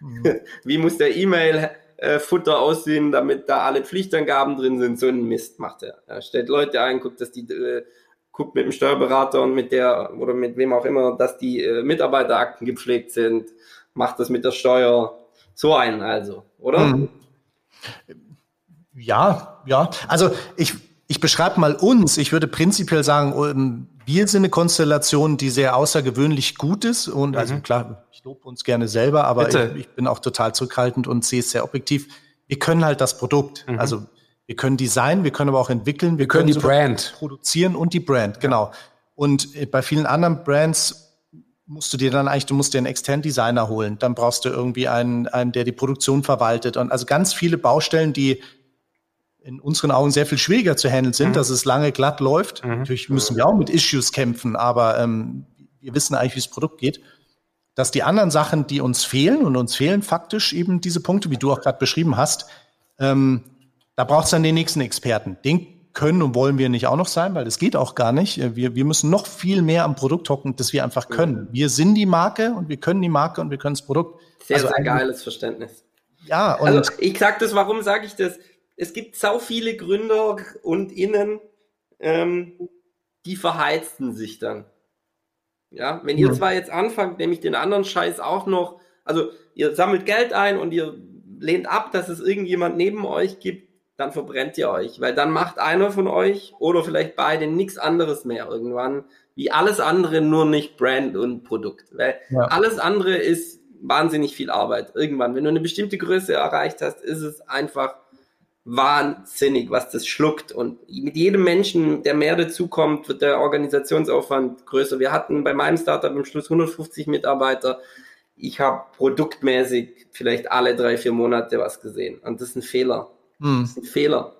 [SPEAKER 3] Mhm. Wie muss der E-Mail-Futter äh, aussehen, damit da alle Pflichtangaben drin sind? So ein Mist macht er. Er stellt Leute ein, guckt, dass die äh, guckt mit dem Steuerberater und mit der oder mit wem auch immer, dass die äh, Mitarbeiterakten gepflegt sind, macht das mit der Steuer so ein, also, oder? Mhm.
[SPEAKER 5] Ja, ja. Also ich, ich beschreibe mal uns. Ich würde prinzipiell sagen, ähm, wir sind eine Konstellation, die sehr außergewöhnlich gut ist. Und also mhm. klar, ich lobe uns gerne selber, aber ich, ich, bin auch total zurückhaltend und sehe es sehr objektiv. Wir können halt das Produkt. Mhm. Also wir können Design, wir können aber auch entwickeln, wir, wir können, können, die Brand produzieren und die Brand, genau. Und äh, bei vielen anderen Brands musst du dir dann eigentlich, du musst dir einen externen Designer holen. Dann brauchst du irgendwie einen, einen, der die Produktion verwaltet. Und also ganz viele Baustellen, die in unseren Augen sehr viel schwieriger zu handeln sind, mhm. dass es lange glatt läuft. Mhm. Natürlich müssen wir auch mit Issues kämpfen, aber ähm, wir wissen eigentlich, wie das Produkt geht. Dass die anderen Sachen, die uns fehlen, und uns fehlen faktisch eben diese Punkte, wie du auch gerade beschrieben hast, ähm, da braucht es dann den nächsten Experten. Den können und wollen wir nicht auch noch sein, weil das geht auch gar nicht. Wir, wir müssen noch viel mehr am Produkt hocken, das wir einfach können. Wir sind die Marke und wir können die Marke und wir können das Produkt.
[SPEAKER 3] Sehr, also sehr geiles Verständnis.
[SPEAKER 5] Ja,
[SPEAKER 3] und also ich sag das, warum sage ich das? Es gibt sau viele Gründer und Innen, ähm, die verheizten sich dann. Ja, wenn ihr zwar jetzt anfangt, nämlich den anderen Scheiß auch noch, also ihr sammelt Geld ein und ihr lehnt ab, dass es irgendjemand neben euch gibt, dann verbrennt ihr euch, weil dann macht einer von euch oder vielleicht beide nichts anderes mehr irgendwann, wie alles andere, nur nicht Brand und Produkt. Weil ja. alles andere ist wahnsinnig viel Arbeit. Irgendwann, wenn du eine bestimmte Größe erreicht hast, ist es einfach wahnsinnig, was das schluckt. Und mit jedem Menschen, der mehr dazukommt, wird der Organisationsaufwand größer. Wir hatten bei meinem Startup am Schluss 150 Mitarbeiter. Ich habe produktmäßig vielleicht alle drei, vier Monate was gesehen. Und das ist ein Fehler. Hm. Das ist ein Fehler.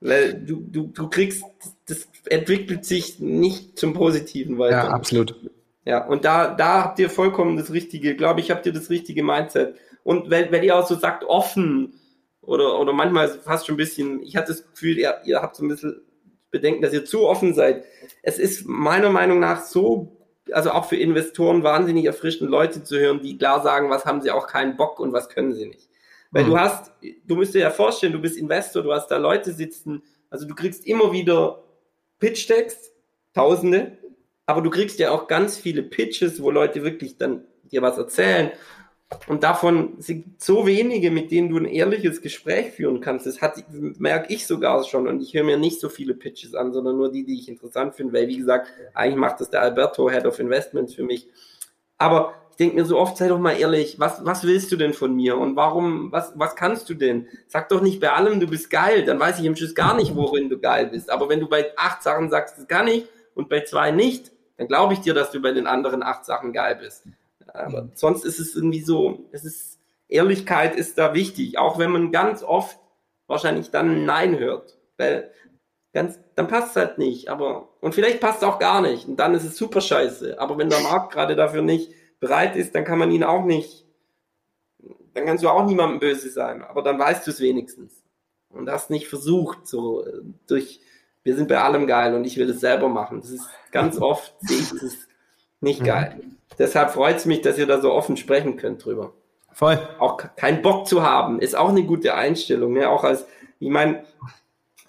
[SPEAKER 3] Weil du, du, du kriegst, das entwickelt sich nicht zum Positiven weiter.
[SPEAKER 4] Ja, absolut.
[SPEAKER 3] Ja, und da, da habt ihr vollkommen das richtige, glaube ich, habt ihr das richtige Mindset. Und wenn, wenn ihr auch so sagt, offen, oder, oder manchmal fast schon ein bisschen, ich hatte das Gefühl, ihr, ihr habt so ein bisschen Bedenken, dass ihr zu offen seid. Es ist meiner Meinung nach so, also auch für Investoren wahnsinnig erfrischend, Leute zu hören, die klar sagen, was haben sie auch keinen Bock und was können sie nicht. Weil mhm. du hast, du musst dir ja vorstellen, du bist Investor, du hast da Leute sitzen, also du kriegst immer wieder Pitch-Decks, Tausende, aber du kriegst ja auch ganz viele Pitches, wo Leute wirklich dann dir was erzählen und davon sind so wenige, mit denen du ein ehrliches Gespräch führen kannst. Das hat, merke ich sogar schon. Und ich höre mir nicht so viele Pitches an, sondern nur die, die ich interessant finde. Weil, wie gesagt, eigentlich macht das der Alberto, Head of Investments für mich. Aber ich denke mir so oft, sei doch mal ehrlich, was, was willst du denn von mir? Und warum, was, was kannst du denn? Sag doch nicht bei allem, du bist geil. Dann weiß ich im Schluss gar nicht, worin du geil bist. Aber wenn du bei acht Sachen sagst, das kann ich, und bei zwei nicht, dann glaube ich dir, dass du bei den anderen acht Sachen geil bist. Aber sonst ist es irgendwie so, es ist, Ehrlichkeit ist da wichtig, auch wenn man ganz oft wahrscheinlich dann Nein hört. Weil ganz, dann passt es halt nicht. Aber, und vielleicht passt es auch gar nicht. Und dann ist es super scheiße. Aber wenn der Markt gerade dafür nicht bereit ist, dann kann man ihn auch nicht, dann kannst du auch niemandem böse sein. Aber dann weißt du es wenigstens. Und hast nicht versucht, so durch, wir sind bei allem geil und ich will es selber machen. Das ist ganz oft, sehe ich das nicht mhm. geil. Deshalb freut es mich, dass ihr da so offen sprechen könnt drüber.
[SPEAKER 4] Voll.
[SPEAKER 3] Auch keinen Bock zu haben, ist auch eine gute Einstellung. Ne? Auch als, ich meine,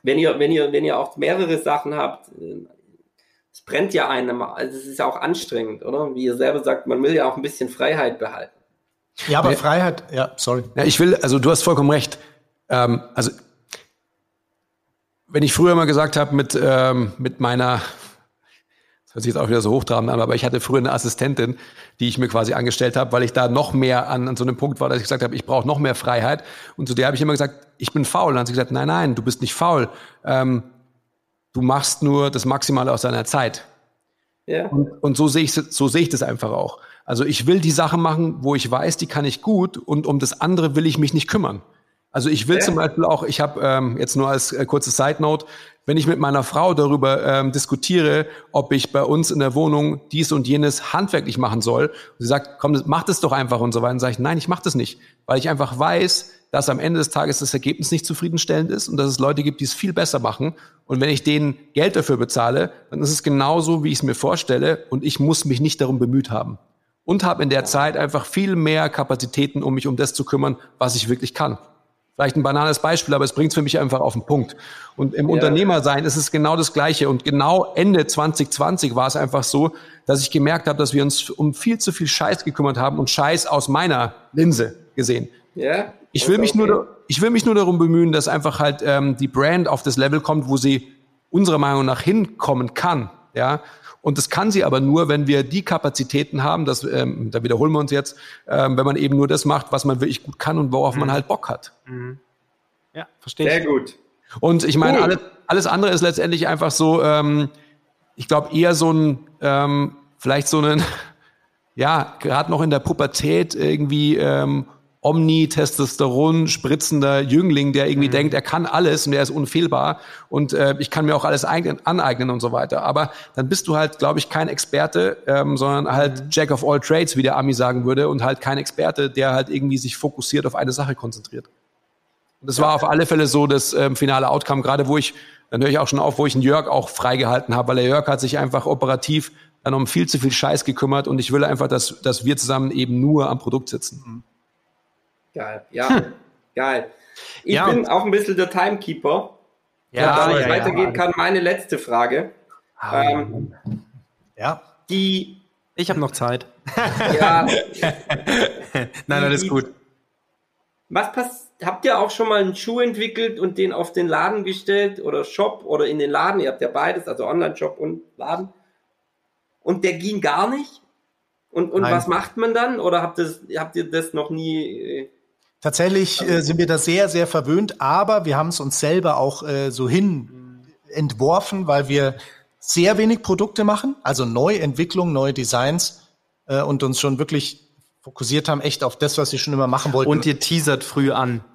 [SPEAKER 3] wenn ihr, wenn ihr, wenn ihr auch mehrere Sachen habt, äh, es brennt ja einem, also es ist ja auch anstrengend, oder? Wie ihr selber sagt, man will ja auch ein bisschen Freiheit behalten.
[SPEAKER 4] Ja, aber Freiheit, ja, sorry. Ja, ich will, also du hast vollkommen recht. Ähm, also wenn ich früher mal gesagt habe, mit, ähm, mit meiner hört sich jetzt auch wieder so hochtrabend an, aber ich hatte früher eine Assistentin, die ich mir quasi angestellt habe, weil ich da noch mehr an, an so einem Punkt war, dass ich gesagt habe, ich brauche noch mehr Freiheit. Und zu der habe ich immer gesagt, ich bin faul. Und dann hat sie gesagt, nein, nein, du bist nicht faul. Ähm, du machst nur das Maximale aus deiner Zeit. Ja. Und, und so sehe ich so sehe ich das einfach auch. Also ich will die Sachen machen, wo ich weiß, die kann ich gut, und um das andere will ich mich nicht kümmern. Also ich will ja. zum Beispiel auch, ich habe ähm, jetzt nur als äh, kurze Side Note, wenn ich mit meiner Frau darüber ähm, diskutiere, ob ich bei uns in der Wohnung dies und jenes handwerklich machen soll, und sie sagt, komm, mach das doch einfach und so weiter, dann sage ich, nein, ich mache das nicht, weil ich einfach weiß, dass am Ende des Tages das Ergebnis nicht zufriedenstellend ist und dass es Leute gibt, die es viel besser machen. Und wenn ich denen Geld dafür bezahle, dann ist es genauso, wie ich es mir vorstelle und ich muss mich nicht darum bemüht haben. Und habe in der Zeit einfach viel mehr Kapazitäten, um mich um das zu kümmern, was ich wirklich kann. Vielleicht ein banales Beispiel, aber es bringt es für mich einfach auf den Punkt. Und im ja. Unternehmersein ist es genau das Gleiche. Und genau Ende 2020 war es einfach so, dass ich gemerkt habe, dass wir uns um viel zu viel Scheiß gekümmert haben und Scheiß aus meiner Linse gesehen. Ja. Ich will mich okay. nur, ich will mich nur darum bemühen, dass einfach halt ähm, die Brand auf das Level kommt, wo sie unserer Meinung nach hinkommen kann. Ja. Und das kann sie aber nur, wenn wir die Kapazitäten haben, das, ähm, da wiederholen wir uns jetzt, ähm, wenn man eben nur das macht, was man wirklich gut kann und worauf mhm. man halt Bock hat. Mhm.
[SPEAKER 3] Ja, verstehe Sehr gut.
[SPEAKER 4] Und ich meine, cool. alles, alles andere ist letztendlich einfach so, ähm, ich glaube, eher so ein, ähm, vielleicht so ein, ja, gerade noch in der Pubertät irgendwie ähm, Omni-Testosteron spritzender Jüngling, der irgendwie mhm. denkt, er kann alles und er ist unfehlbar und äh, ich kann mir auch alles eignen, aneignen und so weiter. Aber dann bist du halt, glaube ich, kein Experte, ähm, sondern halt mhm. Jack of all Trades, wie der Ami sagen würde, und halt kein Experte, der halt irgendwie sich fokussiert auf eine Sache konzentriert. Und das ja. war auf alle Fälle so das ähm, finale Outcome, gerade wo ich, dann höre ich auch schon auf, wo ich einen Jörg auch freigehalten habe, weil der Jörg hat sich einfach operativ dann um viel zu viel Scheiß gekümmert und ich will einfach, dass, dass wir zusammen eben nur am Produkt sitzen. Mhm.
[SPEAKER 3] Geil, ja, hm. geil. Ich ja, bin auch ein bisschen der Timekeeper. Ja, ja, es weitergehen ja, kann, meine letzte Frage. Ähm,
[SPEAKER 5] Ja.
[SPEAKER 3] die,
[SPEAKER 1] Ich habe noch Zeit.
[SPEAKER 3] ja,
[SPEAKER 1] Nein, alles gut.
[SPEAKER 3] was passt, habt ihr auch schon mal einen Schuh entwickelt und den auf den Laden gestellt oder Shop oder in den Laden? Ihr habt ja beides, also Online-Shop und Laden. Und der ging gar nicht? Und, und
[SPEAKER 5] Nein.
[SPEAKER 3] was macht man dann? Oder habt ihr, habt ihr das noch nie?
[SPEAKER 5] Tatsächlich äh, sind wir da sehr, sehr verwöhnt, aber wir haben es uns selber auch äh, so hin entworfen, weil wir sehr wenig Produkte machen, also Neuentwicklung, neue Designs äh, und uns schon wirklich fokussiert haben, echt auf das, was wir schon immer machen wollten.
[SPEAKER 1] Und ihr teasert früh an.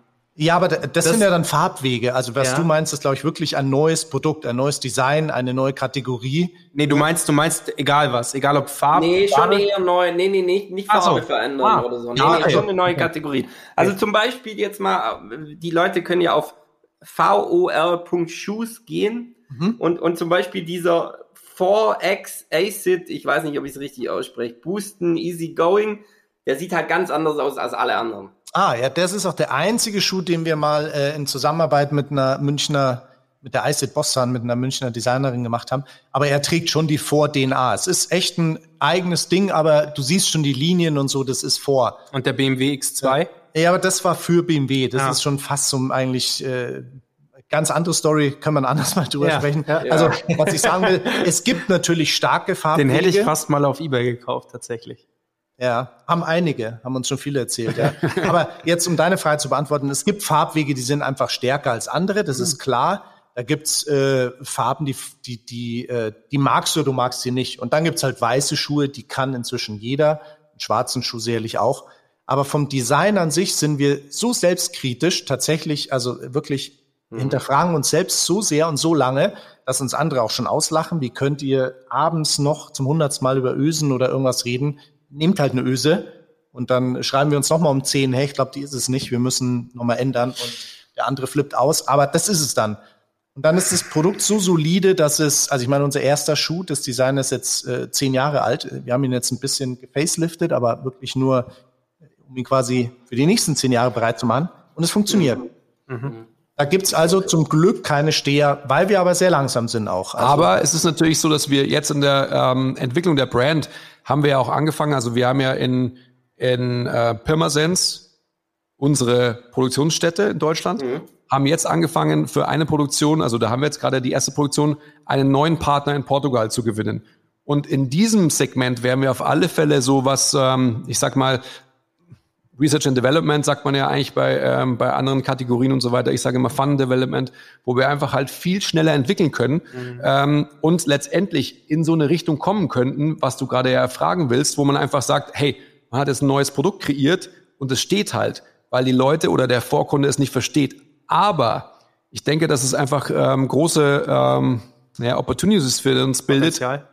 [SPEAKER 5] Ja, aber da- das, sind ja dann Farbwege. Also was
[SPEAKER 1] Ja.
[SPEAKER 5] du meinst, ist, glaube ich, wirklich ein neues Produkt, ein neues Design, eine neue Kategorie.
[SPEAKER 1] Nee, du meinst, du meinst egal was, egal ob Farbe.
[SPEAKER 3] Nee, schon
[SPEAKER 1] Farbe-
[SPEAKER 3] eher neu. Nee, nee, nee, nicht
[SPEAKER 1] Ach so.
[SPEAKER 3] Farbe verändern
[SPEAKER 1] Ah.
[SPEAKER 3] oder so. Nee,
[SPEAKER 1] Ah,
[SPEAKER 3] nee,
[SPEAKER 1] okay.
[SPEAKER 3] schon eine neue Kategorie. Also zum Beispiel jetzt mal, die Leute können ja auf vol.shoes gehen
[SPEAKER 1] Mhm.
[SPEAKER 3] und, und zum Beispiel dieser 4X Acid, ich weiß nicht, ob ich es richtig ausspreche, Boosten, Easy Going, der sieht halt ganz anders aus als alle anderen.
[SPEAKER 5] Ah, ja, das ist auch der einzige Schuh, den wir mal äh, in Zusammenarbeit mit einer Münchner, mit der Isid Bossan, mit einer Münchner Designerin gemacht haben. Aber er trägt schon die Vor-DNA. Es ist echt ein eigenes Ding, aber du siehst schon die Linien und so, das ist vor.
[SPEAKER 1] Und der BMW X2.
[SPEAKER 5] Ja, aber das war für BMW. Das
[SPEAKER 1] Ja.
[SPEAKER 5] ist schon fast so eigentlich äh, ganz andere Story, kann man anders mal drüber
[SPEAKER 1] Ja,
[SPEAKER 5] sprechen. Also, was ich sagen will, es gibt natürlich starke Farbwege.
[SPEAKER 1] Den hätte ich fast mal auf Ebay gekauft, tatsächlich.
[SPEAKER 5] Ja, haben einige, haben uns schon viele erzählt. Ja. Aber jetzt, um deine Frage zu beantworten, es gibt Farbwege, die sind einfach stärker als andere, das ist klar. Da gibt's äh, Farben, die, die, die, äh, die magst du, du magst sie nicht. Und dann gibt's halt weiße Schuhe, die kann inzwischen jeder, einen schwarzen Schuh sicherlich auch. Aber vom Design an sich sind wir so selbstkritisch, tatsächlich, also wirklich hinterfragen uns selbst so sehr und so lange, dass uns andere auch schon auslachen. Wie könnt ihr abends noch zum hundertsten Mal über Ösen oder irgendwas reden? Nehmt halt eine Öse und dann schreiben wir uns nochmal um 10, hey, ich glaube, die ist es nicht, wir müssen nochmal ändern und der andere flippt aus, aber das ist es dann. Und dann ist das Produkt so solide, dass es, also ich meine, unser erster Schuh, das Design ist jetzt äh, zehn Jahre alt. Wir haben ihn jetzt ein bisschen gefaceliftet, aber wirklich nur, um ihn quasi für die nächsten zehn Jahre bereit zu machen. Und es funktioniert. Da gibt's also zum Glück keine Steher, weil wir aber sehr langsam sind auch. Also,
[SPEAKER 4] Aber es ist natürlich so, dass wir jetzt in der ähm, Entwicklung der Brand haben wir ja auch angefangen. Also wir haben ja in, in äh, Pirmasens unsere Produktionsstätte in Deutschland, haben jetzt angefangen für eine Produktion, also da haben wir jetzt gerade die erste Produktion, einen neuen Partner in Portugal zu gewinnen. Und in diesem Segment werden wir auf alle Fälle so was, ähm, ich sag mal, Research and Development sagt man ja eigentlich bei, ähm, bei anderen Kategorien und so weiter. Ich sage immer Fun Development, wo wir einfach halt viel schneller entwickeln können ähm, und letztendlich in so eine Richtung kommen könnten, was du gerade ja fragen willst, wo man einfach sagt, hey, man hat jetzt ein neues Produkt kreiert und es steht halt, weil die Leute oder der Vorkunde es nicht versteht. Aber ich denke, dass es einfach ähm, große ähm, ja, Opportunities für uns bildet,
[SPEAKER 1] Potenzial.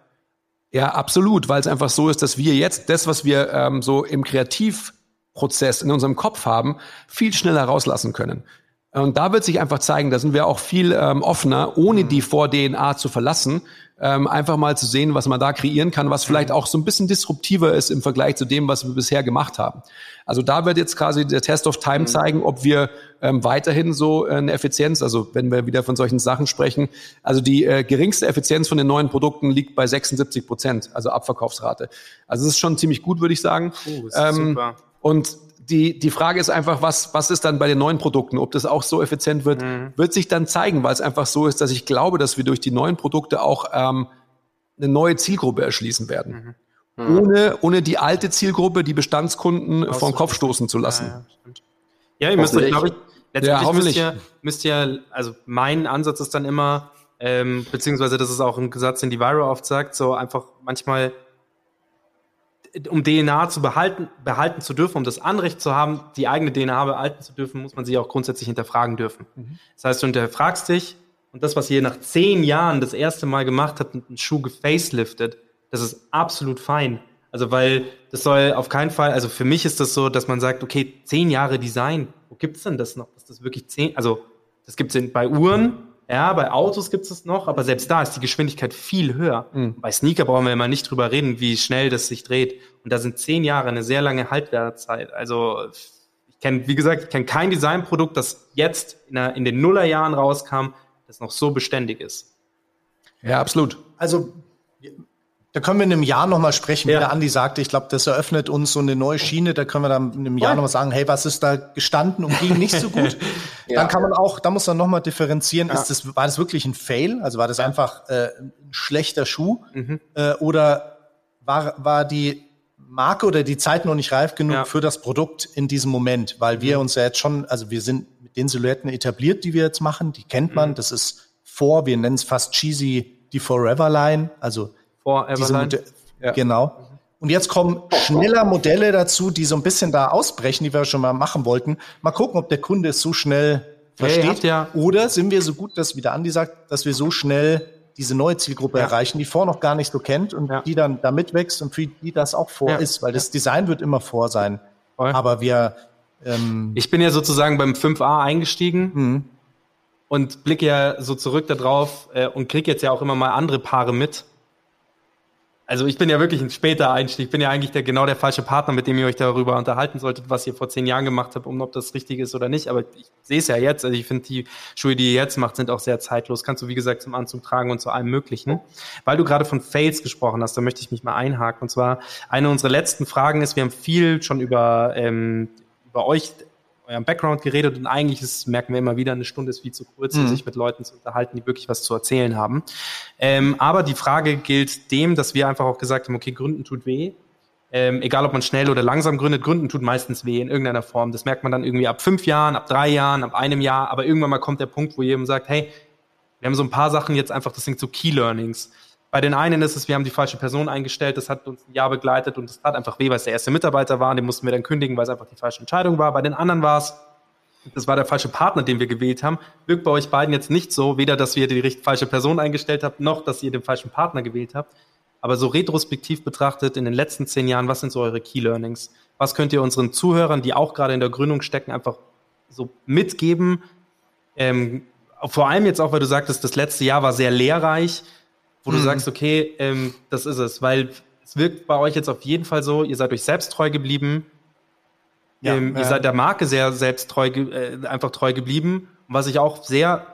[SPEAKER 4] ja, absolut, weil es einfach so ist, dass wir jetzt das, was wir ähm, so im Kreativprozess in unserem Kopf haben, viel schneller rauslassen können. Und da wird sich einfach zeigen, da sind wir auch viel ähm, offener, ohne die Vor-DNA zu verlassen, ähm, einfach mal zu sehen, was man da kreieren kann, was vielleicht auch so ein bisschen disruptiver ist im Vergleich zu dem, was wir bisher gemacht haben. Also da wird jetzt quasi der Test of Time zeigen, ob wir ähm, weiterhin so eine Effizienz, also wenn wir wieder von solchen Sachen sprechen, also die äh, geringste Effizienz von den neuen Produkten liegt bei 76 Prozent, also Abverkaufsrate. Also es ist schon ziemlich gut, würde ich sagen.
[SPEAKER 1] Uh, ist
[SPEAKER 4] Ähm,
[SPEAKER 1] super.
[SPEAKER 4] Und die, die Frage ist einfach, was, was ist dann bei den neuen Produkten? Ob das auch so effizient wird, wird sich dann zeigen, weil es einfach so ist, dass ich glaube, dass wir durch die neuen Produkte auch ähm, eine neue Zielgruppe erschließen werden. Ohne, ohne die alte Zielgruppe, die Bestandskunden vom Kopf stoßen zu lassen.
[SPEAKER 1] Ja, stimmt. Ja, ihr müsst glaube ich, letztendlich müsst
[SPEAKER 4] hoffentlich.
[SPEAKER 1] ihr, müsst ihr, also mein Ansatz ist dann immer, ähm, beziehungsweise das ist auch ein Satz, den die Viro oft sagt, so einfach manchmal, um DNA zu behalten, behalten zu dürfen, um das Anrecht zu haben, die eigene DNA behalten zu dürfen, muss man sie auch grundsätzlich hinterfragen dürfen. Das heißt, du hinterfragst dich und das, was ihr nach zehn Jahren das erste Mal gemacht habt, einen Schuh gefaceliftet, das ist absolut fein. Also, weil das soll auf keinen Fall, also für mich ist das so, dass man sagt, okay, zehn Jahre Design, wo gibt's denn das noch? Ist das wirklich zehn, also das gibt's in, bei Uhren, ja, bei Autos gibt's es noch, aber selbst da ist die Geschwindigkeit viel höher. Bei Sneaker brauchen wir immer nicht drüber reden, wie schnell das sich dreht. Und da sind zehn Jahre eine sehr lange Haltwertzeit. Also ich kenne, wie gesagt, ich kenne kein Designprodukt, das jetzt in, der, in den Nullerjahren rauskam, das noch so beständig ist.
[SPEAKER 4] Ja, absolut.
[SPEAKER 5] Also da können wir in einem Jahr nochmal sprechen,
[SPEAKER 3] Ja.
[SPEAKER 5] wie der Andi sagte. Ich glaube, das eröffnet uns so eine neue Schiene. Da können wir dann in einem Jahr nochmal sagen, hey, was ist da gestanden und ging nicht so gut? Dann kann man auch, da muss man nochmal differenzieren, ist das, war das wirklich ein Fail? Also war das einfach äh, ein schlechter Schuh? Äh, oder war, war die Marke oder die Zeit noch nicht reif genug
[SPEAKER 1] Ja.
[SPEAKER 5] für das Produkt in diesem Moment? Weil wir uns ja jetzt schon, also wir sind mit den Silhouetten etabliert, die wir jetzt machen, die kennt man. Das ist vor, wir nennen es fast cheesy, die Forever Line. Also
[SPEAKER 1] Vor Everline.
[SPEAKER 5] Mode Genau. Und jetzt kommen schneller Modelle dazu, die so ein bisschen da ausbrechen, die wir schon mal machen wollten. Mal gucken, ob der Kunde es so schnell versteht.
[SPEAKER 1] habt ihr-
[SPEAKER 5] Oder sind wir so gut, dass, wie der Andi sagt, dass wir so schnell diese neue Zielgruppe erreichen, die vor noch gar nicht so kennt und
[SPEAKER 1] Ja.
[SPEAKER 5] die dann da mitwächst und für die das auch vor
[SPEAKER 1] Ja.
[SPEAKER 5] ist, weil das Design wird immer vor sein.
[SPEAKER 1] Voll.
[SPEAKER 5] Aber wir, ähm,
[SPEAKER 1] Ich bin ja sozusagen beim 5a eingestiegen
[SPEAKER 5] Mhm.
[SPEAKER 1] und blicke ja so zurück darauf äh, und kriege jetzt ja auch immer mal andere Paare mit. Also ich bin ja wirklich ein später Einstieg. Ich bin ja eigentlich der, genau der falsche Partner, mit dem ihr euch darüber unterhalten solltet, was ihr vor zehn Jahren gemacht habt, um ob das richtig ist oder nicht. Aber ich sehe es ja jetzt. Also ich finde, die Schuhe, die ihr jetzt macht, sind auch sehr zeitlos. Kannst du, wie gesagt, zum Anzug tragen und zu allem Möglichen. Weil du gerade von Fails gesprochen hast, da möchte ich mich mal einhaken. Und zwar, eine unserer letzten Fragen ist, wir haben viel schon über, ähm, über euch, euren Background geredet und eigentlich ist, merken wir immer wieder, eine Stunde ist viel zu kurz, um sich mit Leuten zu unterhalten, die wirklich was zu erzählen haben. Ähm, aber die Frage gilt dem, dass wir einfach auch gesagt haben, okay, Gründen tut weh. Ähm, egal, ob man schnell oder langsam gründet, Gründen tut meistens weh in irgendeiner Form. Das merkt man dann irgendwie ab fünf Jahren, ab drei Jahren, ab einem Jahr. Aber irgendwann mal kommt der Punkt, wo jemand sagt, hey, wir haben so ein paar Sachen jetzt einfach, das sind so Key Learnings. Bei den einen ist es, wir haben die falsche Person eingestellt, das hat uns ein Jahr begleitet und es tat einfach weh, weil es der erste Mitarbeiter war, den mussten wir dann kündigen, weil es einfach die falsche Entscheidung war. Bei den anderen war es, das war der falsche Partner, den wir gewählt haben. Wirkt bei euch beiden jetzt nicht so, weder, dass ihr die falsche Person eingestellt habt, noch, dass ihr den falschen Partner gewählt habt. Aber so retrospektiv betrachtet, in den letzten zehn Jahren, was sind so eure Key Learnings? Was könnt ihr unseren Zuhörern, die auch gerade in der Gründung stecken, einfach so mitgeben? Ähm, vor allem jetzt auch, weil du sagtest, das letzte Jahr war sehr lehrreich, wo
[SPEAKER 5] Mhm.
[SPEAKER 1] du sagst, okay, ähm, das ist es, weil es wirkt bei euch jetzt auf jeden Fall so, ihr seid euch selbst treu geblieben,
[SPEAKER 5] Ja,
[SPEAKER 1] ähm, ihr
[SPEAKER 5] ja.
[SPEAKER 1] seid der Marke sehr selbst treu, äh, einfach treu geblieben. Und was ich auch sehr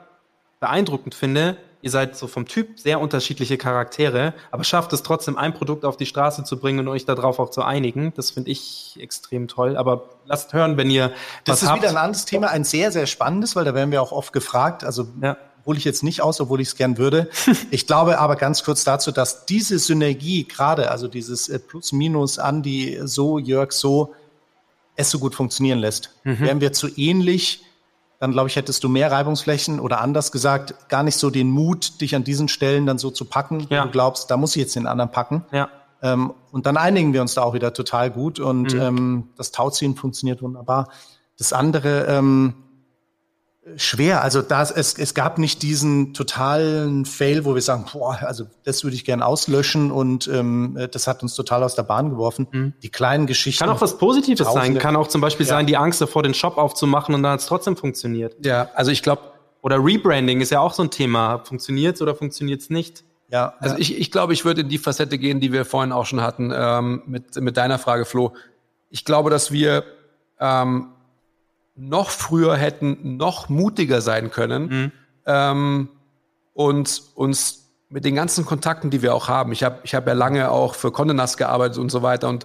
[SPEAKER 1] beeindruckend finde, ihr seid so vom Typ sehr unterschiedliche Charaktere, aber schafft es trotzdem, ein Produkt auf die Straße zu bringen und euch darauf auch zu einigen. Das finde ich extrem toll. Aber lasst hören, wenn ihr
[SPEAKER 5] Das ist
[SPEAKER 1] habt.
[SPEAKER 5] wieder ein anderes Thema, ein sehr, sehr spannendes, weil da werden wir auch oft gefragt. Also
[SPEAKER 1] Ja.
[SPEAKER 5] Hole ich jetzt nicht aus, obwohl ich es gern würde. Ich glaube aber ganz kurz dazu, dass diese Synergie gerade, also dieses äh, Plus-Minus, Andi so, Jörg so, es so gut funktionieren lässt. Wären wir zu ähnlich, dann glaube ich, hättest du mehr Reibungsflächen oder anders gesagt, gar nicht so den Mut, dich an diesen Stellen dann so zu packen,
[SPEAKER 1] Ja.
[SPEAKER 5] du glaubst, da muss ich jetzt den anderen packen.
[SPEAKER 1] Ja.
[SPEAKER 5] Ähm, und dann einigen wir uns da auch wieder total gut
[SPEAKER 1] Mhm.
[SPEAKER 5] und ähm, das Tauziehen funktioniert wunderbar. Das andere ähm, schwer. Also das, es, es gab nicht diesen totalen Fail, wo wir sagen, boah, also das würde ich gern auslöschen und ähm, das hat uns total aus der Bahn geworfen. Die kleinen Geschichten.
[SPEAKER 1] Mhm. Kann auch was Positives sein. Kann auch zum Beispiel
[SPEAKER 5] Ja.
[SPEAKER 1] sein, die Angst davor, den Shop aufzumachen und dann hat es trotzdem funktioniert.
[SPEAKER 4] Ja, also ich glaube,
[SPEAKER 1] Oder Rebranding ist ja auch so ein Thema. Funktioniert's oder funktioniert's nicht?
[SPEAKER 5] ja,
[SPEAKER 4] Also ich, ich glaube, ich würde in die Facette gehen, die wir vorhin auch schon hatten, ähm, mit, mit deiner Frage, Flo. Ich glaube, dass wir ähm, noch früher hätten noch mutiger sein können ähm, und uns mit den ganzen Kontakten, die wir auch haben. Ich habe ich hab ja lange auch für Condé Nast gearbeitet und so weiter und,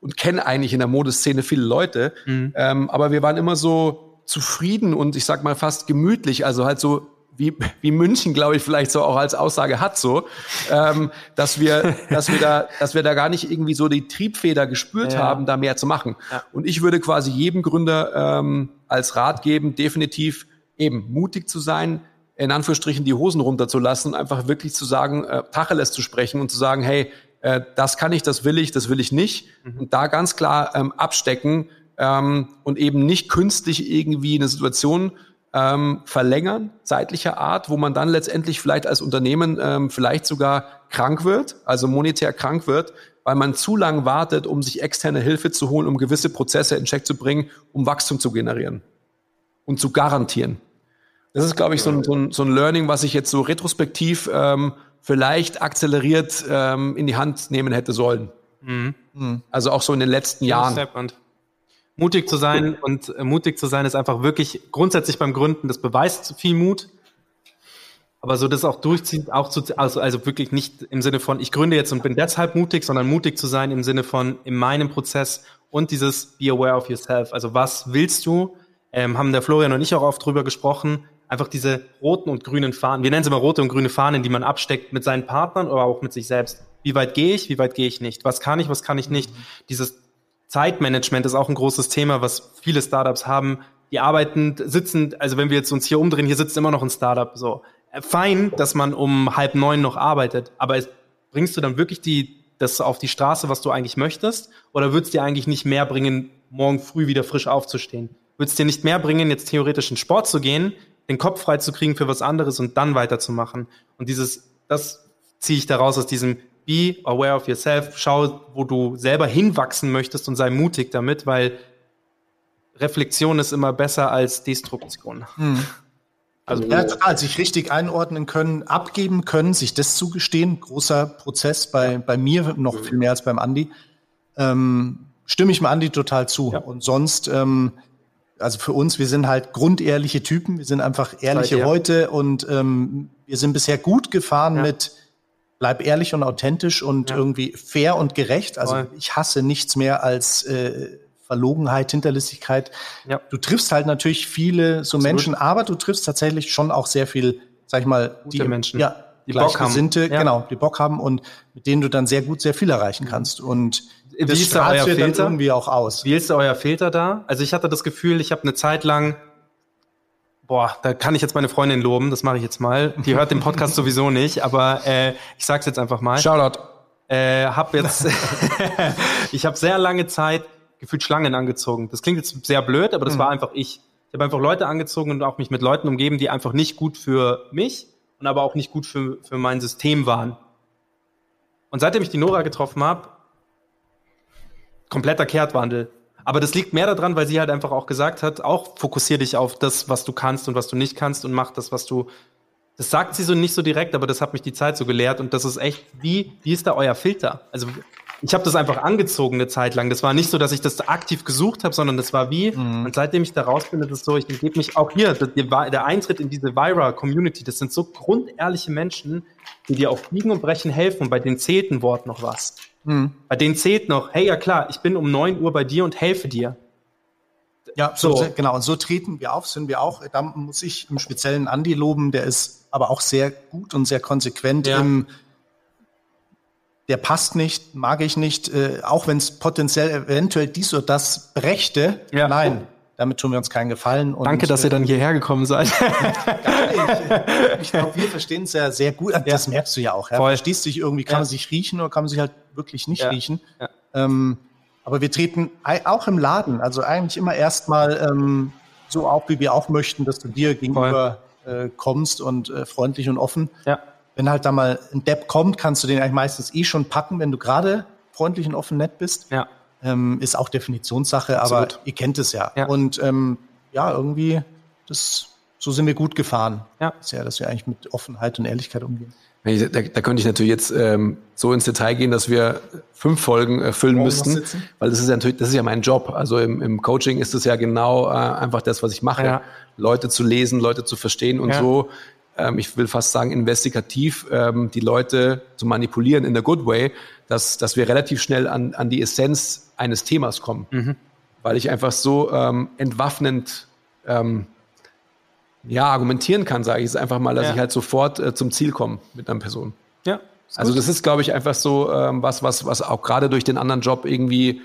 [SPEAKER 4] und kenne eigentlich in der Modeszene viele Leute. Ähm, aber wir waren immer so zufrieden und ich sag mal fast gemütlich, also halt so wie, wie München, glaube ich, vielleicht so auch als Aussage hat so, ähm, dass wir, dass wir da, dass wir da gar nicht irgendwie so die Triebfeder gespürt
[SPEAKER 1] Ja.
[SPEAKER 4] haben, da mehr zu machen. Und ich würde quasi jedem Gründer ähm, als Rat geben, definitiv eben mutig zu sein, in Anführungsstrichen die Hosen runterzulassen, einfach wirklich zu sagen, äh, Tacheles zu sprechen und zu sagen, hey, äh, das kann ich, das will ich, das will ich nicht. Und da ganz klar ähm, abstecken ähm, und eben nicht künstlich irgendwie eine Situation ähm, verlängern, zeitlicher Art, wo man dann letztendlich vielleicht als Unternehmen ähm, vielleicht sogar krank wird, also monetär krank wird, weil man zu lang wartet, um sich externe Hilfe zu holen, um gewisse Prozesse in Check zu bringen, um Wachstum zu generieren und zu garantieren. Das ist, glaube ich, so ein, so, ein, so ein Learning, was ich jetzt so retrospektiv ähm, vielleicht akzeleriert ähm, in die Hand nehmen hätte sollen. Also auch so in den letzten Jahren.
[SPEAKER 1] Mutig zu sein und äh, mutig zu sein ist einfach wirklich grundsätzlich beim Gründen, das beweist viel Mut. aber so das auch durchziehen, auch zu, also, also wirklich nicht im Sinne von, ich gründe jetzt und bin deshalb mutig, sondern mutig zu sein im Sinne von in meinem Prozess und dieses Be aware of yourself. Also was willst du? Ähm, haben der Florian und ich auch oft drüber gesprochen. Einfach diese roten und grünen Fahnen. Wir nennen sie mal rote und grüne Fahnen, die man absteckt mit seinen Partnern oder auch mit sich selbst. Wie weit gehe ich? Wie weit gehe ich nicht? Was kann ich? Was kann ich nicht? Dieses Zeitmanagement ist auch ein großes Thema, was viele Startups haben. Die arbeiten, sitzen, also wenn wir jetzt uns hier umdrehen, hier sitzt immer noch ein Startup, so fein, dass man um halb neun noch arbeitet, aber bringst du dann wirklich die, das auf die Straße, was du eigentlich möchtest? Oder würdest dir eigentlich nicht mehr bringen, morgen früh wieder frisch aufzustehen? Würdest dir nicht mehr bringen, jetzt theoretisch in Sport zu gehen, den Kopf frei zu kriegen für was anderes und dann weiterzumachen? Und dieses, das ziehe ich daraus aus diesem Be aware of yourself, schau, wo du selber hinwachsen möchtest und sei mutig damit, weil Reflexion ist immer besser als Destruktion. Hm.
[SPEAKER 5] Also ja, total, sich richtig einordnen können, abgeben können, sich das zugestehen. Großer Prozess bei, bei mir noch viel mehr als beim Andi. Ähm, stimme ich dem Andi total zu. Ja. Und sonst, ähm, also für uns, wir sind halt grundehrliche Typen. Wir sind einfach ehrliche heute und ähm, wir sind bisher gut gefahren ja. mit bleib ehrlich und authentisch und ja. irgendwie fair und gerecht. Also Voll. ich hasse nichts mehr als äh, Verlogenheit, Hinterlistigkeit. Ja. Du triffst halt natürlich viele so Absolut. Menschen, aber du triffst tatsächlich schon auch sehr viel, sag ich mal,
[SPEAKER 1] Gute die Menschen,
[SPEAKER 5] ja, die Bock haben. Ja. genau, die Bock haben und mit denen du dann sehr gut sehr viel erreichen mhm. kannst. Und
[SPEAKER 1] wie das ist da euer Filter?
[SPEAKER 5] irgendwie auch aus.
[SPEAKER 1] Wie ist da euer Filter da? Also ich hatte das Gefühl, ich habe eine Zeit lang Boah, da kann ich jetzt meine Freundin loben, das mache ich jetzt mal. Die hört den Podcast sowieso nicht, aber äh, ich sag's jetzt einfach mal.
[SPEAKER 5] Shoutout.
[SPEAKER 1] Äh, hab jetzt, ich habe sehr lange Zeit gefühlt Schlangen angezogen. Das klingt jetzt sehr blöd, aber das mhm. war einfach ich. Ich habe einfach Leute angezogen und auch mich mit Leuten umgeben, die einfach nicht gut für mich und aber auch nicht gut für, für mein System waren. Und seitdem ich die Nora getroffen habe, kompletter Kehrtwandel. Aber das liegt mehr daran, weil sie halt einfach auch gesagt hat, auch fokussier dich auf das, was du kannst und was du nicht kannst und mach das, was du. Das sagt sie so nicht so direkt, aber das hat mich die Zeit so gelehrt und das ist echt, wie, wie ist da euer Filter? Also ich habe das einfach angezogen eine Zeit lang. Das war nicht so, dass ich das aktiv gesucht habe, sondern das war wie. Mhm. Und seitdem ich da raus bin, ist es so, ich gebe mich auch hier, der Eintritt in diese Vira-Community, das sind so grundehrliche Menschen, die dir auf Biegen und Brechen helfen. Und bei denen zählt ein Wort noch was. Mhm. Bei denen zählt noch, hey, ja klar, ich bin um neun Uhr bei dir und helfe dir.
[SPEAKER 5] Ja, so. so. genau. Und so treten wir auf, sind wir auch. Da muss ich im speziellen Andi loben, der ist aber auch sehr gut und sehr konsequent ja. im der passt nicht, mag ich nicht, äh, auch wenn es potenziell eventuell dies oder das brächte. Ja. Nein, damit tun wir uns keinen Gefallen.
[SPEAKER 1] Und, Danke, dass ihr dann hierher gekommen seid.
[SPEAKER 5] ich glaube, wir verstehen es ja sehr gut. Das ja. merkst du ja auch. Ja? Voll. Verstehst dich irgendwie, kann ja. man sich riechen oder kann man sich halt wirklich nicht riechen. Ähm, aber wir treten auch im Laden, also eigentlich immer erstmal ähm, so auf, wie wir auch möchten, dass du dir gegenüber äh, kommst und äh, freundlich und offen. Ja wenn halt da mal ein Depp kommt, kannst du den eigentlich meistens eh schon packen, wenn du gerade freundlich und offen nett bist. Ja. Ähm, ist auch Definitionssache, aber Absolut. ihr kennt es ja. ja. Und ähm, ja, irgendwie, das, so sind wir gut gefahren. Ja. Sehr, dass wir eigentlich mit Offenheit und Ehrlichkeit umgehen.
[SPEAKER 4] Da, da, könnte ich natürlich jetzt ähm, so ins Detail gehen, dass wir fünf Folgen äh, füllen müssten, weil das ist ja natürlich, das ist ja mein Job. Also im, im Coaching ist es ja genau äh, einfach das, was ich mache, ja. Leute zu lesen, Leute zu verstehen und ja. so ähm, ich will fast sagen, investigativ ähm, die Leute zu manipulieren in der Good Way, dass, dass wir relativ schnell an, an die Essenz eines Themas kommen. Mhm. Weil ich einfach so ähm, entwaffnend ähm, ja, argumentieren kann, sage ich es einfach mal, dass ja. ich halt sofort äh, zum Ziel komme mit einer Person. Ja. Also das ist, glaube ich, einfach so ähm, was, was, was auch gerade durch den anderen Job irgendwie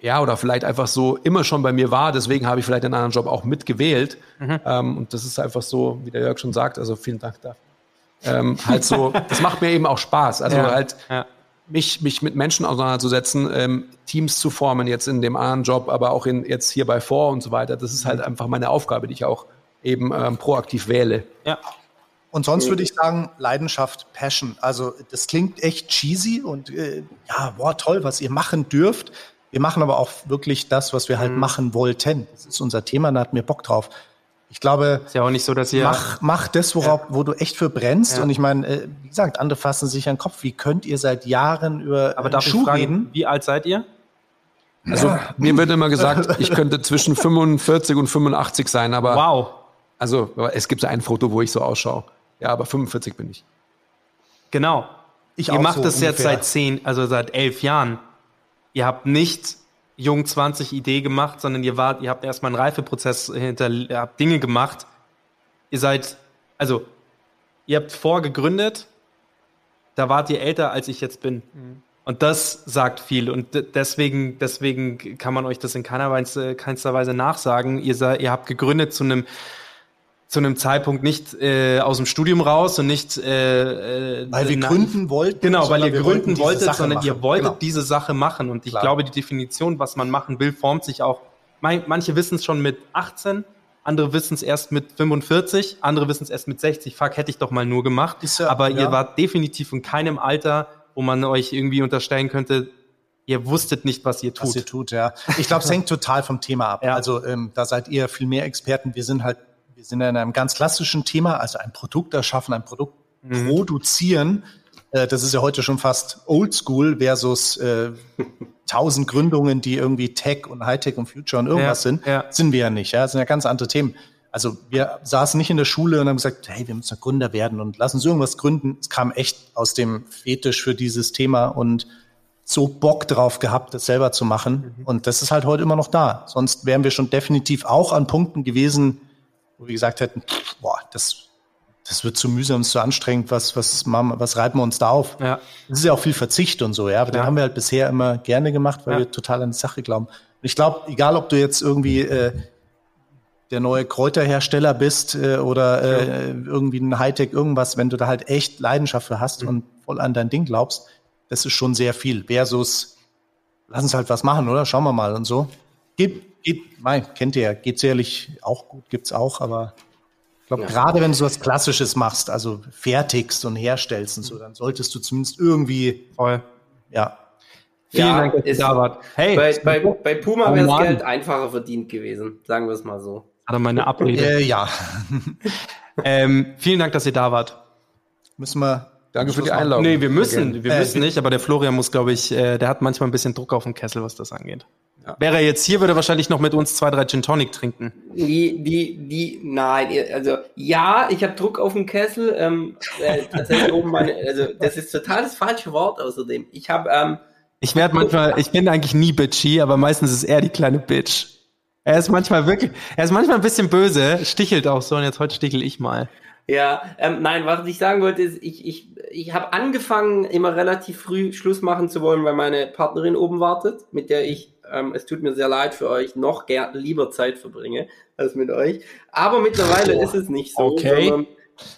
[SPEAKER 4] ja, oder vielleicht einfach so immer schon bei mir war. Deswegen habe ich vielleicht einen anderen Job auch mitgewählt. Mhm. Ähm, und das ist einfach so, wie der Jörg schon sagt, also vielen Dank dafür. Ähm, halt so, das macht mir eben auch Spaß. Also ja, halt ja. Mich, mich mit Menschen auseinanderzusetzen, ähm, Teams zu formen, jetzt in dem anderen Job, aber auch in, jetzt hier bei Vor und so weiter. Das ist halt mhm. einfach meine Aufgabe, die ich auch eben ähm, proaktiv wähle.
[SPEAKER 5] Ja. Und sonst würde ich sagen, Leidenschaft, Passion. Also das klingt echt cheesy und äh, ja, boah, toll, was ihr machen dürft. Wir machen aber auch wirklich das, was wir halt mhm. machen wollten. Das ist unser Thema, da hatten wir Bock drauf. Ich glaube,
[SPEAKER 1] ist ja auch nicht so, dass ihr
[SPEAKER 5] mach, mach das, worauf, ja. wo du echt für brennst. Ja. Und ich meine, äh, wie gesagt, andere fassen sich an den Kopf. Wie könnt ihr seit Jahren über
[SPEAKER 1] aber darf Schuh ich fragen, reden? Wie alt seid ihr?
[SPEAKER 4] Also ja. mir wird immer gesagt, ich könnte zwischen 45 und 85 sein, aber
[SPEAKER 1] wow.
[SPEAKER 4] Also es gibt so ein Foto, wo ich so ausschaue. Ja, aber 45 bin ich.
[SPEAKER 1] Genau.
[SPEAKER 5] Ich
[SPEAKER 1] Ihr
[SPEAKER 5] auch
[SPEAKER 1] macht
[SPEAKER 5] so
[SPEAKER 1] das jetzt
[SPEAKER 5] ungefähr.
[SPEAKER 1] seit zehn, also seit elf Jahren. Ihr habt nicht Jung 20 Idee gemacht, sondern ihr wart, ihr habt erstmal einen Reifeprozess hinter, ihr habt Dinge gemacht. Ihr seid, also, ihr habt vorgegründet, da wart ihr älter, als ich jetzt bin. Und das sagt viel. Und de- deswegen, deswegen kann man euch das in keiner Weise, keinster Weise nachsagen. Ihr, sei, ihr habt gegründet zu einem zu einem Zeitpunkt nicht äh, aus dem Studium raus und nicht äh, äh,
[SPEAKER 5] Weil wir
[SPEAKER 1] na-
[SPEAKER 5] gründen wollten.
[SPEAKER 1] Genau, weil ihr gründen wolltet, sondern
[SPEAKER 5] machen.
[SPEAKER 1] ihr wolltet
[SPEAKER 5] Genau.
[SPEAKER 1] diese Sache machen. Und ich
[SPEAKER 5] Klar.
[SPEAKER 1] glaube, die Definition, was man machen will, formt sich auch. Manche wissen es schon mit 18, andere wissen es erst mit 45, andere wissen es erst mit 60. Fuck, hätte ich doch mal nur gemacht.
[SPEAKER 5] Ja-
[SPEAKER 1] Aber
[SPEAKER 5] ja.
[SPEAKER 1] ihr wart definitiv in keinem Alter, wo man euch irgendwie unterstellen könnte, ihr wusstet nicht, was ihr tut.
[SPEAKER 5] was ihr tut, ja. Ich glaube, es hängt total vom Thema ab.
[SPEAKER 1] Ja.
[SPEAKER 5] Also ähm, da seid ihr viel mehr Experten. Wir sind halt, wir sind in einem ganz klassischen Thema, also ein Produkt erschaffen, ein Produkt
[SPEAKER 1] Mhm.
[SPEAKER 5] produzieren. Äh, das ist ja heute schon fast Oldschool versus äh, tausend Gründungen, die irgendwie Tech und Hightech und Future und irgendwas
[SPEAKER 1] Ja,
[SPEAKER 5] sind.
[SPEAKER 1] ja.
[SPEAKER 5] Sind wir ja nicht. Ja, das sind ja ganz andere Themen. Also wir saßen nicht in der Schule und haben gesagt, hey, wir müssen Gründer werden und lassen uns irgendwas gründen. Es kam echt aus dem Fetisch für dieses Thema und so Bock drauf gehabt, das selber zu machen. Und das ist halt heute immer noch da. Sonst wären wir schon definitiv auch an Punkten gewesen, wo wir gesagt hätten, boah, das, das wird zu mühsam, zu anstrengend, was, was, machen wir- was reiben wir uns da auf?
[SPEAKER 1] Ja.
[SPEAKER 5] Das ist ja auch viel Verzicht und so, ja. Aber den
[SPEAKER 1] Ja.
[SPEAKER 5] haben wir halt bisher immer gerne gemacht, weil
[SPEAKER 1] Ja.
[SPEAKER 5] wir total an die Sache glauben. Und ich glaube, egal ob du jetzt irgendwie äh, der neue Kräuterhersteller bist äh, oder äh, irgendwie ein Hightech irgendwas, wenn du da halt echt Leidenschaft für hast und voll an dein Ding glaubst, das ist schon sehr viel. Versus, lass uns halt was machen, oder? Schauen wir mal und so. Geht, geht, mein, kennt ihr ja, geht sicherlich auch gut, gibt's auch, aber ich glaube, gerade wenn du so was Klassisches machst, also fertigst und herstellst und so, dann solltest du zumindest irgendwie,
[SPEAKER 1] Voll.
[SPEAKER 5] ja,
[SPEAKER 1] Vielen
[SPEAKER 3] Ja,
[SPEAKER 1] Dank, dass ihr da wart. Hey,
[SPEAKER 3] Bei, bei, bei Puma
[SPEAKER 1] Oh
[SPEAKER 3] wäre das. Geld einfacher verdient gewesen, sagen wir es mal so.
[SPEAKER 1] hatte meine Abrede.
[SPEAKER 5] äh, ja,
[SPEAKER 1] ähm, vielen Dank, dass ihr da wart.
[SPEAKER 5] müssen wir.
[SPEAKER 4] Danke für die. Einladung.
[SPEAKER 1] Nee, wir müssen, wir
[SPEAKER 5] Äh,
[SPEAKER 1] müssen nicht, aber der Florian muss, glaube ich, äh, der hat manchmal ein bisschen Druck auf dem Kessel, was das angeht. Wäre er jetzt hier, würde er wahrscheinlich noch mit uns zwei, drei Gin Tonic trinken.
[SPEAKER 3] Die, die, die, nein, also ja, ich habe Druck auf dem Kessel. Ähm, äh, tatsächlich oben meine, also das ist total das falsche Wort außerdem. Ich habe, ähm,
[SPEAKER 1] Ich werde manchmal, ich bin eigentlich nie bitchy, aber meistens ist er die kleine Bitch. Er ist manchmal wirklich, er ist manchmal ein bisschen böse, stichelt auch so und jetzt heute stichel ich mal.
[SPEAKER 3] Ja, ähm, nein, was ich sagen wollte ist, ich, ich, ich habe angefangen, immer relativ früh Schluss machen zu wollen, weil meine Partnerin oben wartet, mit der ich, ähm, es tut mir sehr leid für euch, noch ger lieber Zeit verbringe als mit euch. Aber mittlerweile ist es nicht so,
[SPEAKER 1] Okay.
[SPEAKER 3] sondern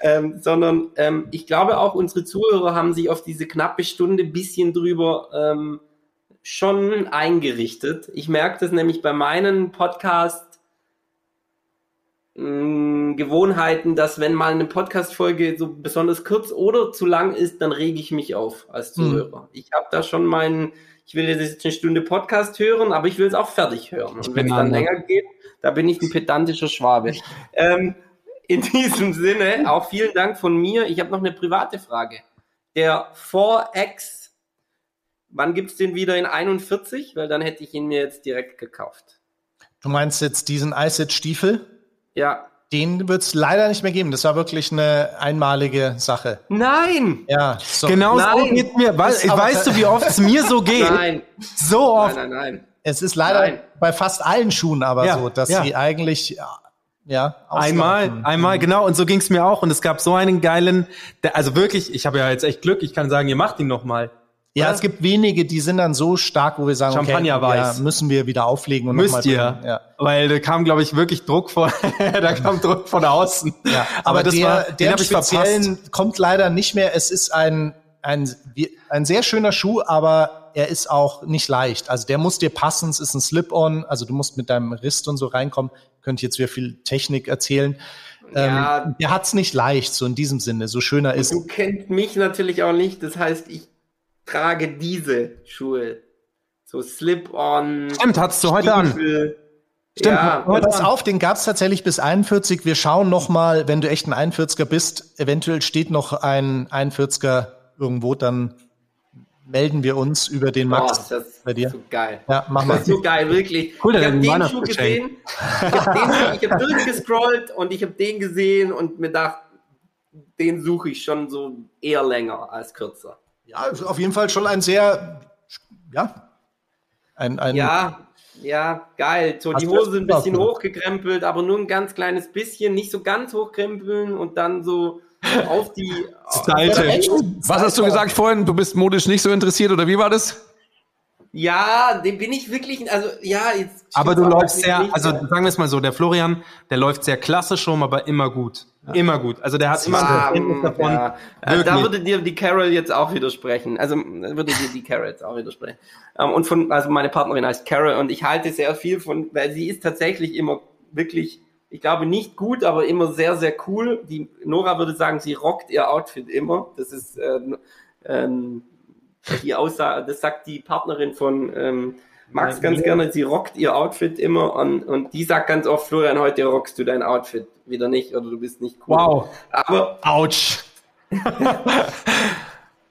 [SPEAKER 3] ähm, sondern ähm, ich glaube auch unsere Zuhörer haben sich auf diese knappe Stunde bisschen drüber ähm, schon eingerichtet. Ich merke das nämlich bei meinen Podcast Gewohnheiten, dass wenn mal eine Podcast-Folge so besonders kurz oder zu lang ist, dann rege ich mich auf als Zuhörer. Ich habe da schon meinen, ich will jetzt eine Stunde Podcast hören, aber ich will es auch fertig hören. Und wenn es dann länger geht, da bin ich ein pedantischer Schwabe. ähm, in diesem Sinne, auch vielen Dank von mir. Ich habe noch eine private Frage. Der 4X, wann gibt's den wieder in 41? Weil dann hätte ich ihn mir jetzt direkt gekauft.
[SPEAKER 5] Du meinst jetzt diesen Ice-Stiefel?
[SPEAKER 3] Ja.
[SPEAKER 5] Den wird es leider nicht mehr geben. Das war wirklich eine einmalige Sache.
[SPEAKER 3] Nein!
[SPEAKER 5] Ja, so.
[SPEAKER 1] Genau so
[SPEAKER 3] Nein.
[SPEAKER 1] geht's mir. We
[SPEAKER 5] Ist aber-
[SPEAKER 1] weißt du, wie oft es mir so geht?
[SPEAKER 3] Nein,
[SPEAKER 1] So
[SPEAKER 3] nein,
[SPEAKER 1] oft.
[SPEAKER 3] nein, nein.
[SPEAKER 5] Es ist leider
[SPEAKER 3] Nein.
[SPEAKER 5] bei fast allen Schuhen aber
[SPEAKER 1] Ja,
[SPEAKER 5] so, dass
[SPEAKER 1] ja.
[SPEAKER 5] sie eigentlich ja, ja
[SPEAKER 1] Einmal,
[SPEAKER 5] auslaufen.
[SPEAKER 1] einmal, genau. Und so ging's mir auch. Und es gab so einen geilen, der, also wirklich, ich habe ja jetzt echt Glück. Ich kann sagen, ihr macht ihn noch mal.
[SPEAKER 5] Ja,
[SPEAKER 1] oder?
[SPEAKER 5] es gibt wenige, die sind dann so stark, wo wir sagen,
[SPEAKER 1] Champagnerweiß.
[SPEAKER 5] okay, ja, müssen wir wieder auflegen und
[SPEAKER 1] Müsst ihr.
[SPEAKER 5] Ja.
[SPEAKER 1] Weil da kam, glaube ich, wirklich Druck von, da kam Druck von außen.
[SPEAKER 5] Ja,
[SPEAKER 1] aber,
[SPEAKER 5] aber,
[SPEAKER 1] das
[SPEAKER 5] der,
[SPEAKER 1] war,
[SPEAKER 5] der
[SPEAKER 1] den habe ich verpasst.
[SPEAKER 5] kommt leider nicht mehr. Es ist ein, ein, ein sehr schöner Schuh, aber er ist auch nicht leicht. Also der muss dir passen. Es ist ein Slip-on. Also du musst mit deinem Rist und so reinkommen. Könnte jetzt wieder viel Technik erzählen.
[SPEAKER 3] Ja.
[SPEAKER 5] Ähm, der hat's nicht leicht, so in diesem Sinne. So schöner ist.
[SPEAKER 3] Du kennst mich natürlich auch nicht. Das heißt, ich trage diese Schuhe. So Slip-on.
[SPEAKER 1] Stimmt, hattest du heute an. Stimmt,
[SPEAKER 3] Ja,
[SPEAKER 5] Pass
[SPEAKER 1] an.
[SPEAKER 5] auf, den gab's tatsächlich bis 41. Wir schauen noch mal, wenn du echt ein 41er bist, eventuell steht noch ein 41er irgendwo, dann melden wir uns über den Max
[SPEAKER 3] ist das
[SPEAKER 5] bei dir.
[SPEAKER 3] so geil.
[SPEAKER 5] Ja, mach mal.
[SPEAKER 3] Das ist so geil, wirklich.
[SPEAKER 1] Cool,
[SPEAKER 3] ich habe den Schuh gesehen, ich habe hab durchgescrollt und ich habe den gesehen und mir gedacht, den suche ich schon so eher länger als kürzer.
[SPEAKER 5] Ja, auf jeden Fall schon ein sehr, ja, ein, ein
[SPEAKER 3] Ja, ja, geil. So die Hose ein bisschen
[SPEAKER 5] gemacht?
[SPEAKER 3] hochgekrempelt, aber nur ein ganz kleines bisschen, nicht so ganz hochkrempeln und dann so auf die
[SPEAKER 1] Stylte.
[SPEAKER 4] Was hast du gesagt vorhin? Du bist modisch nicht so interessiert oder wie war das?
[SPEAKER 3] Ja, den bin ich wirklich, also ja, jetzt
[SPEAKER 1] Aber du läufst sehr,
[SPEAKER 3] nicht,
[SPEAKER 1] also
[SPEAKER 3] ja.
[SPEAKER 1] sagen wir es mal so, der Florian, der läuft sehr klassisch rum, aber immer gut. Immer gut. Also der hat immer ein Verständnis davon.
[SPEAKER 3] ja. Also da würde dir die Carol jetzt auch widersprechen. Also würde dir die Carol jetzt auch widersprechen. Ähm, und von, also meine Partnerin heißt Carol und ich halte sehr viel von, weil sie ist tatsächlich immer wirklich, ich glaube nicht gut, aber immer sehr, sehr cool. Die Nora würde sagen, sie rockt ihr Outfit immer. Das ist ähm, ähm, die Aussage, das sagt die Partnerin von ähm, Max ganz gerne, sie rockt ihr Outfit immer und, und die sagt ganz oft, Florian, heute rockst du dein Outfit wieder nicht oder du bist nicht cool.
[SPEAKER 1] Wow.
[SPEAKER 3] Aber
[SPEAKER 1] Autsch. also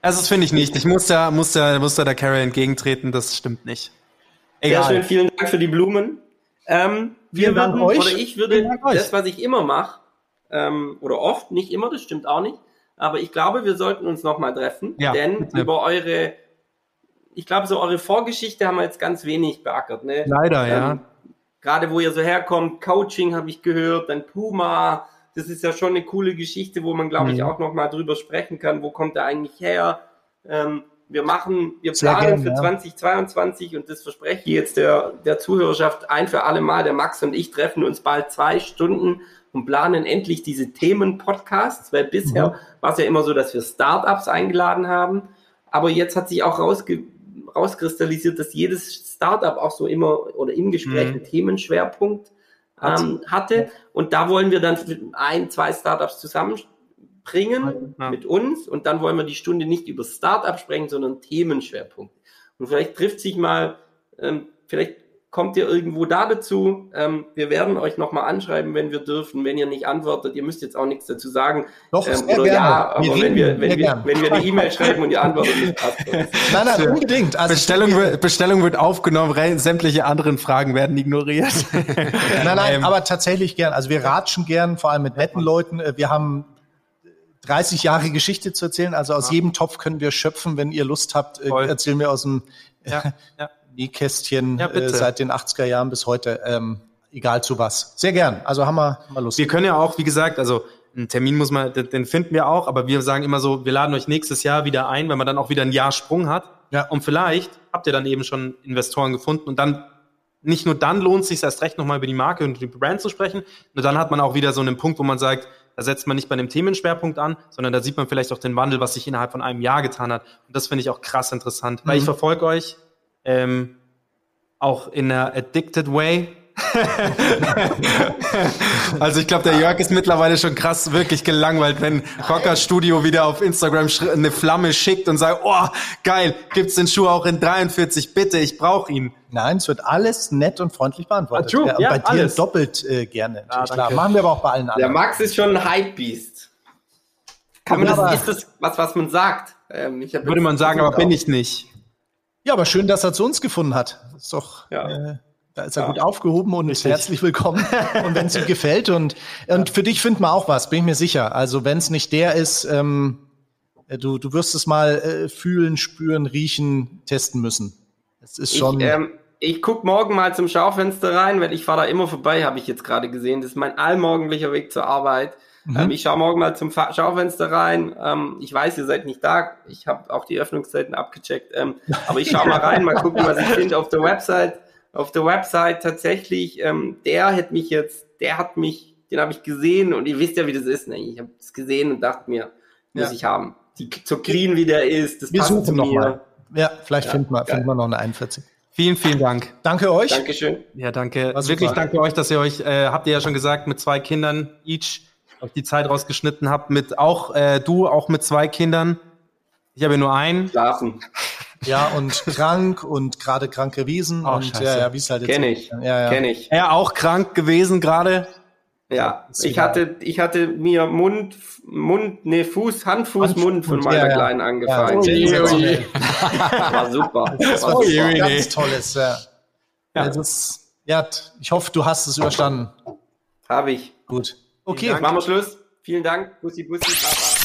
[SPEAKER 1] das finde ich nicht. Ich muss da, muss da, muss da der Carol entgegentreten, das stimmt nicht.
[SPEAKER 3] Sehr schön,
[SPEAKER 1] Egal.
[SPEAKER 3] vielen Dank für die Blumen. Ähm, wir würden,
[SPEAKER 5] euch.
[SPEAKER 3] oder ich würde das, was ich immer mache, ähm, oder oft, nicht immer, das stimmt auch nicht, aber ich glaube, wir sollten uns nochmal treffen,
[SPEAKER 1] Ja,
[SPEAKER 3] denn
[SPEAKER 1] bitte.
[SPEAKER 3] über eure, ich glaube, so eure Vorgeschichte haben wir jetzt ganz wenig beackert. Ne?
[SPEAKER 1] Leider, ja.
[SPEAKER 3] Ähm, Gerade wo ihr so herkommt, Coaching habe ich gehört, dann Puma, das ist ja schon eine coole Geschichte, wo man, glaube ich,
[SPEAKER 1] Mhm.
[SPEAKER 3] auch nochmal drüber sprechen kann, wo kommt er eigentlich her. Ähm, wir machen, wir planen
[SPEAKER 5] gern,
[SPEAKER 3] für
[SPEAKER 5] ja.
[SPEAKER 3] 2022 und das verspreche ich jetzt der, der Zuhörerschaft ein für alle Mal. Der Max und ich treffen uns bald zwei Stunden und planen endlich diese Themen-Podcasts, weil bisher war es ja immer so, dass wir Startups eingeladen haben. Aber jetzt hat sich auch rausge rauskristallisiert, dass jedes Startup auch so immer oder im Gespräch
[SPEAKER 1] Mhm.
[SPEAKER 3] einen Themenschwerpunkt ähm, hatte. Und da wollen wir dann ein, zwei Startups zusammenbringen
[SPEAKER 1] Ja.
[SPEAKER 3] mit uns. Und dann wollen wir die Stunde nicht über Startup sprechen, sondern Themenschwerpunkt. Und vielleicht trifft sich mal, ähm, vielleicht kommt ihr irgendwo da dazu. Ähm, wir werden euch nochmal anschreiben, wenn wir dürfen. Wenn ihr nicht antwortet, ihr müsst jetzt auch nichts dazu sagen.
[SPEAKER 5] Doch,
[SPEAKER 3] ähm,
[SPEAKER 5] sehr
[SPEAKER 3] oder
[SPEAKER 5] gerne.
[SPEAKER 3] ja, aber
[SPEAKER 5] Wir
[SPEAKER 3] wenn wir,
[SPEAKER 5] sehr
[SPEAKER 3] wenn, wir, wenn wir eine E-Mail schreiben und ihr antwortet nicht, passt.
[SPEAKER 5] Nein, nein, unbedingt. Also,
[SPEAKER 1] Bestellung, wird- Bestellung wird aufgenommen, sämtliche anderen Fragen werden ignoriert.
[SPEAKER 5] Nein, nein,
[SPEAKER 1] Ähm,
[SPEAKER 5] aber tatsächlich gern. Also wir ratschen gern, vor allem mit netten Leuten. Äh, Wir haben 30 Jahre Geschichte zu erzählen. Also aus jedem Topf können wir schöpfen. Wenn ihr Lust habt, äh,
[SPEAKER 1] Toll.
[SPEAKER 5] erzählen wir aus dem
[SPEAKER 1] ja, ja.
[SPEAKER 5] Nähkästchen
[SPEAKER 1] Ja,
[SPEAKER 5] äh, seit den 80er Jahren bis heute. Ähm, egal zu was. Sehr gern. Also haben wir, haben wir Lust.
[SPEAKER 1] Wir können ja auch, wie gesagt, also einen Termin muss man, den, den finden wir auch, aber wir sagen immer so, wir laden euch nächstes Jahr wieder ein, wenn man dann auch wieder ein Jahr Sprung hat.
[SPEAKER 5] Ja.
[SPEAKER 1] Und vielleicht habt ihr dann eben schon Investoren gefunden und dann nicht nur dann lohnt es sich erst recht nochmal über die Marke und die Brand zu sprechen, nur dann hat man auch wieder so einen Punkt, wo man sagt, da setzt man nicht bei einem Themenschwerpunkt an, sondern da sieht man vielleicht auch den Wandel, was sich innerhalb von einem Jahr getan hat. Und das finde ich auch krass interessant, weil ich verfolge euch ähm, auch in einer addicted way. also ich glaube, der Jörg ist mittlerweile schon krass wirklich gelangweilt, wenn Rocker Studio wieder auf Instagram eine Flamme schickt und sagt, oh, geil, gibt's den Schuh auch in 43, bitte, ich brauche ihn.
[SPEAKER 5] Nein, es wird alles nett und freundlich beantwortet.
[SPEAKER 1] Ah, true.
[SPEAKER 5] und
[SPEAKER 1] Ja,
[SPEAKER 5] bei dir
[SPEAKER 1] alles.
[SPEAKER 5] doppelt äh, gerne. Natürlich, klar. Machen wir aber auch bei allen
[SPEAKER 3] Der
[SPEAKER 5] anderen.
[SPEAKER 3] Max ist schon ein Hype-Beast. Kann man das, ist das was, was man sagt? Ähm,
[SPEAKER 1] Würde man sagen, aber bin ich nicht.
[SPEAKER 5] Ja, aber schön, dass er zu uns gefunden hat. Ist doch,
[SPEAKER 3] Ja.
[SPEAKER 5] äh, da ist er gut aufgehoben und ist herzlich willkommen. und wenn es ihm gefällt und, und für dich findet man auch was, bin ich mir sicher. Also wenn es nicht der ist, ähm, äh, du, du wirst es mal äh, fühlen, spüren, riechen, testen müssen. Es ist schon.
[SPEAKER 3] Ich, ähm, ich guck morgen mal zum Schaufenster rein, weil ich fahre da immer vorbei, habe ich jetzt gerade gesehen. Das ist mein allmorgendlicher Weg zur Arbeit. Ähm, ich schaue morgen mal zum Fa Schaufenster rein. Ähm, ich weiß, ihr seid nicht da. Ich habe auch die Öffnungszeiten abgecheckt. Ähm, aber ich schaue mal rein, mal gucken, was ich finde auf der Website. Auf der Website tatsächlich, ähm, der hat mich jetzt, der hat mich, den habe ich gesehen und ihr wisst ja, wie das ist. Ne? Ich habe es gesehen und dachte mir, muss
[SPEAKER 5] Ja.
[SPEAKER 3] ich haben. Die, so clean wie der ist, das
[SPEAKER 5] wir
[SPEAKER 3] passt
[SPEAKER 5] suchen noch
[SPEAKER 3] mir.
[SPEAKER 5] mal. Ja, vielleicht
[SPEAKER 3] Ja,
[SPEAKER 5] finden wir, wir noch eine 41.
[SPEAKER 1] Vielen, vielen Dank.
[SPEAKER 5] Danke euch.
[SPEAKER 3] Dankeschön.
[SPEAKER 1] Ja, danke.
[SPEAKER 5] Super.
[SPEAKER 1] Wirklich danke euch, dass ihr euch, äh, habt ihr ja schon gesagt, mit zwei Kindern each euch die Zeit rausgeschnitten habt. Mit auch äh, du, auch mit zwei Kindern. Ich habe ja nur einen.
[SPEAKER 3] Schlafen.
[SPEAKER 5] Ja, und krank und gerade krank gewesen.
[SPEAKER 1] Oh,
[SPEAKER 5] und
[SPEAKER 1] scheiße.
[SPEAKER 5] ja, ja, wie es halt jetzt
[SPEAKER 3] Kenne ich.
[SPEAKER 5] Ja, ja.
[SPEAKER 3] Kenne ich.
[SPEAKER 1] Er auch krank gewesen gerade.
[SPEAKER 3] Ja, ich hatte, ich hatte mir Mund, Mund, nee, Fuß, Hand, Fuß,
[SPEAKER 5] Hand,
[SPEAKER 3] Mund von meiner
[SPEAKER 5] ja, ja.
[SPEAKER 3] Kleinen angefallen.
[SPEAKER 5] Ja, ist
[SPEAKER 1] oje.
[SPEAKER 3] War super.
[SPEAKER 5] Das
[SPEAKER 3] War
[SPEAKER 5] was
[SPEAKER 1] oje.
[SPEAKER 5] ganz Tolles. Ja.
[SPEAKER 1] Ja.
[SPEAKER 5] Das ja, ich hoffe, du hast es überstanden.
[SPEAKER 3] Habe ich.
[SPEAKER 5] Gut.
[SPEAKER 1] Vielen
[SPEAKER 5] Okay.
[SPEAKER 3] Machen wir Schluss. Vielen Dank. Bussi, Bussi, Baba.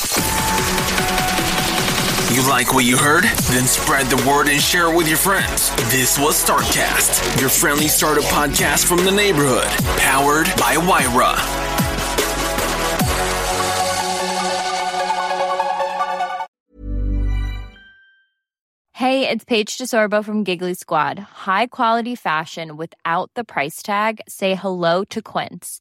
[SPEAKER 2] You like what you heard? Then spread the word and share it with your friends. This was StartCast, your friendly startup podcast from the neighborhood, powered by Wyra.
[SPEAKER 6] Hey, it's Paige DeSorbo from Giggly Squad. High quality fashion without the price tag. Say hello to Quince.